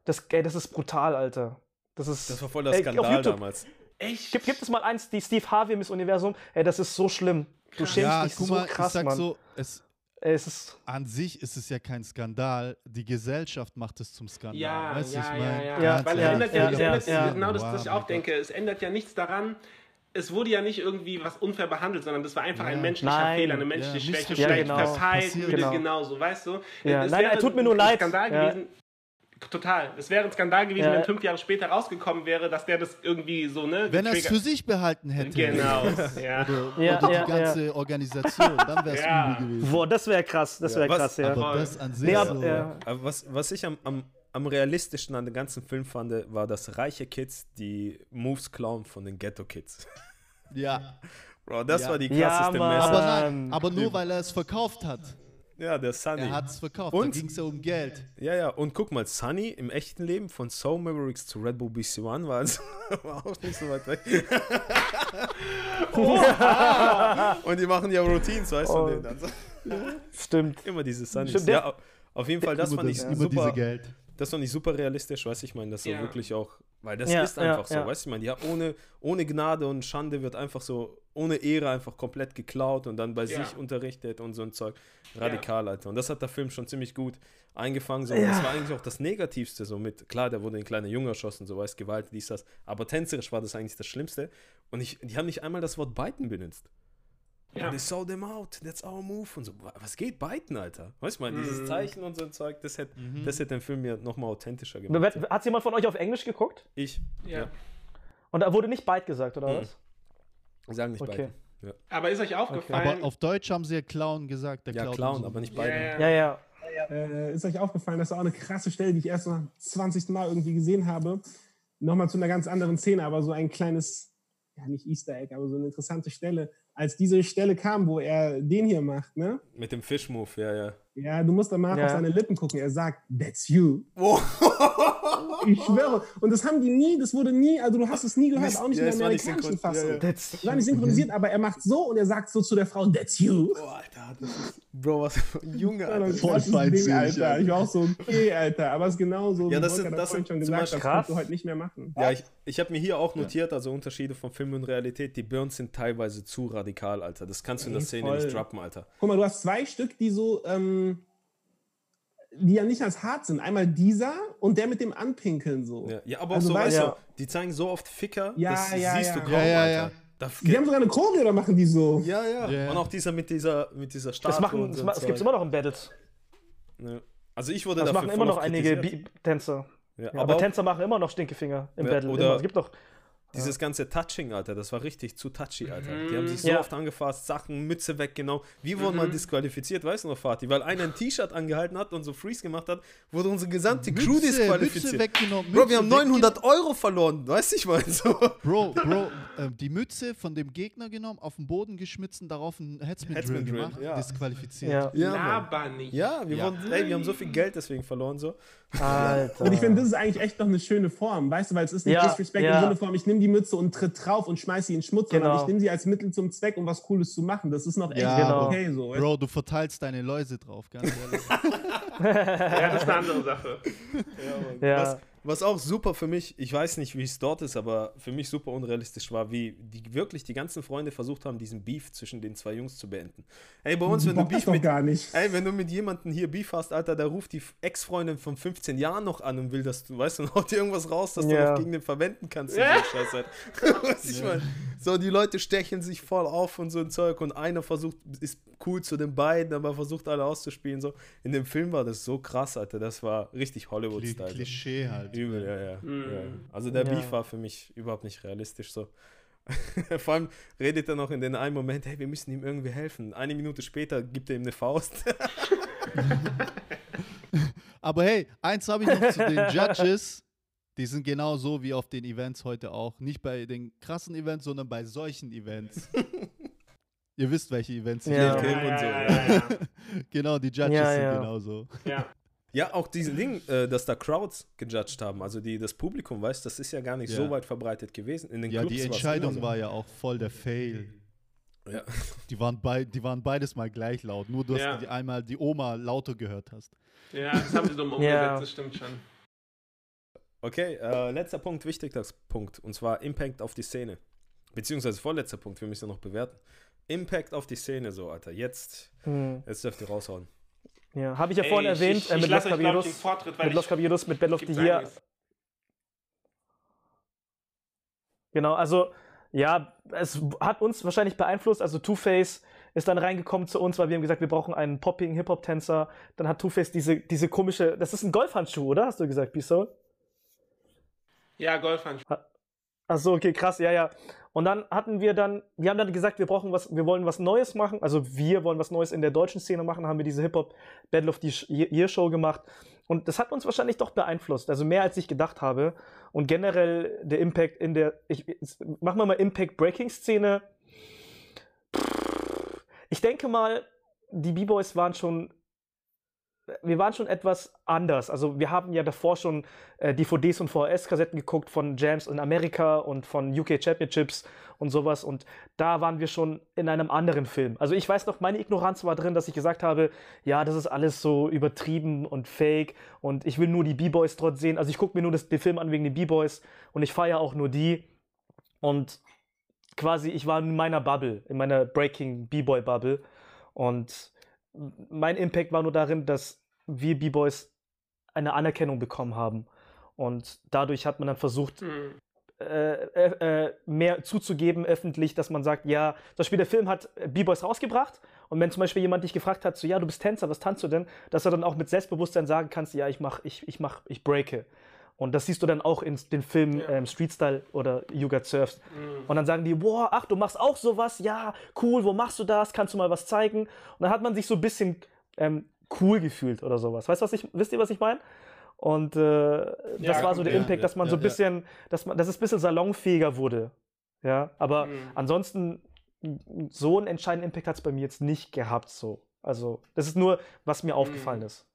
Das, ey, das ist brutal, Alter. Das ist. Das war voll der Ey, Skandal damals. Echt? Gibt, gibt es mal eins, die Steve Harvey Miss Universum? Ey, das ist so schlimm. Du schämst Ja, dich guck so mal, krass, ich sag Mann. so, es, es ist. an sich ist es ja kein Skandal. Die Gesellschaft macht es zum Skandal. Ja, weißt du, ja, ich ja, mein, ja, Ja, Weil ja, es ändert ja, ja, ja, ändert, ja. genau das, was ich auch denke. Es ändert ja nichts daran. Es wurde ja nicht irgendwie was unfair behandelt, sondern das war einfach ein menschlicher Nein. Fehler, eine menschliche Ja, Schwäche, vielleicht Ja, genau. verteilt, Genau. genauso, weißt du? Ja, Es nein, nein, tut mir ein nur leid. Skandal Ja. gewesen. Total. Es wäre ein Skandal gewesen, Ja. wenn fünf Jahre später rausgekommen wäre, dass der das irgendwie so, ne? Wenn er es für sich behalten hätte. Genau, ja. Oder, Ja, oder ja, die ganze Organisation, dann wäre es Ja. übel gewesen. Boah, das wäre krass. Das Ja, wäre krass, ja. Aber das an sich Nee, aber, so. ja. Aber was, was ich am, am, am realistischsten an dem ganzen Film fand, war, dass reiche Kids die Moves klauen von den Ghetto-Kids. ja. Bro, das Ja. war die Ja, krasseste Mann. Message. Aber aber nur weil er es verkauft hat. Ja, der Sunny. Er hat es verkauft. Und? Da ging es ja um Geld. Ja, ja, und guck mal, Sunny im echten Leben von Soul Mavericks zu Red Bull BC1 war, also, war auch nicht so weit weg. und die machen ja Routines, weißt du? Oh. Also, Stimmt. immer diese Sunnys. Stimmt, Ja, au- auf jeden Fall, das immer fand ich immer super. diese Geld. Das fand ich super realistisch, weiß ich meine, das so Ja. wirklich auch, weil das Ja, ist einfach ja, so, ja. weißt du, ich meine, ja, ohne, ohne Gnade und Schande wird einfach so, ohne Ehre einfach komplett geklaut und dann bei Ja. sich unterrichtet und so ein Zeug. Radikal, Alter. Und das hat der Film schon ziemlich gut eingefangen. So. Ja. Das war eigentlich auch das Negativste, so mit, klar, da wurde ein kleiner Junge erschossen, so weiß Gewalt, dies, das, aber tänzerisch war das eigentlich das Schlimmste. Und ich, die haben nicht einmal das Wort Biden benutzt. Ja. They saw them out, that's our move und so. Was geht beiden, Alter? Weißt du mal, dieses Mhm. Zeichen und so ein Zeug, das hätte das hätte den Film mir nochmal authentischer gemacht. Hat jemand von euch auf Englisch geguckt? Ich, Ja. Und da wurde nicht Byte gesagt, oder Mhm. was? sagen nicht Okay. beide. Ja, Aber ist euch aufgefallen? Aber auf Deutsch haben sie ja Clown gesagt. Der ja Clown, Clown, so. aber nicht ja, beide. ja. Ja, ja. Äh, ist euch aufgefallen, dass auch eine krasse Stelle, die ich erst nach 20. Mal irgendwie gesehen habe, nochmal zu einer ganz anderen Szene, aber so ein kleines, ja nicht Easter Egg, aber so eine interessante Stelle. Als diese Stelle kam, wo er den hier macht, ne? Mit dem Fish-Move, ja, ja. Ja, du musst danach Ja. auf seine Lippen gucken. Er sagt, that's you. Oh. Ich schwöre. Und das haben die nie, das wurde nie, also du hast es nie gehört, auch nicht ja, in der amerikanischen synchron- ja, Fassung. ja. That's Das war nicht synchronisiert, aber er macht so und er sagt so zu der Frau, that's you. Oh, Alter, das ist, Bro, was für ein Junge, Alter. Voll ist Ding, Alter. Ich war auch so, okay, Alter. Aber es ist genauso, Ja, wie das da das vorhin sind schon gesagt das kannst du heute nicht mehr machen. Ja, ich, ich habe mir hier auch notiert, also Unterschiede von Film und Realität. Die Burns sind teilweise zu radikal, Alter. Das kannst du in der Szene voll. nicht droppen, Alter. Guck mal, du hast zwei Stück, die so, ähm, die ja nicht als hart sind. Einmal dieser und der mit dem Anpinkeln so. Ja, ja aber auch Also so, weißt weißt du- die zeigen so oft Ficker, Ja, das ja, siehst ja. du kaum, Ja, ja, Alter. Die haben sogar eine Choreo oder machen die so? ja, ja, Ja. Und auch dieser mit dieser, mit dieser Statue Das machen, und das, so das gibt's Zeug. immer noch in Battles. Ja. Also ich wurde Das dafür machen immer noch einige Tänzer. Ja, Ja, aber aber Tänzer machen immer noch Stinkefinger im Ja, Battle. oder- Immer. Es gibt doch. Dieses ganze Touching, Alter, das war richtig zu touchy, Alter. Die haben sich so Ja. oft angefasst, Sachen, Mütze weggenommen. Wir wurden mal disqualifiziert, weißt du noch, Fatih? Weil einer ein T-Shirt angehalten hat und so Freeze gemacht hat, wurde unsere gesamte Crew Mütze, disqualifiziert. Mütze weggenommen. Bro, wir Mütze haben weggenommen. 900 Euro verloren, weißt du, ich meine so. Bro, Bro, ähm, die Mütze von dem Gegner genommen, auf den Boden geschmissen, darauf ein Headsman Drill Headsman Drill, gemacht, ja. disqualifiziert. Ja. Ja. Laber nicht. Ja, wir, Ja. Wurden, ey, wir haben so viel Geld deswegen verloren. So. Alter. Und ich finde, das ist eigentlich echt noch eine schöne Form, weißt du, weil es ist nicht Ja, Disrespect ja. im Sinne von, ich nehme die Mütze und tritt drauf und schmeiß sie in den Schmutz, sondern Genau. ich nehme sie als Mittel zum Zweck, um was Cooles zu machen. Das ist noch echt Ja, Genau. okay so. weißt? Bro, du verteilst deine Läuse drauf, ganz ehrlich. Ja, das ist eine andere Sache. Ja. Was, was auch super für mich, ich weiß nicht, wie es dort ist, aber für mich super unrealistisch war, wie die wirklich die ganzen Freunde versucht haben, diesen Beef zwischen den zwei Jungs zu beenden. Ey, bei uns, wenn du Bock Beef mit, gar nicht. Ey, wenn du mit jemandem hier Beef hast, Alter, da ruft die Ex-Freundin von 15 Jahren noch an und will, dass du, weißt du, haut dir irgendwas raus, dass du Ja. noch gegen den verwenden kannst. Halt. weißt ich mein? So, die Leute stechen sich voll auf und so ein Zeug und einer versucht, ist cool zu den beiden, aber versucht alle auszuspielen. So. In dem Film war das so krass, Alter, das war richtig Hollywood-Style. Klischee halt. Übel, ja, ja, Mhm. ja. Also der Ja. Beef war für mich überhaupt nicht realistisch so. Vor allem redet er noch in den einen Moment, hey, wir müssen ihm irgendwie helfen. Eine Minute später gibt er ihm eine Faust. Aber hey, eins habe ich noch zu den Judges. Die sind genau so wie auf den Events heute auch. Nicht bei den krassen Events, sondern bei solchen Events. Ihr wisst, welche Events ich Ja. ja, ja, ja. Genau, die Judges Ja, sind genauso. ja. Ja, auch diesen Ding, äh, dass da Crowds gejudged haben, also die das Publikum weiß, das ist ja gar nicht Ja. so weit verbreitet gewesen. In den Ja, Clubs die Entscheidung so. war ja auch voll der Fail. Ja. Die waren, bei, die waren beides mal gleich laut. Nur, dass Ja. du die einmal die Oma lauter gehört hast. ja, das haben sie so umgesetzt, Ja. das stimmt schon. Okay, äh, letzter Punkt, wichtigster Punkt, und zwar Impact auf die Szene. Beziehungsweise vorletzter Punkt, wir müssen noch bewerten. Impact auf die Szene, so, Alter. Jetzt, Hm. jetzt dürft ihr raushauen. Ja, habe ich ja Ey, vorhin ich- erwähnt, ich- äh, mit Los ich, Caballeros. Vortritt, Mit Los Caballeros, mit Battle of the Year. Genau, also ja, es hat uns wahrscheinlich beeinflusst. Also Two-Face ist dann reingekommen zu uns, weil wir haben gesagt, wir brauchen einen popping Hip-Hop-Tänzer. Dann hat Two-Face diese, diese komische, das ist ein Golfhandschuh, oder? Hast du gesagt, B-Soul? Ja, Golfhandschuh. Ach so, okay, krass, ja, ja. Und dann hatten wir dann, wir haben dann gesagt, wir brauchen was, wir wollen was Neues machen. Also wir wollen was Neues in der deutschen Szene machen, haben wir diese Hip-Hop Battle of the Year Show gemacht. Und das hat uns wahrscheinlich doch beeinflusst. Also mehr als ich gedacht habe. Und generell der Impact in der, ich, machen wir mal Impact Breaking Szene. Ich denke mal, die B-Boys waren schon wir waren schon etwas anders. Also wir haben ja davor schon äh, DVDs und VHS-Kassetten geguckt von Jams in Amerika und von UK Championships und sowas. Und da waren wir schon in einem anderen Film. Also ich weiß noch, meine Ignoranz war drin, dass ich gesagt habe, ja, das ist alles so übertrieben und fake und ich will nur die B-Boys dort sehen. Also ich gucke mir nur das, den Film an wegen den B-Boys und ich feiere auch nur die. Und quasi, ich war in meiner Bubble, in meiner Breaking B-Boy-Bubble. Und mein Impact war nur darin, dass wir B-Boys eine Anerkennung bekommen haben. Und dadurch hat man dann versucht, Hm. äh, äh, mehr zuzugeben öffentlich, dass man sagt, ja, zum Beispiel der Film hat äh, B-Boys rausgebracht und wenn zum Beispiel jemand dich gefragt hat, so, ja, du bist Tänzer, was tanzt du denn? Dass du dann auch mit Selbstbewusstsein sagen kannst, ja, ich mach, ich, ich mach, ich breake. Und das siehst du dann auch in den Filmen ähm, Street Style oder You Got Surfed. Und dann sagen die, boah, ach, du machst auch sowas? Ja, cool, wo machst du das? Kannst du mal was zeigen? Und dann hat man sich so ein bisschen ähm, cool gefühlt oder sowas. Weißt du, was ich, wisst ihr, was ich meine? Und äh, das Ja, war so der ja, Impact, ja, dass man so ein bisschen, dass man, dass es ein bisschen salonfähiger wurde. Ja, aber Mhm. ansonsten so einen entscheidenden Impact hat es bei mir jetzt nicht gehabt. So, also das ist nur, was mir aufgefallen ist.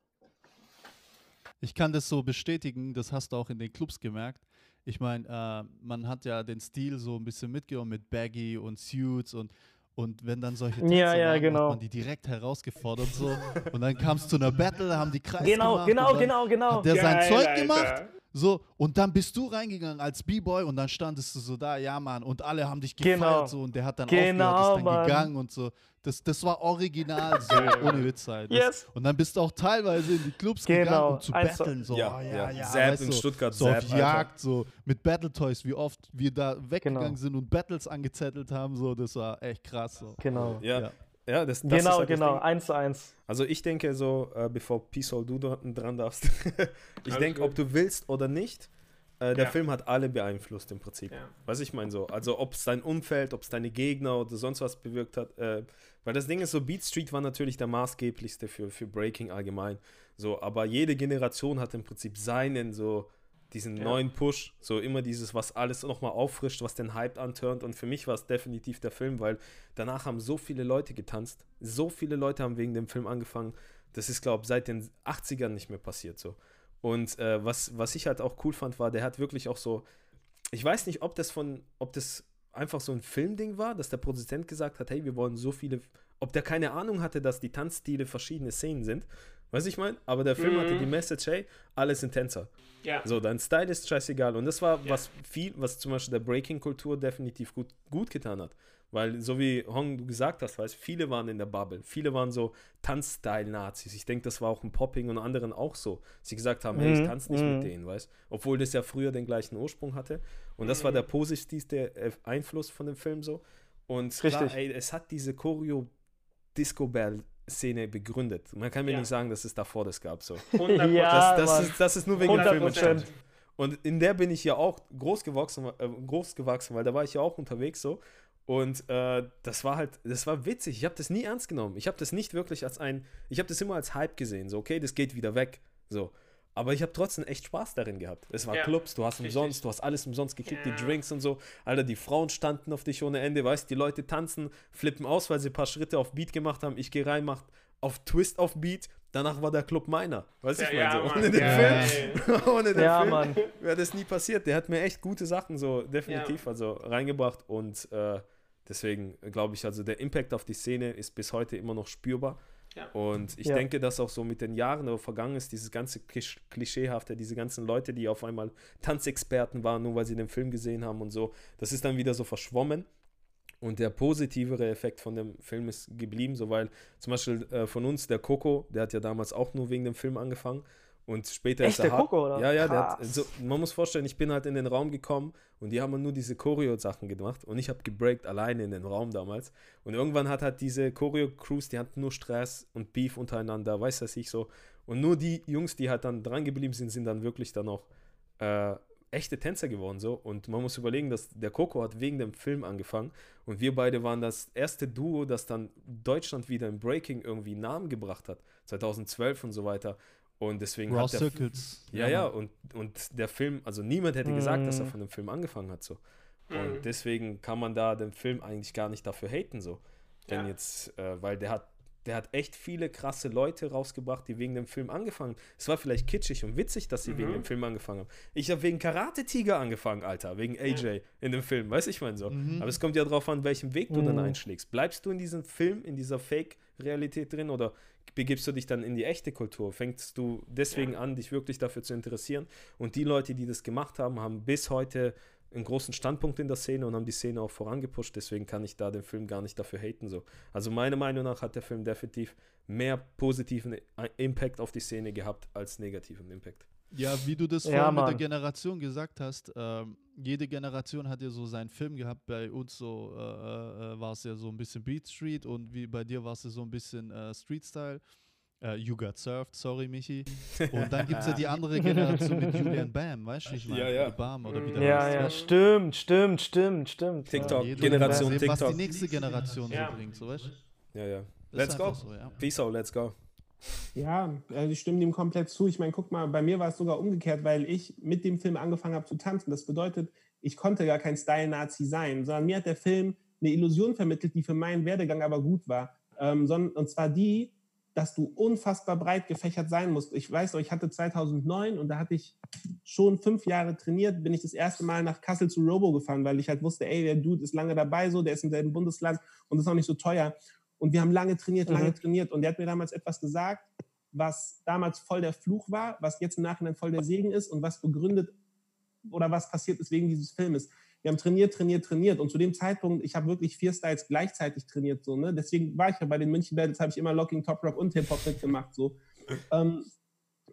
Ich kann das so bestätigen, das hast du auch in den Clubs gemerkt. Ich meine, äh, man hat ja den Stil so ein bisschen mitgenommen mit Baggy und Suits und, und wenn dann solche Tänze Ja, ja, waren, genau. hat man die direkt herausgefordert so und dann kam es zu einer Battle, haben die Kreis Genau, gemacht genau, dann genau, genau. hat der sein Geil, Zeug Alter. gemacht so und dann bist du reingegangen als B-Boy und dann standest du so da, ja Mann und alle haben dich gefeiert Genau. so und der hat dann Genau, aufgehört, ist dann Mann. gegangen und so. Das, das war original so, ohne Witz halt. Yes. Und dann bist du auch teilweise in die Clubs Genau, gegangen, um zu zu- battlen so. Ja, oh, ja. ja, weißt in du, Stuttgart, so Zapp, auf Alter. Jagd, so mit Battle Toys, wie oft wir da weggegangen Genau. sind und Battles angezettelt haben, so, das war echt krass. So. Genau. Ja, Ja. Ja. das, das ist genau, halt das genau. Ding. Eins zu eins. Also ich denke so, äh, bevor Peace All du dran darfst, ich denke, ob du willst oder nicht, äh, der Ja. Film hat alle beeinflusst im Prinzip. Ja. Was ich meine so, also ob es dein Umfeld, ob es deine Gegner oder sonst was bewirkt hat, äh, weil das Ding ist so, Beat Street war natürlich der maßgeblichste für, für Breaking allgemein, so, aber jede Generation hat im Prinzip seinen so, diesen Ja. neuen Push, so immer dieses, was alles nochmal auffrischt, was den Hype antörnt und für mich war es definitiv der Film, weil danach haben so viele Leute getanzt, so viele Leute haben wegen dem Film angefangen, das ist, glaube ich, seit den 80ern nicht mehr passiert so. Und äh, was, was ich halt auch cool fand, war, der hat wirklich auch so, ich weiß nicht, ob das von, ob das einfach so ein Filmding war, dass der Produzent gesagt hat, hey, wir wollen so viele, ob der keine Ahnung hatte, dass die Tanzstile verschiedene Szenen sind. Weißt du, ich meine? Aber der Film Mhm. hatte die Message, hey, alle sind Tänzer. Ja. So, dein Style ist scheißegal. Und das war Ja. was viel, was zum Beispiel der Breaking-Kultur definitiv gut, gut getan hat. Weil, so wie Hong du gesagt hast, weißt viele waren in der Bubble. Viele waren so Tanzstyle-Nazis. Ich denke, das war auch im Popping und anderen auch so. Sie gesagt haben, hey, ich Mhm, tanze nicht mhm. mit denen, weißt Obwohl das ja früher den gleichen Ursprung hatte. Und das war der positivste Einfluss von dem Film so. Und klar, Richtig. ey, es hat diese Choreo-Disco-Bell-Szene begründet. Man kann mir Ja. nicht sagen, dass es davor das gab. So. 100%. Ja, Das, das, ist, das ist nur wegen dem Film 100%. entstanden. Und in der bin ich ja auch groß gewachsen, äh, groß gewachsen, weil da war ich ja auch unterwegs so. Und äh, das war halt, das war witzig. Ich habe das nie ernst genommen. Ich habe das nicht wirklich als ein, ich habe das immer als Hype gesehen. So, okay, das geht wieder weg. So. Aber ich habe trotzdem echt Spaß darin gehabt. Es war Ja, Clubs, du hast richtig. umsonst, du hast alles umsonst gekriegt, Ja. die Drinks und so. Alter, die Frauen standen auf dich ohne Ende, weißt die Leute tanzen, flippen aus, weil sie ein paar Schritte auf Beat gemacht haben. Ich gehe rein, mach auf Twist auf Beat. Danach war der Club meiner. Weißt du, Ja, ich meine ja, so. Mann, Ohne den geil. Film, ohne den Ja, Film Mann. wäre das nie passiert. Der hat mir echt gute Sachen so definitiv also reingebracht und äh, deswegen glaube ich, also der Impact auf die Szene ist bis heute immer noch spürbar. Ja. Und ich Ja. denke, dass auch so mit den Jahren aber vergangen ist, dieses ganze Klisch Klischeehafte, diese ganzen Leute, die auf einmal Tanzexperten waren, nur weil sie den Film gesehen haben und so, das ist dann wieder so verschwommen. Und der positivere Effekt von dem Film ist geblieben, so weil zum Beispiel äh, von uns, der Coco, der hat ja damals auch nur wegen dem Film angefangen. Und später Echt, ist er der Coco, oder? Ja, ja, der hat, so, man muss vorstellen, ich bin halt in den Raum gekommen und die haben nur diese Choreo-Sachen gemacht und ich habe gebreakt alleine in den Raum damals. Und irgendwann hat halt diese Choreo-Crews, die hatten nur Stress und Beef untereinander, weiß das ich so. Und nur die Jungs, die halt dann dran geblieben sind, sind dann wirklich dann auch äh, echte Tänzer geworden so. Und man muss überlegen, dass der Coco hat wegen dem Film angefangen und wir beide waren das erste Duo, das dann Deutschland wieder im Breaking irgendwie Namen gebracht hat. 2012 und so weiter. Und deswegen Raw hat der Circles. ja, ja, und, und der Film, also niemand hätte gesagt, dass er Mhm. von dem Film angefangen hat, so. Mhm. Und deswegen kann man da den Film eigentlich gar nicht dafür haten, so. Wenn Ja. jetzt, äh, weil der hat, der hat echt viele krasse Leute rausgebracht, die wegen dem Film angefangen Es war vielleicht kitschig und witzig, dass sie wegen Mhm. dem Film angefangen haben. Ich habe wegen Karate Tiger angefangen, Alter, wegen AJ in dem Film, weiß ich mein so. Mhm. Aber es kommt ja darauf an, welchen Weg du dann Mhm. einschlägst. Bleibst du in diesem Film, in dieser Fake-Realität drin oder begibst du dich dann in die echte Kultur? Fängst du deswegen an, dich wirklich dafür zu interessieren? Und die Leute, die das gemacht haben, haben bis heute einen großen Standpunkt in der Szene und haben die Szene auch vorangepusht. Deswegen kann ich da den Film gar nicht dafür haten. So. Also meiner Meinung nach hat der Film definitiv mehr positiven I- Impact auf die Szene gehabt als negativen Impact. Ja, wie du das Ja, vorhin mit der. Generation gesagt hast, ähm, jede Generation hat ja so seinen Film gehabt. Bei uns so äh, äh, war es ja so ein bisschen Beat Street und wie bei dir war es ja so ein bisschen äh, Street Style. Äh, you got served, sorry Michi. Und dann gibt es ja die andere Generation mit Julian Bam, weißt du, ich meine, Ja, ja. Bam oder wie der Ja, heißt, ja, du? stimmt, stimmt, stimmt, stimmt. TikTok, Jeder Generation sehen, Was TikTok. die nächste Generation Ja. so bringt, so weißt du? Ja, ja. Let's go. So, ja. Peace out, let's go. Ja, also ich stimme dem komplett zu. Ich meine, guck mal, bei mir war es sogar umgekehrt, weil ich mit dem Film angefangen habe zu tanzen. Das bedeutet, ich konnte gar kein Style-Nazi sein, sondern mir hat der Film eine Illusion vermittelt, die für meinen Werdegang aber gut war. Ähm, und zwar die, dass du unfassbar breit gefächert sein musst. Ich weiß noch, ich hatte 2009 und da hatte ich schon fünf Jahre trainiert, bin ich das erste Mal nach Kassel zu Robo gefahren, weil ich halt wusste, ey, der Dude ist lange dabei, so, der ist im selben Bundesland und ist auch nicht so teuer. Und wir haben lange trainiert, lange Mhm. trainiert. Und der hat mir damals etwas gesagt, was damals voll der Fluch war, was jetzt im Nachhinein voll der Segen ist und was begründet oder was passiert ist wegen dieses Filmes. Wir haben trainiert, trainiert, trainiert und zu dem Zeitpunkt, ich habe wirklich vier Styles gleichzeitig trainiert, so, ne? Deswegen war ich ja bei den München Battles, habe ich immer Locking, Top Rock und Hip Hop mitgemacht, so. Ähm,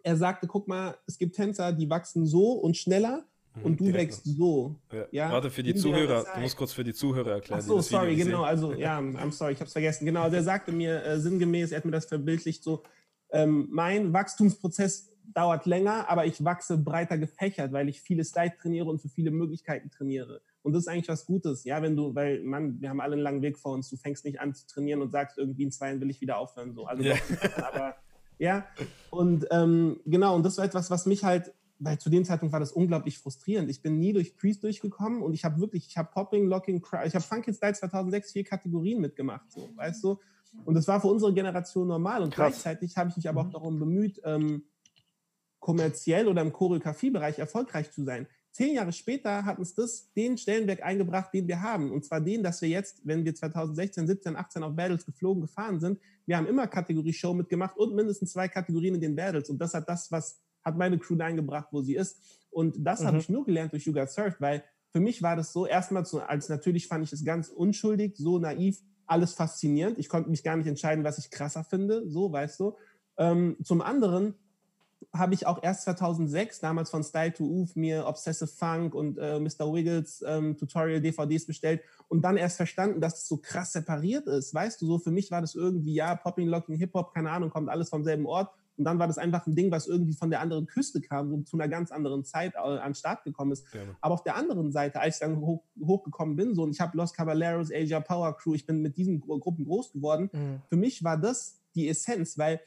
er sagte, guck mal, es gibt Tänzer, die wachsen so und schneller und du direkt wächst so. Ja. Ja, Warte, für die Zuhörer, du musst kurz für die Zuhörer erklären. Ach so, sorry, genau. Also, ja, I'm sorry, ich habe es vergessen. Genau, der sagte mir äh, sinngemäß, er hat mir das verbildlicht so, ähm, mein Wachstumsprozess dauert länger, aber ich wachse breiter gefächert, weil ich viele Style trainiere und für viele Möglichkeiten trainiere. Und das ist eigentlich was Gutes, ja, wenn du, weil, Mann, wir haben alle einen langen Weg vor uns. Du fängst nicht an zu trainieren und sagst, irgendwie in zwei Jahren will ich wieder aufhören, so. Also, Ja. doch, aber, ja. Und ähm, genau, und das war etwas, was mich halt weil zu dem Zeitpunkt war das unglaublich frustrierend. Ich bin nie durch Priest durchgekommen und ich habe wirklich, ich habe Popping, Locking, Cry, ich habe Funky Style 2006 vier Kategorien mitgemacht, so, weißt du? Und das war für unsere Generation normal und Krass. gleichzeitig habe ich mich aber auch darum bemüht, ähm, kommerziell oder im Choreografiebereich erfolgreich zu sein. Zehn Jahre später hat uns das den Stellenwert eingebracht, den wir haben. Und zwar den, dass wir jetzt, wenn wir 2016, 17, 18 auf Battles geflogen gefahren sind, wir haben immer Kategorie Show mitgemacht und mindestens zwei Kategorien in den Battles. Und das hat das, was hat meine Crew dahin gebracht, wo sie ist. Und das Mhm. habe ich nur gelernt durch You Got Surfed, weil für mich war das so, erstmal so, als natürlich fand ich es ganz unschuldig, so naiv, alles faszinierend. Ich konnte mich gar nicht entscheiden, was ich krasser finde, so, weißt du. Ähm, zum anderen habe ich auch erst 2006, damals von Style to Oof, mir Obsessive Funk und äh, Mr. Wiggles ähm, Tutorial-DVDs bestellt und dann erst verstanden, dass es so krass separiert ist. Weißt du, so für mich war das irgendwie, ja, Popping, Locking, Hip-Hop, keine Ahnung, kommt alles vom selben Ort. Und dann war das einfach ein Ding, was irgendwie von der anderen Küste kam, so zu einer ganz anderen Zeit äh, an den Start gekommen ist. Ja. Aber auf der anderen Seite, als ich dann hoch, hochgekommen bin, so, und ich habe Los Caballeros, Asia Power Crew, ich bin mit diesen Gru- Gruppen groß geworden, Mhm. für mich war das die Essenz, weil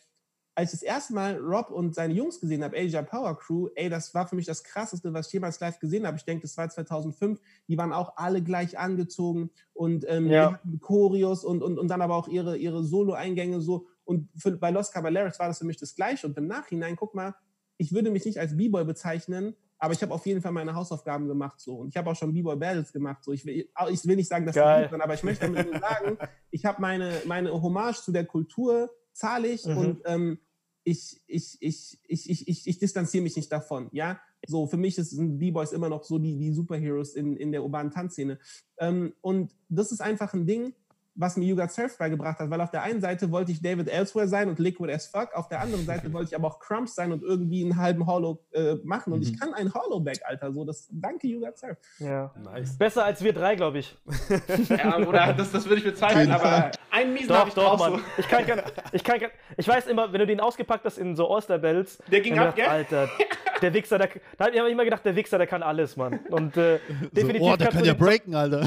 als ich das erste Mal Rob und seine Jungs gesehen habe, Asia Power Crew, ey, das war für mich das krasseste, was ich jemals live gesehen habe. Ich denke, das war 2005. Die waren auch alle gleich angezogen und ähm, Ja. die hatten Choreos und, und, und dann aber auch ihre, ihre Solo-Eingänge so. Und für, bei Los Caballeros war das für mich das Gleiche. Und im Nachhinein, guck mal, ich würde mich nicht als B-Boy bezeichnen, aber ich habe auf jeden Fall meine Hausaufgaben gemacht so und ich habe auch schon B-Boy Battles gemacht so. Ich will, ich will nicht sagen, dass die Geil. gut waren, aber ich möchte damit nur sagen, ich habe meine meine Hommage zu der Kultur zahle ich Mhm. und ähm, ich, ich, ich, ich, ich, ich, ich distanziere mich nicht davon, ja. So, für mich sind B-Boys immer noch so die, die Superheroes in, in der urbanen Tanzszene. Ähm, und das ist einfach ein Ding, was mir You Got Surf beigebracht hat, weil auf der einen Seite wollte ich David Elsewhere sein und liquid as fuck, auf der anderen Seite wollte ich aber auch Crumps sein und irgendwie einen halben Hollow äh, machen und Mhm. ich kann ein Hollowback, Alter, so, das, danke You Got Surf. Ja. Nice. Besser als wir drei, glaube ich. Ja, oder das, das würde ich bezweifeln, aber einen miesen habe Doch, ich doch. Mann. So. Ich kann, kein- ich kann, kein- ich weiß immer, wenn du den ausgepackt hast in so All-Star-Battles, Der ging ab, gedacht, Alter, der Wichser, der, da habe ich immer gedacht, der Wichser, der kann alles, Mann. Und äh, So, definitiv oh, der kann ja breaken, Alter.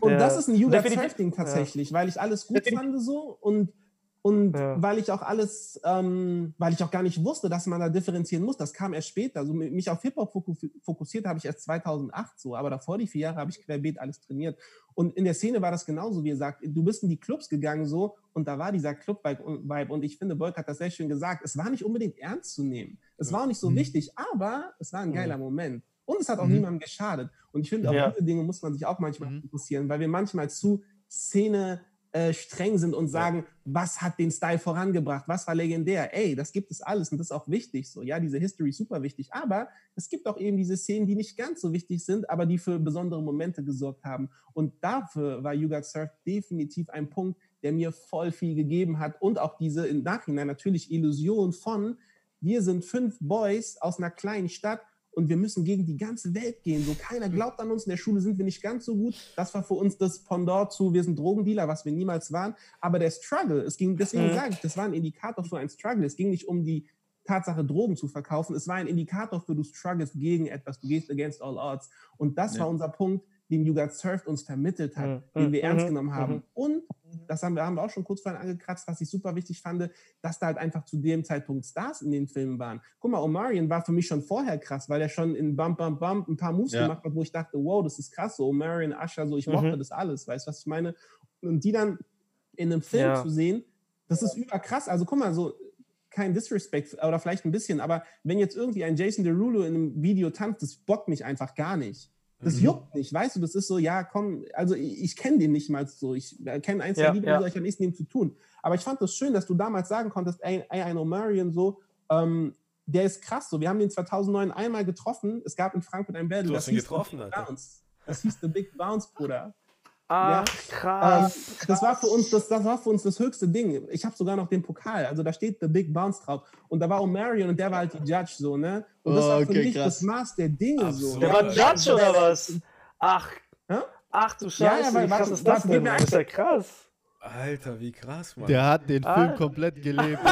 Und Ja. das ist ein You Got Definitiv- Surf Ding tatsächlich, weil ich alles gut fand so und und Ja. weil ich auch alles, ähm, weil ich auch gar nicht wusste, dass man da differenzieren muss, das kam erst später. Also mi- mich auf Hip-Hop foku- fokussiert habe ich erst 2008 so, aber davor die vier Jahre habe ich querbeet alles trainiert. Und in der Szene war das genauso, wie ihr sagt, du bist in die Clubs gegangen so und da war dieser Club-Vibe und ich finde, Bolk hat das sehr schön gesagt, es war nicht unbedingt ernst zu nehmen. Es war auch nicht so Mhm. wichtig, aber es war ein Mhm. geiler Moment. Und es hat auch Mhm. niemandem geschadet. Und ich finde, auf Ja. diese Dinge muss man sich auch manchmal Mhm. fokussieren, weil wir manchmal zu Szene äh, streng sind und sagen, was hat den Style vorangebracht, was war legendär. Ey, das gibt es alles und das ist auch wichtig so. Ja, diese History ist super wichtig, aber es gibt auch eben diese Szenen, die nicht ganz so wichtig sind, aber die für besondere Momente gesorgt haben. Und dafür war You Got Surf definitiv ein Punkt, der mir voll viel gegeben hat und auch diese im Nachhinein natürlich Illusion von wir sind fünf Boys aus einer kleinen Stadt und wir müssen gegen die ganze Welt gehen. So keiner glaubt an uns, in der Schule sind wir nicht ganz so gut. Das war für uns das Pendant zu, wir sind Drogendealer, was wir niemals waren. Aber der Struggle, es ging, deswegen Mhm. sage ich, das war ein Indikator für ein Struggle. Es ging nicht um die Tatsache, Drogen zu verkaufen. Es war ein Indikator für du struggles gegen etwas, du gehst against all odds. Und das Ja. war unser Punkt, den You Got Surfed uns vermittelt hat, Mhm. den wir Mhm. ernst genommen haben. Mhm. Und das haben wir, haben wir auch schon kurz vorhin angekratzt, was ich super wichtig fand, dass da halt einfach zu dem Zeitpunkt Stars in den Filmen waren. Guck mal, Omarion war für mich schon vorher krass, weil er schon in Bump, Bump, Bump ein paar Moves Ja. gemacht hat, wo ich dachte, wow, das ist krass, so Omarion, Usher, so ich Mhm. mochte das alles, weißt du, was ich meine? Und die dann in einem Film Ja. zu sehen, das ist überkrass. Also guck mal, so kein Disrespect oder vielleicht ein bisschen, aber wenn jetzt irgendwie ein Jason Derulo in einem Video tanzt, das bockt mich einfach gar nicht. Das Mhm. juckt nicht, weißt du, das ist so, ja, komm, also ich, ich kenne den nicht mal so, ich äh, kenne ein, zwei Ja, Lieder, ja. ich habe nichts mit ihm zu tun. Aber ich fand das schön, dass du damals sagen konntest, ey, ey ein Omarion so, ähm, der ist krass so. Wir haben den 2009 einmal getroffen, es gab in Frankfurt ein Battle, Du das hast ihn hieß getroffen, The Big Alter. Bounce. Das hieß The Big Bounce, Bruder. Ach, krass. das war für uns das, das war für uns das höchste Ding. Ich habe sogar noch den Pokal, also da steht The Big Bounce drauf. Und da war Omarion und der war halt die Judge so, ne? Und das Oh, war für okay, mich krass. das Maß der Dinge so. Absolut. Der war Ja, Judge oder was? Ach, Hä? ach du Ja, Scheiße, ja, weil- wie krass ist das denn? Das ist ja krass. Alter, wie krass, Mann. Der hat den Film Ah. komplett gelebt.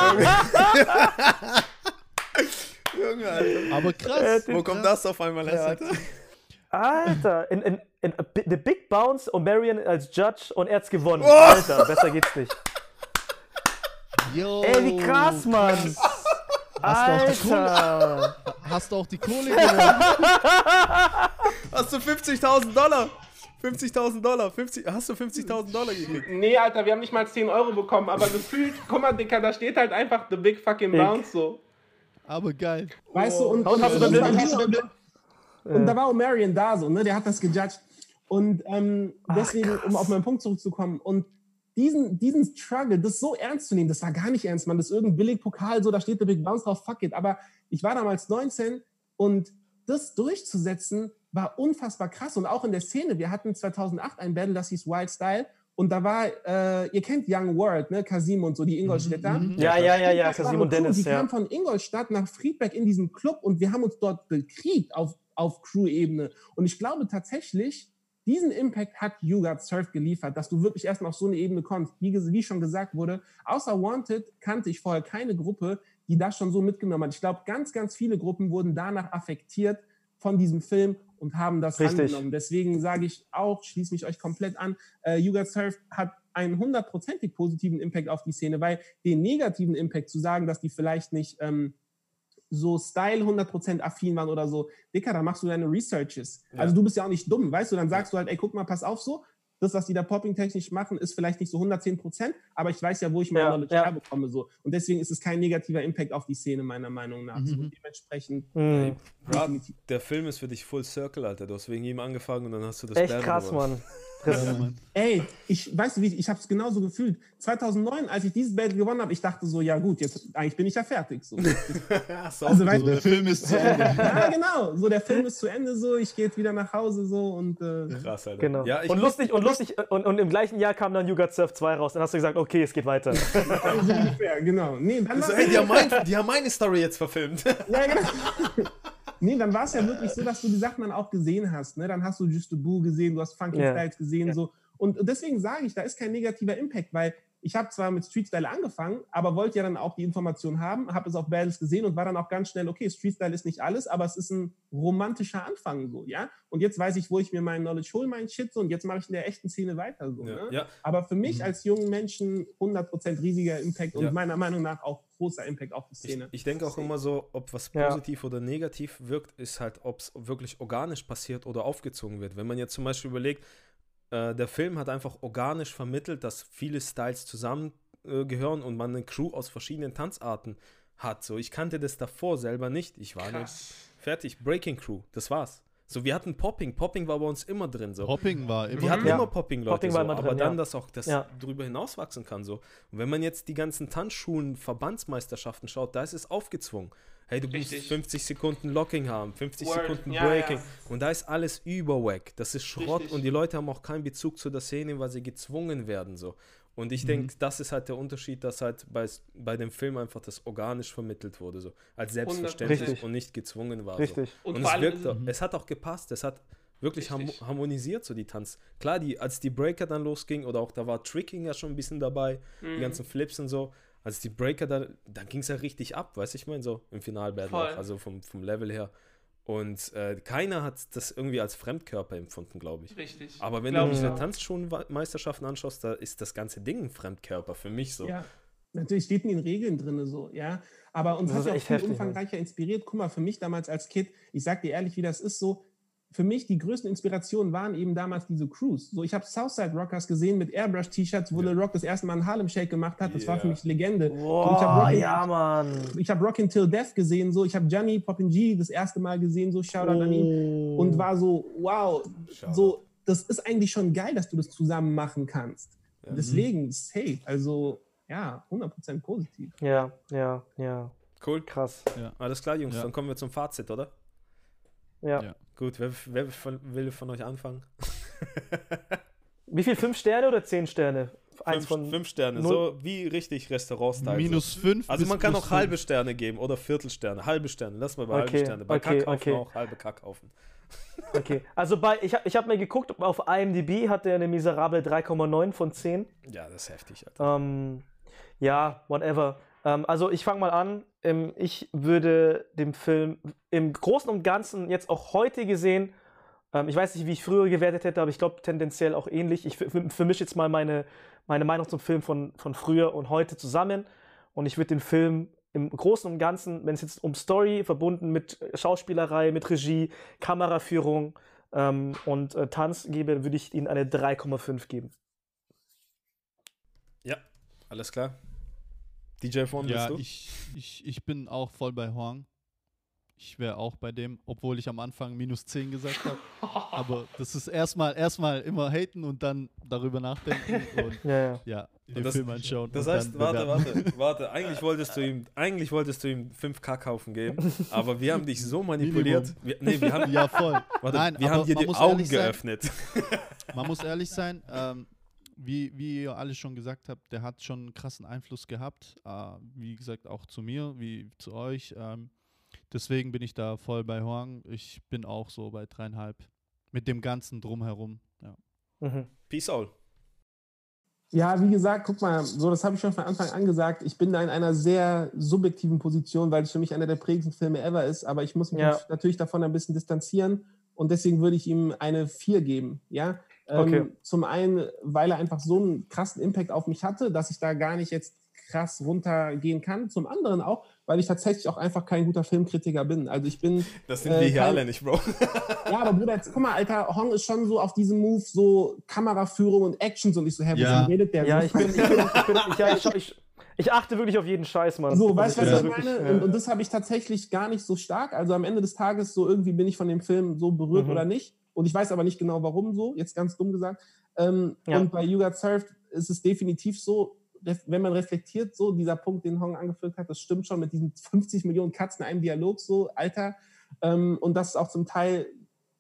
Junge, Alter. Aber krass. Wo kommt das auf einmal her, Alter? Alter, in, in, in The Big Bounce, Omarion als Judge und er hat's gewonnen. Oh! Alter, besser geht's nicht. Yo. Ey, wie krass, Mann. Hast du auch die Kohle, Alter. hast du auch die Kohle gewonnen? Hast du 50.000 Dollar? 50.000 Dollar. 50, hast du 50.000 Dollar gekriegt? Nee, Alter, wir haben nicht mal 10 Euro bekommen, aber gefühlt, guck mal, Dicker, da steht halt einfach The Big Fucking. Bounce so. Aber geil. Weißt du, und, Und hast du und, dann- und, Hast du und da war Omarion da so, ne? Der hat das gejudged. Und ähm, deswegen, um auf meinen Punkt zurückzukommen, und diesen, diesen Struggle, das so ernst zu nehmen, das war gar nicht ernst, man. Das ist irgendein Billigpokal, so, da steht der Big Bounce drauf, fuck it. Aber ich war damals 19 und das durchzusetzen war unfassbar krass. Und auch in der Szene, wir hatten 2008 ein Battle, das hieß Wild Style. Und da war, äh, ihr kennt Young World, ne? Kasim und so, die Ingolstädter. Ja, ja, ja, ja, Das war Kasim und Dennis, Die ja. kamen von Ingolstadt nach Friedberg in diesen Club und wir haben uns dort bekriegt auf, auf Crew-Ebene. Und ich glaube tatsächlich, diesen Impact hat You Got Surf geliefert, dass du wirklich erstmal auf so eine Ebene kommst. Wie, wie schon gesagt wurde, außer Wanted kannte ich vorher keine Gruppe, die das schon so mitgenommen hat. Ich glaube, ganz, ganz viele Gruppen wurden danach affektiert von diesem Film und haben das Richtig. angenommen. Deswegen sage ich auch, schließe mich euch komplett an, äh, You Got Surf hat einen hundertprozentig positiven Impact auf die Szene, weil den negativen Impact zu sagen, dass die vielleicht nicht ähm, so Style 100% affin waren oder so, Dicker, da machst du deine Researches. Ja. Also du bist ja auch nicht dumm, weißt du, dann sagst du halt, ey, guck mal, pass auf so, das, was die da popping-technisch machen, ist vielleicht nicht so 110%, aber ich weiß ja, wo ich meine Ja, Knowledge ja. herbekomme. So. Und deswegen ist es kein negativer Impact auf die Szene, meiner Meinung nach. So, Mhm. dementsprechend Mhm. Rob, definitiv. der Film ist für dich Full Circle, Alter. Du hast wegen ihm angefangen und dann hast du das Echt Battle krass, gewonnen. Mann. Ja, Mann. Ey, ich weißt du, wie ich habe es genauso gefühlt. 2009, als ich dieses Battle gewonnen habe, ich dachte so, ja gut, jetzt eigentlich bin ich ja fertig. So. So Also, So, weißt, der Film ist zu Ende. ja, genau. So, der Film ist zu Ende, so, ich gehe jetzt wieder nach Hause so und äh, krass, Alter. Genau. Ja, ich, und lustig, und lustig, und, und im gleichen Jahr kam dann You Got Surf 2 raus. Dann hast du gesagt, okay, es geht weiter. so ungefähr, genau. Nee, dann so, war- ey, die, haben mein, die haben meine Story jetzt verfilmt. Ja, genau. Nee, dann war es ja wirklich so, dass du die Sachen dann auch gesehen hast. Ne? Dann hast du Just a Boo gesehen, du hast Funky Ja. Styles gesehen. So. Und deswegen sage ich, da ist kein negativer Impact, weil ich habe zwar mit Street Style angefangen, aber wollte ja dann auch die Information haben, habe es auf Battles gesehen und war dann auch ganz schnell, okay, Street Style ist nicht alles, aber es ist ein romantischer Anfang so, ja. Und jetzt weiß ich, wo ich mir meinen Knowledge hole, meinen Shit so und jetzt mache ich in der echten Szene weiter so. Ja, Ne? ja. Aber für mich als jungen Menschen 100% riesiger Impact und Ja. meiner Meinung nach auch großer Impact auf die Ich, Szene. ich denke auch immer so, ob was Ja. positiv oder negativ wirkt, ist halt, ob es wirklich organisch passiert oder aufgezogen wird. Wenn man jetzt zum Beispiel überlegt, äh, der Film hat einfach organisch vermittelt, dass viele Styles zusammengehören äh, und man eine Crew aus verschiedenen Tanzarten hat. So, ich kannte das davor selber nicht. Ich war Krass. fertig Breaking Crew. Das war's. So, wir hatten Popping. Popping war bei uns immer drin. So. Hopping war immer. Wir hatten Ja. immer Popping-Leute, Popping war so, immer aber drin, dann, ja. dass auch das Ja. drüber hinaus wachsen kann. So. Und wenn man jetzt die ganzen Tanzschulen, Verbandsmeisterschaften schaut, da ist es aufgezwungen. Hey, du musst Richtig. 50 Sekunden Locking haben, 50 Word, Sekunden ja, Breaking. ja. Und da ist alles überwack. Das ist Schrott Richtig. und die Leute haben auch keinen Bezug zu der Szene, weil sie gezwungen werden. so. Und ich denke, das ist halt der Unterschied, dass halt bei, bei dem Film einfach das organisch vermittelt wurde, so als selbstverständlich Richtig. und nicht gezwungen war. Richtig. So. Und Und, es, allem wirkt, ist auch- es hat auch gepasst, es hat wirklich ham Richtig. harmonisiert, so die Tanz. Klar, die, als die Breaker dann losging, oder auch da war Tricking ja schon ein bisschen dabei, Mhm. die ganzen Flips und so. Als die Breaker da, dann ging es ja richtig ab, weißt du, ich meine, so im Finalbattle, also vom, vom Level her. Und äh, keiner hat das irgendwie als Fremdkörper empfunden, glaube ich. Richtig. Aber wenn Glaub du diese auch. Tanzschulenmeisterschaften anschaust, da ist das ganze Ding ein Fremdkörper für mich so. Ja, natürlich steht in den Regeln drin so, ja. Aber uns Das hat ja auch viel heftig, umfangreicher inspiriert. Guck mal, für mich damals als Kid, ich sag dir ehrlich, wie das ist so, für mich die größten Inspirationen waren eben damals diese Crews. So, ich habe Southside Rockers gesehen mit Airbrush-T-Shirts, wo Lil Rock das erste Mal einen Harlem Shake gemacht hat. Das war für Ja. mich Legende. Und ich habe Rockin', ja, Mann. ich hab Rockin' Till Death gesehen, so. Ich habe Johnny Poppin' G das erste Mal gesehen, so Shoutout an ihn. Und war so, wow, Shoutout. so, das ist eigentlich schon geil, dass du das zusammen machen kannst. Ja. Deswegen, safe. Also, ja, 100% positiv. Ja, ja, ja. Cool. Krass. Alles klar, Jungs, Ja. dann kommen wir zum Fazit, oder? Ja. Ja. Gut, wer, wer von, will von euch anfangen? Wie viel? Fünf Sterne oder zehn Sterne? Eins Fünf, von. fünf Sterne, null- so wie richtig Restaurant-Style. Minus fünf. Also man kann auch halbe fünf. Sterne geben oder Viertelsterne, halbe Sterne. Lass mal bei halbe Okay, Sterne. Bei okay, Kackhaufen okay. auch halbe Kackhaufen. Okay. Also bei, ich, hab- ich habe mir geguckt, auf IMDb hat der eine miserable 3,9 von 10. Ja, das ist heftig, Alter. Ähm, ja, whatever. Ähm, also ich fange mal an. Ähm, ich würde dem Film im Großen und Ganzen jetzt auch heute gesehen, ähm, ich weiß nicht, wie ich früher gewertet hätte, aber ich glaube tendenziell auch ähnlich. Ich ver- vermische jetzt mal meine, meine Meinung zum Film von, von früher und heute zusammen. Und ich würde den Film im Großen und Ganzen, wenn es jetzt um Story verbunden mit Schauspielerei, mit Regie, Kameraführung ähm, und äh, Tanz gebe, würde ich ihnen eine 3,5 geben. Ja, alles klar. DJ von, Ja, willst du? ich, ich, ich bin auch voll bei Huang. Ich wäre auch bei dem, obwohl ich am Anfang minus 10 gesagt habe. Aber das ist erstmal erstmal immer haten und dann darüber nachdenken und Ja, ja. ja, den Und das- Film anschauen. Das heißt, dann warte, warte, warte. Eigentlich wolltest du ihm, eigentlich wolltest du ihm 5K kaufen geben, aber wir haben dich so manipuliert. Wir, nee, wir haben, Ja, voll. warte, Nein, wir haben dir die Augen ehrlich sein, geöffnet. Man muss ehrlich sein, ähm, wie, wie ihr alle schon gesagt habt, der hat schon einen krassen Einfluss gehabt. Äh, wie gesagt, auch zu mir, wie zu euch. Ähm, deswegen bin ich da voll bei Huang. Ich bin auch so bei dreieinhalb. Mit dem ganzen Drumherum. Ja. Mhm. Peace out. Ja, wie gesagt, guck mal, so das habe ich schon von Anfang an gesagt. Ich bin da in einer sehr subjektiven Position, weil es für mich einer der prägendsten Filme ever ist. Aber ich muss mich Ja. natürlich davon ein bisschen distanzieren und deswegen würde ich ihm eine 4 geben. Ja, ähm, Okay. zum einen, weil er einfach so einen krassen Impact auf mich hatte, dass ich da gar nicht jetzt krass runtergehen kann. Zum anderen auch, weil ich tatsächlich auch einfach kein guter Filmkritiker bin. Also ich bin Das sind Äh, wir hier kein- alle nicht, Bro. ja, aber Bruder, jetzt, guck mal, Alter, Hong ist schon so auf diesem Move, so Kameraführung und Actions und ich so, hä, Ja. wovon redet der? Ja, So, ich bin, ich bin, ich bin, ich, ja, ich, ich, ich achte wirklich auf jeden Scheiß, Mann. So, weißt du, was Also ich meine? Und, und das habe ich tatsächlich gar nicht so stark. Also am Ende des Tages, so irgendwie bin ich von dem Film so berührt Mhm. oder nicht. Und ich weiß aber nicht genau, warum so, jetzt ganz dumm gesagt. Ähm, Ja. Und bei You Got Served ist es definitiv so, wenn man reflektiert, so dieser Punkt, den Hong angeführt hat, das stimmt schon mit diesen 50 Millionen Cuts in einem Dialog, so, Alter. Ähm, und das ist auch zum Teil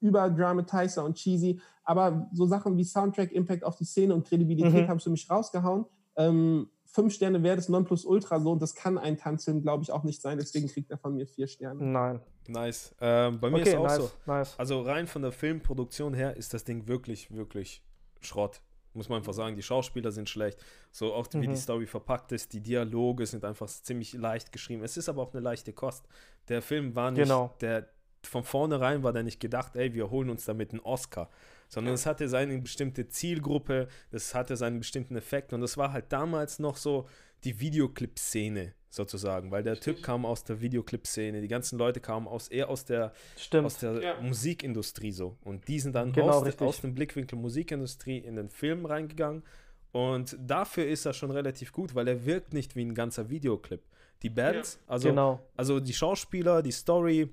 überdramatizer und cheesy. Aber so Sachen wie Soundtrack, Impact auf die Szene und Kredibilität Mhm. haben es für mich rausgehauen. Ähm, fünf Sterne wäre das Nonplusultra so und das kann ein Tanzfilm, glaube ich, auch nicht sein. Deswegen kriegt er von mir vier Sterne. Nein. Nice. Ähm, bei mir Okay, ist auch nice, so. nice. Also rein von der Filmproduktion her ist das Ding wirklich, wirklich Schrott. Muss man einfach sagen, die Schauspieler sind schlecht. So auch wie Mhm. die Story verpackt ist, die Dialoge sind einfach ziemlich leicht geschrieben. Es ist aber auch eine leichte Kost. Der Film war nicht, Genau. der von vornherein war der nicht gedacht, ey, wir holen uns damit einen Oscar. Sondern es hatte seine bestimmte Zielgruppe, das hatte seinen bestimmten Effekt und das war halt damals noch so die Videoclip-Szene sozusagen, weil der Typ kam aus der Videoclip-Szene, die ganzen Leute kamen aus, eher aus der Stimmt. aus der Ja. Musikindustrie so. Und die sind dann Genau, aus, richtig. aus dem Blickwinkel Musikindustrie in den Film reingegangen. Und dafür ist er schon relativ gut, weil er wirkt nicht wie ein ganzer Videoclip. Die Bands, also, genau. also die Schauspieler, die Story,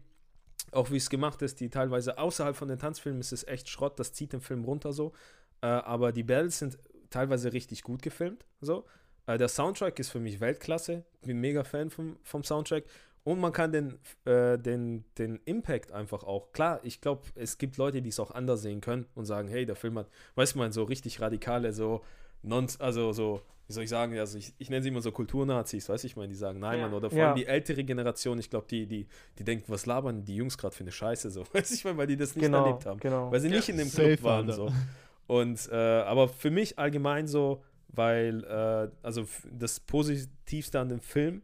auch wie es gemacht ist, die teilweise außerhalb von den Tanzfilmen ist es echt Schrott, das zieht den Film runter so. Äh, aber die Bells sind teilweise richtig gut gefilmt. So. Äh, der Soundtrack ist für mich Weltklasse. Bin mega Fan vom, vom Soundtrack. Und man kann den, äh, den, den Impact einfach auch, klar, ich glaube, es gibt Leute, die es auch anders sehen können und sagen, hey, der Film hat, weißt du, man, so richtig radikale, so, non, also so, wie soll ich sagen, also ich, ich nenne sie immer so Kulturnazis, weißt du, ich meine, die sagen, nein, Ja. Mann, oder vor allem Ja. die ältere Generation, ich glaube, die, die, die denken, was labern die Jungs gerade für eine Scheiße, so, weißt du, ich meine, weil die das nicht Genau, erlebt haben, genau. weil sie nicht in dem Club Safe, waren, so. Und, äh, aber für mich allgemein so, weil, äh, also das Positivste an dem Film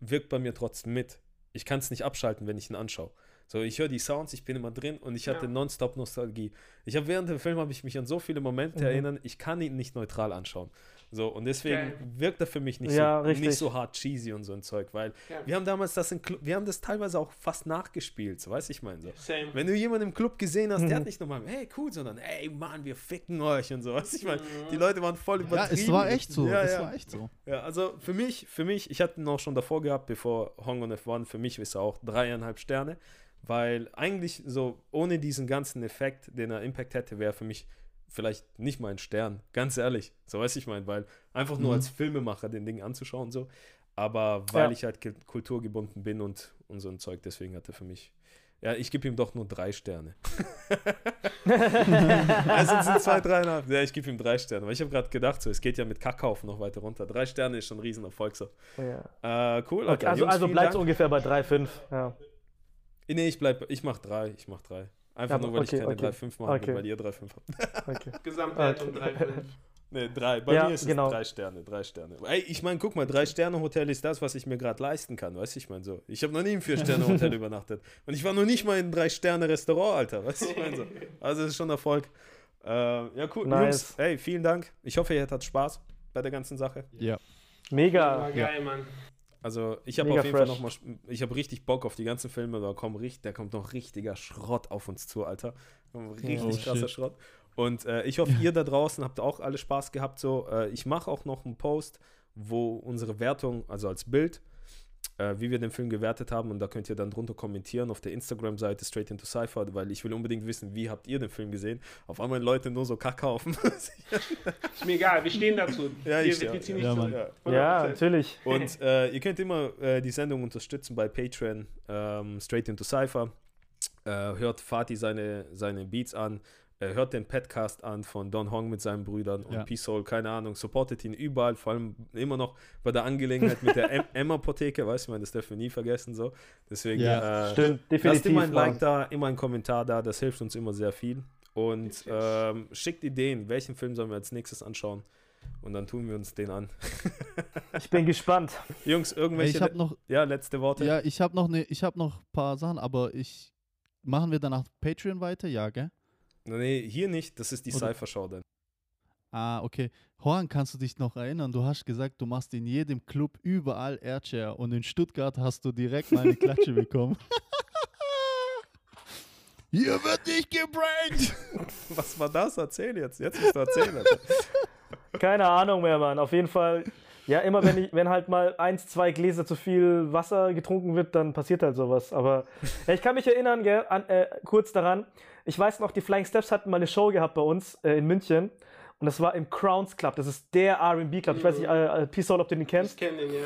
wirkt bei mir trotzdem mit. Ich kann es nicht abschalten, wenn ich ihn anschaue. So, ich höre die Sounds, ich bin immer drin und ich hatte Ja. nonstop Nostalgie. Ich habe während dem Film habe ich mich an so viele Momente Mhm. erinnern, ich kann ihn nicht neutral anschauen. So, und deswegen Geil. wirkt er für mich nicht, Ja, so, richtig. nicht so hart cheesy und so ein Zeug, weil Ja. wir haben damals das in Club, wir haben das teilweise auch fast nachgespielt, so weiß ich meine so. Same. Wenn du jemanden im Club gesehen hast, der Mhm. hat nicht nochmal, hey, cool, sondern, hey, Mann, wir ficken euch und so. Weißt du, ich meine, Mhm. die Leute waren voll Ja, übertrieben. es war echt so. Ja, es ja. war echt so. Ja, also für mich, für mich, ich hatte ihn auch schon davor gehabt, bevor Hong on F1, für mich ist er auch dreieinhalb Sterne, weil eigentlich so ohne diesen ganzen Effekt, den er Impact hätte, wäre für mich vielleicht nicht mal ein Stern, ganz ehrlich. So weiß ich mein, weil einfach nur Mhm. als Filmemacher den Ding anzuschauen so, aber weil Ja. ich halt ge- kulturgebunden bin und, und so ein Zeug, deswegen hat er für mich ja, ich gebe ihm doch nur drei Sterne. also es sind zwei, dreieinhalb. Ja, ich gebe ihm drei Sterne. Weil ich habe gerade gedacht, so, es geht ja mit Kackhaufen noch weiter runter. Drei Sterne ist schon ein Riesenerfolg. So. Ja. Äh, cool. Okay, Alter. also Jungs, also bleibt ungefähr bei 3, 5. Ja. Nee, ich bleib, ich mach drei. Ich mach drei. Einfach Ja, nur, weil okay, ich keine okay. 3,5 machen Okay. weil ihr 3,5 habt. Okay. Gesamtwertung Okay. 3,5. Nee, drei. Bei Ja, mir ist genau. es drei Sterne, drei Sterne. Ey, ich meine, guck mal, drei Sterne Hotel ist das, was ich mir gerade leisten kann, weißt du, ich meine so. Ich habe noch nie im vier Sterne Hotel übernachtet und ich war noch nicht mal in drei Sterne Restaurant, Alter, weißt du, ich meine so. Also es ist schon Erfolg. Äh, ja, cool. Nice. Jungs, hey, vielen Dank. Ich hoffe, ihr hattet Spaß bei der ganzen Sache. Ja. Mega. War geil, Mann. Also ich habe auf jeden Fall fresh. noch mal, ich habe richtig Bock auf die ganzen Filme, da kommt, richtig, da kommt noch richtiger Schrott auf uns zu, Alter. Richtig Oh, krasser shit. Schrott. Und äh, ich hoffe, ihr da draußen habt auch alle Spaß gehabt. So, äh, ich mache auch noch einen Post, wo unsere Wertung, also als Bild, äh, wie wir den Film gewertet haben, und da könnt ihr dann drunter kommentieren auf der Instagram-Seite Straight into Cypher, weil ich will unbedingt wissen, wie habt ihr den Film gesehen? Auf einmal Leute nur so Kackhaufen. Ist mir egal, wir stehen dazu. Ja, wir, ich- wir ziehen nicht ja. Mann. ja. Ja, 100%. natürlich. Und äh, ihr könnt immer äh, die Sendung unterstützen bei Patreon, ähm, Straight into Cypher. Äh, hört Fatih seine, seine Beats an. Äh, hört den Podcast an von Don Hong mit seinen Brüdern und Ja. Peace Soul, keine Ahnung. Supportet ihn überall, vor allem immer noch bei der Angelegenheit mit der Emma-Apotheke, weißt du, man, das dürfen wir nie vergessen. so. Deswegen Ja. äh, Stimmt, lasst definitiv. immer ein Like da, immer ein Kommentar da, das hilft uns immer sehr viel. Und ähm, schickt Ideen, welchen Film sollen wir als nächstes anschauen. Und dann tun wir uns den an. Ich bin gespannt. Jungs, irgendwelche ich habe noch, ja, letzte Worte. ja, ich habe noch ne, ich habe noch ein paar Sachen, aber ich machen wir danach Patreon weiter, ja, gell? Nee, hier nicht, das ist die Cypher-Show dann. Ah, okay. Horn, kannst du dich noch erinnern? Du hast gesagt, du machst in jedem Club überall Airchair und in Stuttgart hast du direkt mal eine Klatsche bekommen. Hier wird nicht gebrankt! Was war das? Erzähl jetzt. Jetzt musst du erzählen. Keine Ahnung mehr, Mann. Auf jeden Fall. Ja, immer wenn, ich, wenn halt mal eins, zwei Gläser zu viel Wasser getrunken wird, dann passiert halt sowas. Aber ja, ich kann mich erinnern, gell, an, äh, kurz daran. Ich weiß noch, die Flying Steps hatten mal eine Show gehabt bei uns äh, in München. Und das war im Crowns Club. Das ist der RB Club. Ich weiß nicht, äh, äh, Peace Soul, ob du den Ich kennst. kenne den, ja.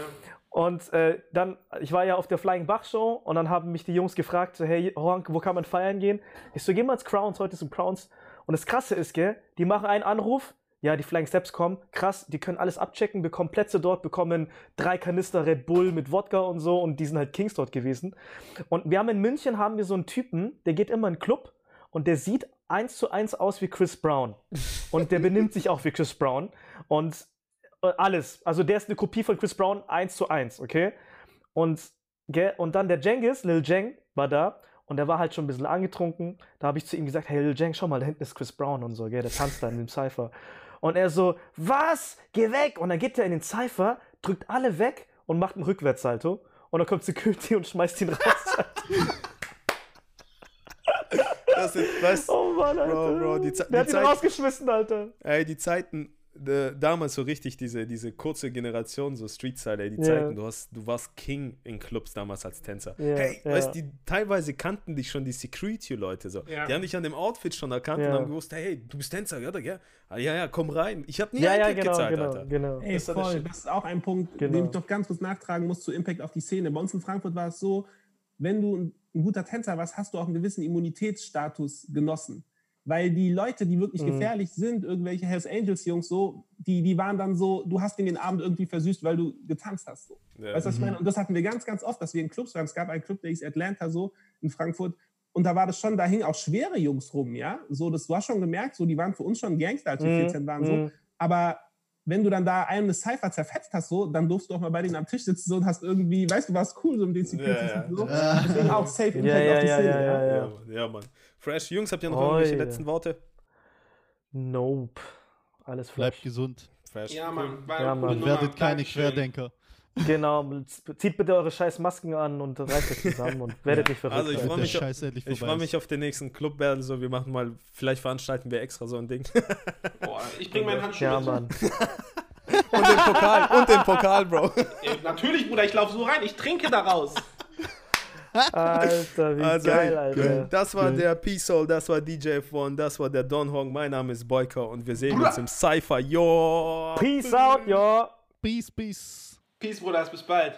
Und äh, dann, ich war ja auf der Flying Bach Show und dann haben mich die Jungs gefragt, so, hey, Honk, wo kann man feiern gehen? Ich so, geh mal ins Crowns, heute ist im Crowns. Und das Krasse ist, gell, die machen einen Anruf, ja, die Flying Steps kommen, krass, die können alles abchecken, bekommen Plätze dort, bekommen drei Kanister Red Bull mit Wodka und so und die sind halt Kings dort gewesen. Und wir haben in München, haben wir so einen Typen, der geht immer in den Club und der sieht eins zu eins aus wie Chris Brown. Und der benimmt sich auch wie Chris Brown. Und äh, alles. Also der ist eine Kopie von Chris Brown eins zu eins, okay? Und, und dann der Jengis, Lil Jeng, war da und der war halt schon ein bisschen angetrunken. Da habe ich zu ihm gesagt, hey Lil Jeng, schau mal, da hinten ist Chris Brown und so, gell, der tanzt da in dem Cypher. Und er so, was? Geh weg! Und dann geht er in den Cypher, drückt alle weg und macht einen Rückwärtssalto. Und dann kommt Security und schmeißt ihn raus. Das sind, weißt, oh Mann, Alter. Bro, Bro, die Ze- der hat die ihn Zeit- rausgeschmissen, Alter. ey, die Zeiten, äh, damals so richtig diese, diese kurze Generation, so Street-Style, ey, die Ja. Zeiten, du, hast, du warst King in Clubs damals als Tänzer. Ja, hey, ja. weißt du, die teilweise kannten dich schon die Security-Leute so. Ja. Die haben dich an dem Outfit schon erkannt und haben gewusst, hey, du bist Tänzer, ja, ja, ah, ja, ja, komm rein. Ich habe nie Ja, ja, genau, gezahlt, genau, Alter. genau. Ey, Das voll. Das ist auch ein Punkt, Genau. den ich doch ganz kurz nachtragen muss zu Impact auf die Szene. Bei uns in Frankfurt war es so, wenn du ein, guter Tänzer warst, hast du auch einen gewissen Immunitätsstatus genossen. Weil die Leute, die wirklich Mhm. gefährlich sind, irgendwelche Hells Angels Jungs so, die, die waren dann so, du hast den Abend irgendwie versüßt, weil du getanzt hast. So. Ja. Weißt du, was ich meine? Und das hatten wir ganz, ganz oft, dass wir in Clubs waren. Es gab einen Club, der hieß Atlanta so in Frankfurt. Und da war das schon, da hingen auch schwere Jungs rum, ja. So, das war schon gemerkt, so, die waren für uns schon Gangster, als wir Mhm, 14 waren, so. mhm. Aber wenn du dann da einem eine Cypher zerfetzt hast, so, dann durfst du auch mal bei denen am Tisch sitzen so, und hast irgendwie, weißt du, warst cool so mit den Securities Ja, ja. und so. Deswegen auch safe Impact Ja, ja, auf die ja, Szene. ja, ja, Ja, ja. Mann. ja, Mann. Fresh, Jungs, habt ihr noch Oh, irgendwelche letzten Worte? Nope. Alles Bleibt fresh. gesund. Fresh. Ja, Mann. War Ja, Mann. Werdet keine Dankeschön. Querdenker. Genau, zieht bitte eure scheiß Masken an und reißt euch zusammen und werdet nicht verrückt. Also, ich freu Der mich auf- Ich freue ist. mich auf den nächsten Club-Battle, so wir machen mal, vielleicht veranstalten wir extra so ein Ding. Boah, ich bring meinen Handschuh ja, mit. Mann. Und den Pokal, und den Pokal, Bro. Ey, natürlich, Bruder, ich laufe so rein, ich trinke daraus. Alter, wie Also, geil, Alter. Das war der P-Soul, das war DJ F1, das war der Don Hong. Mein Name ist Boyka und wir sehen uns im Cypher. Yo! Peace out, yo. Peace, peace. Peace, Bruder, bis bald.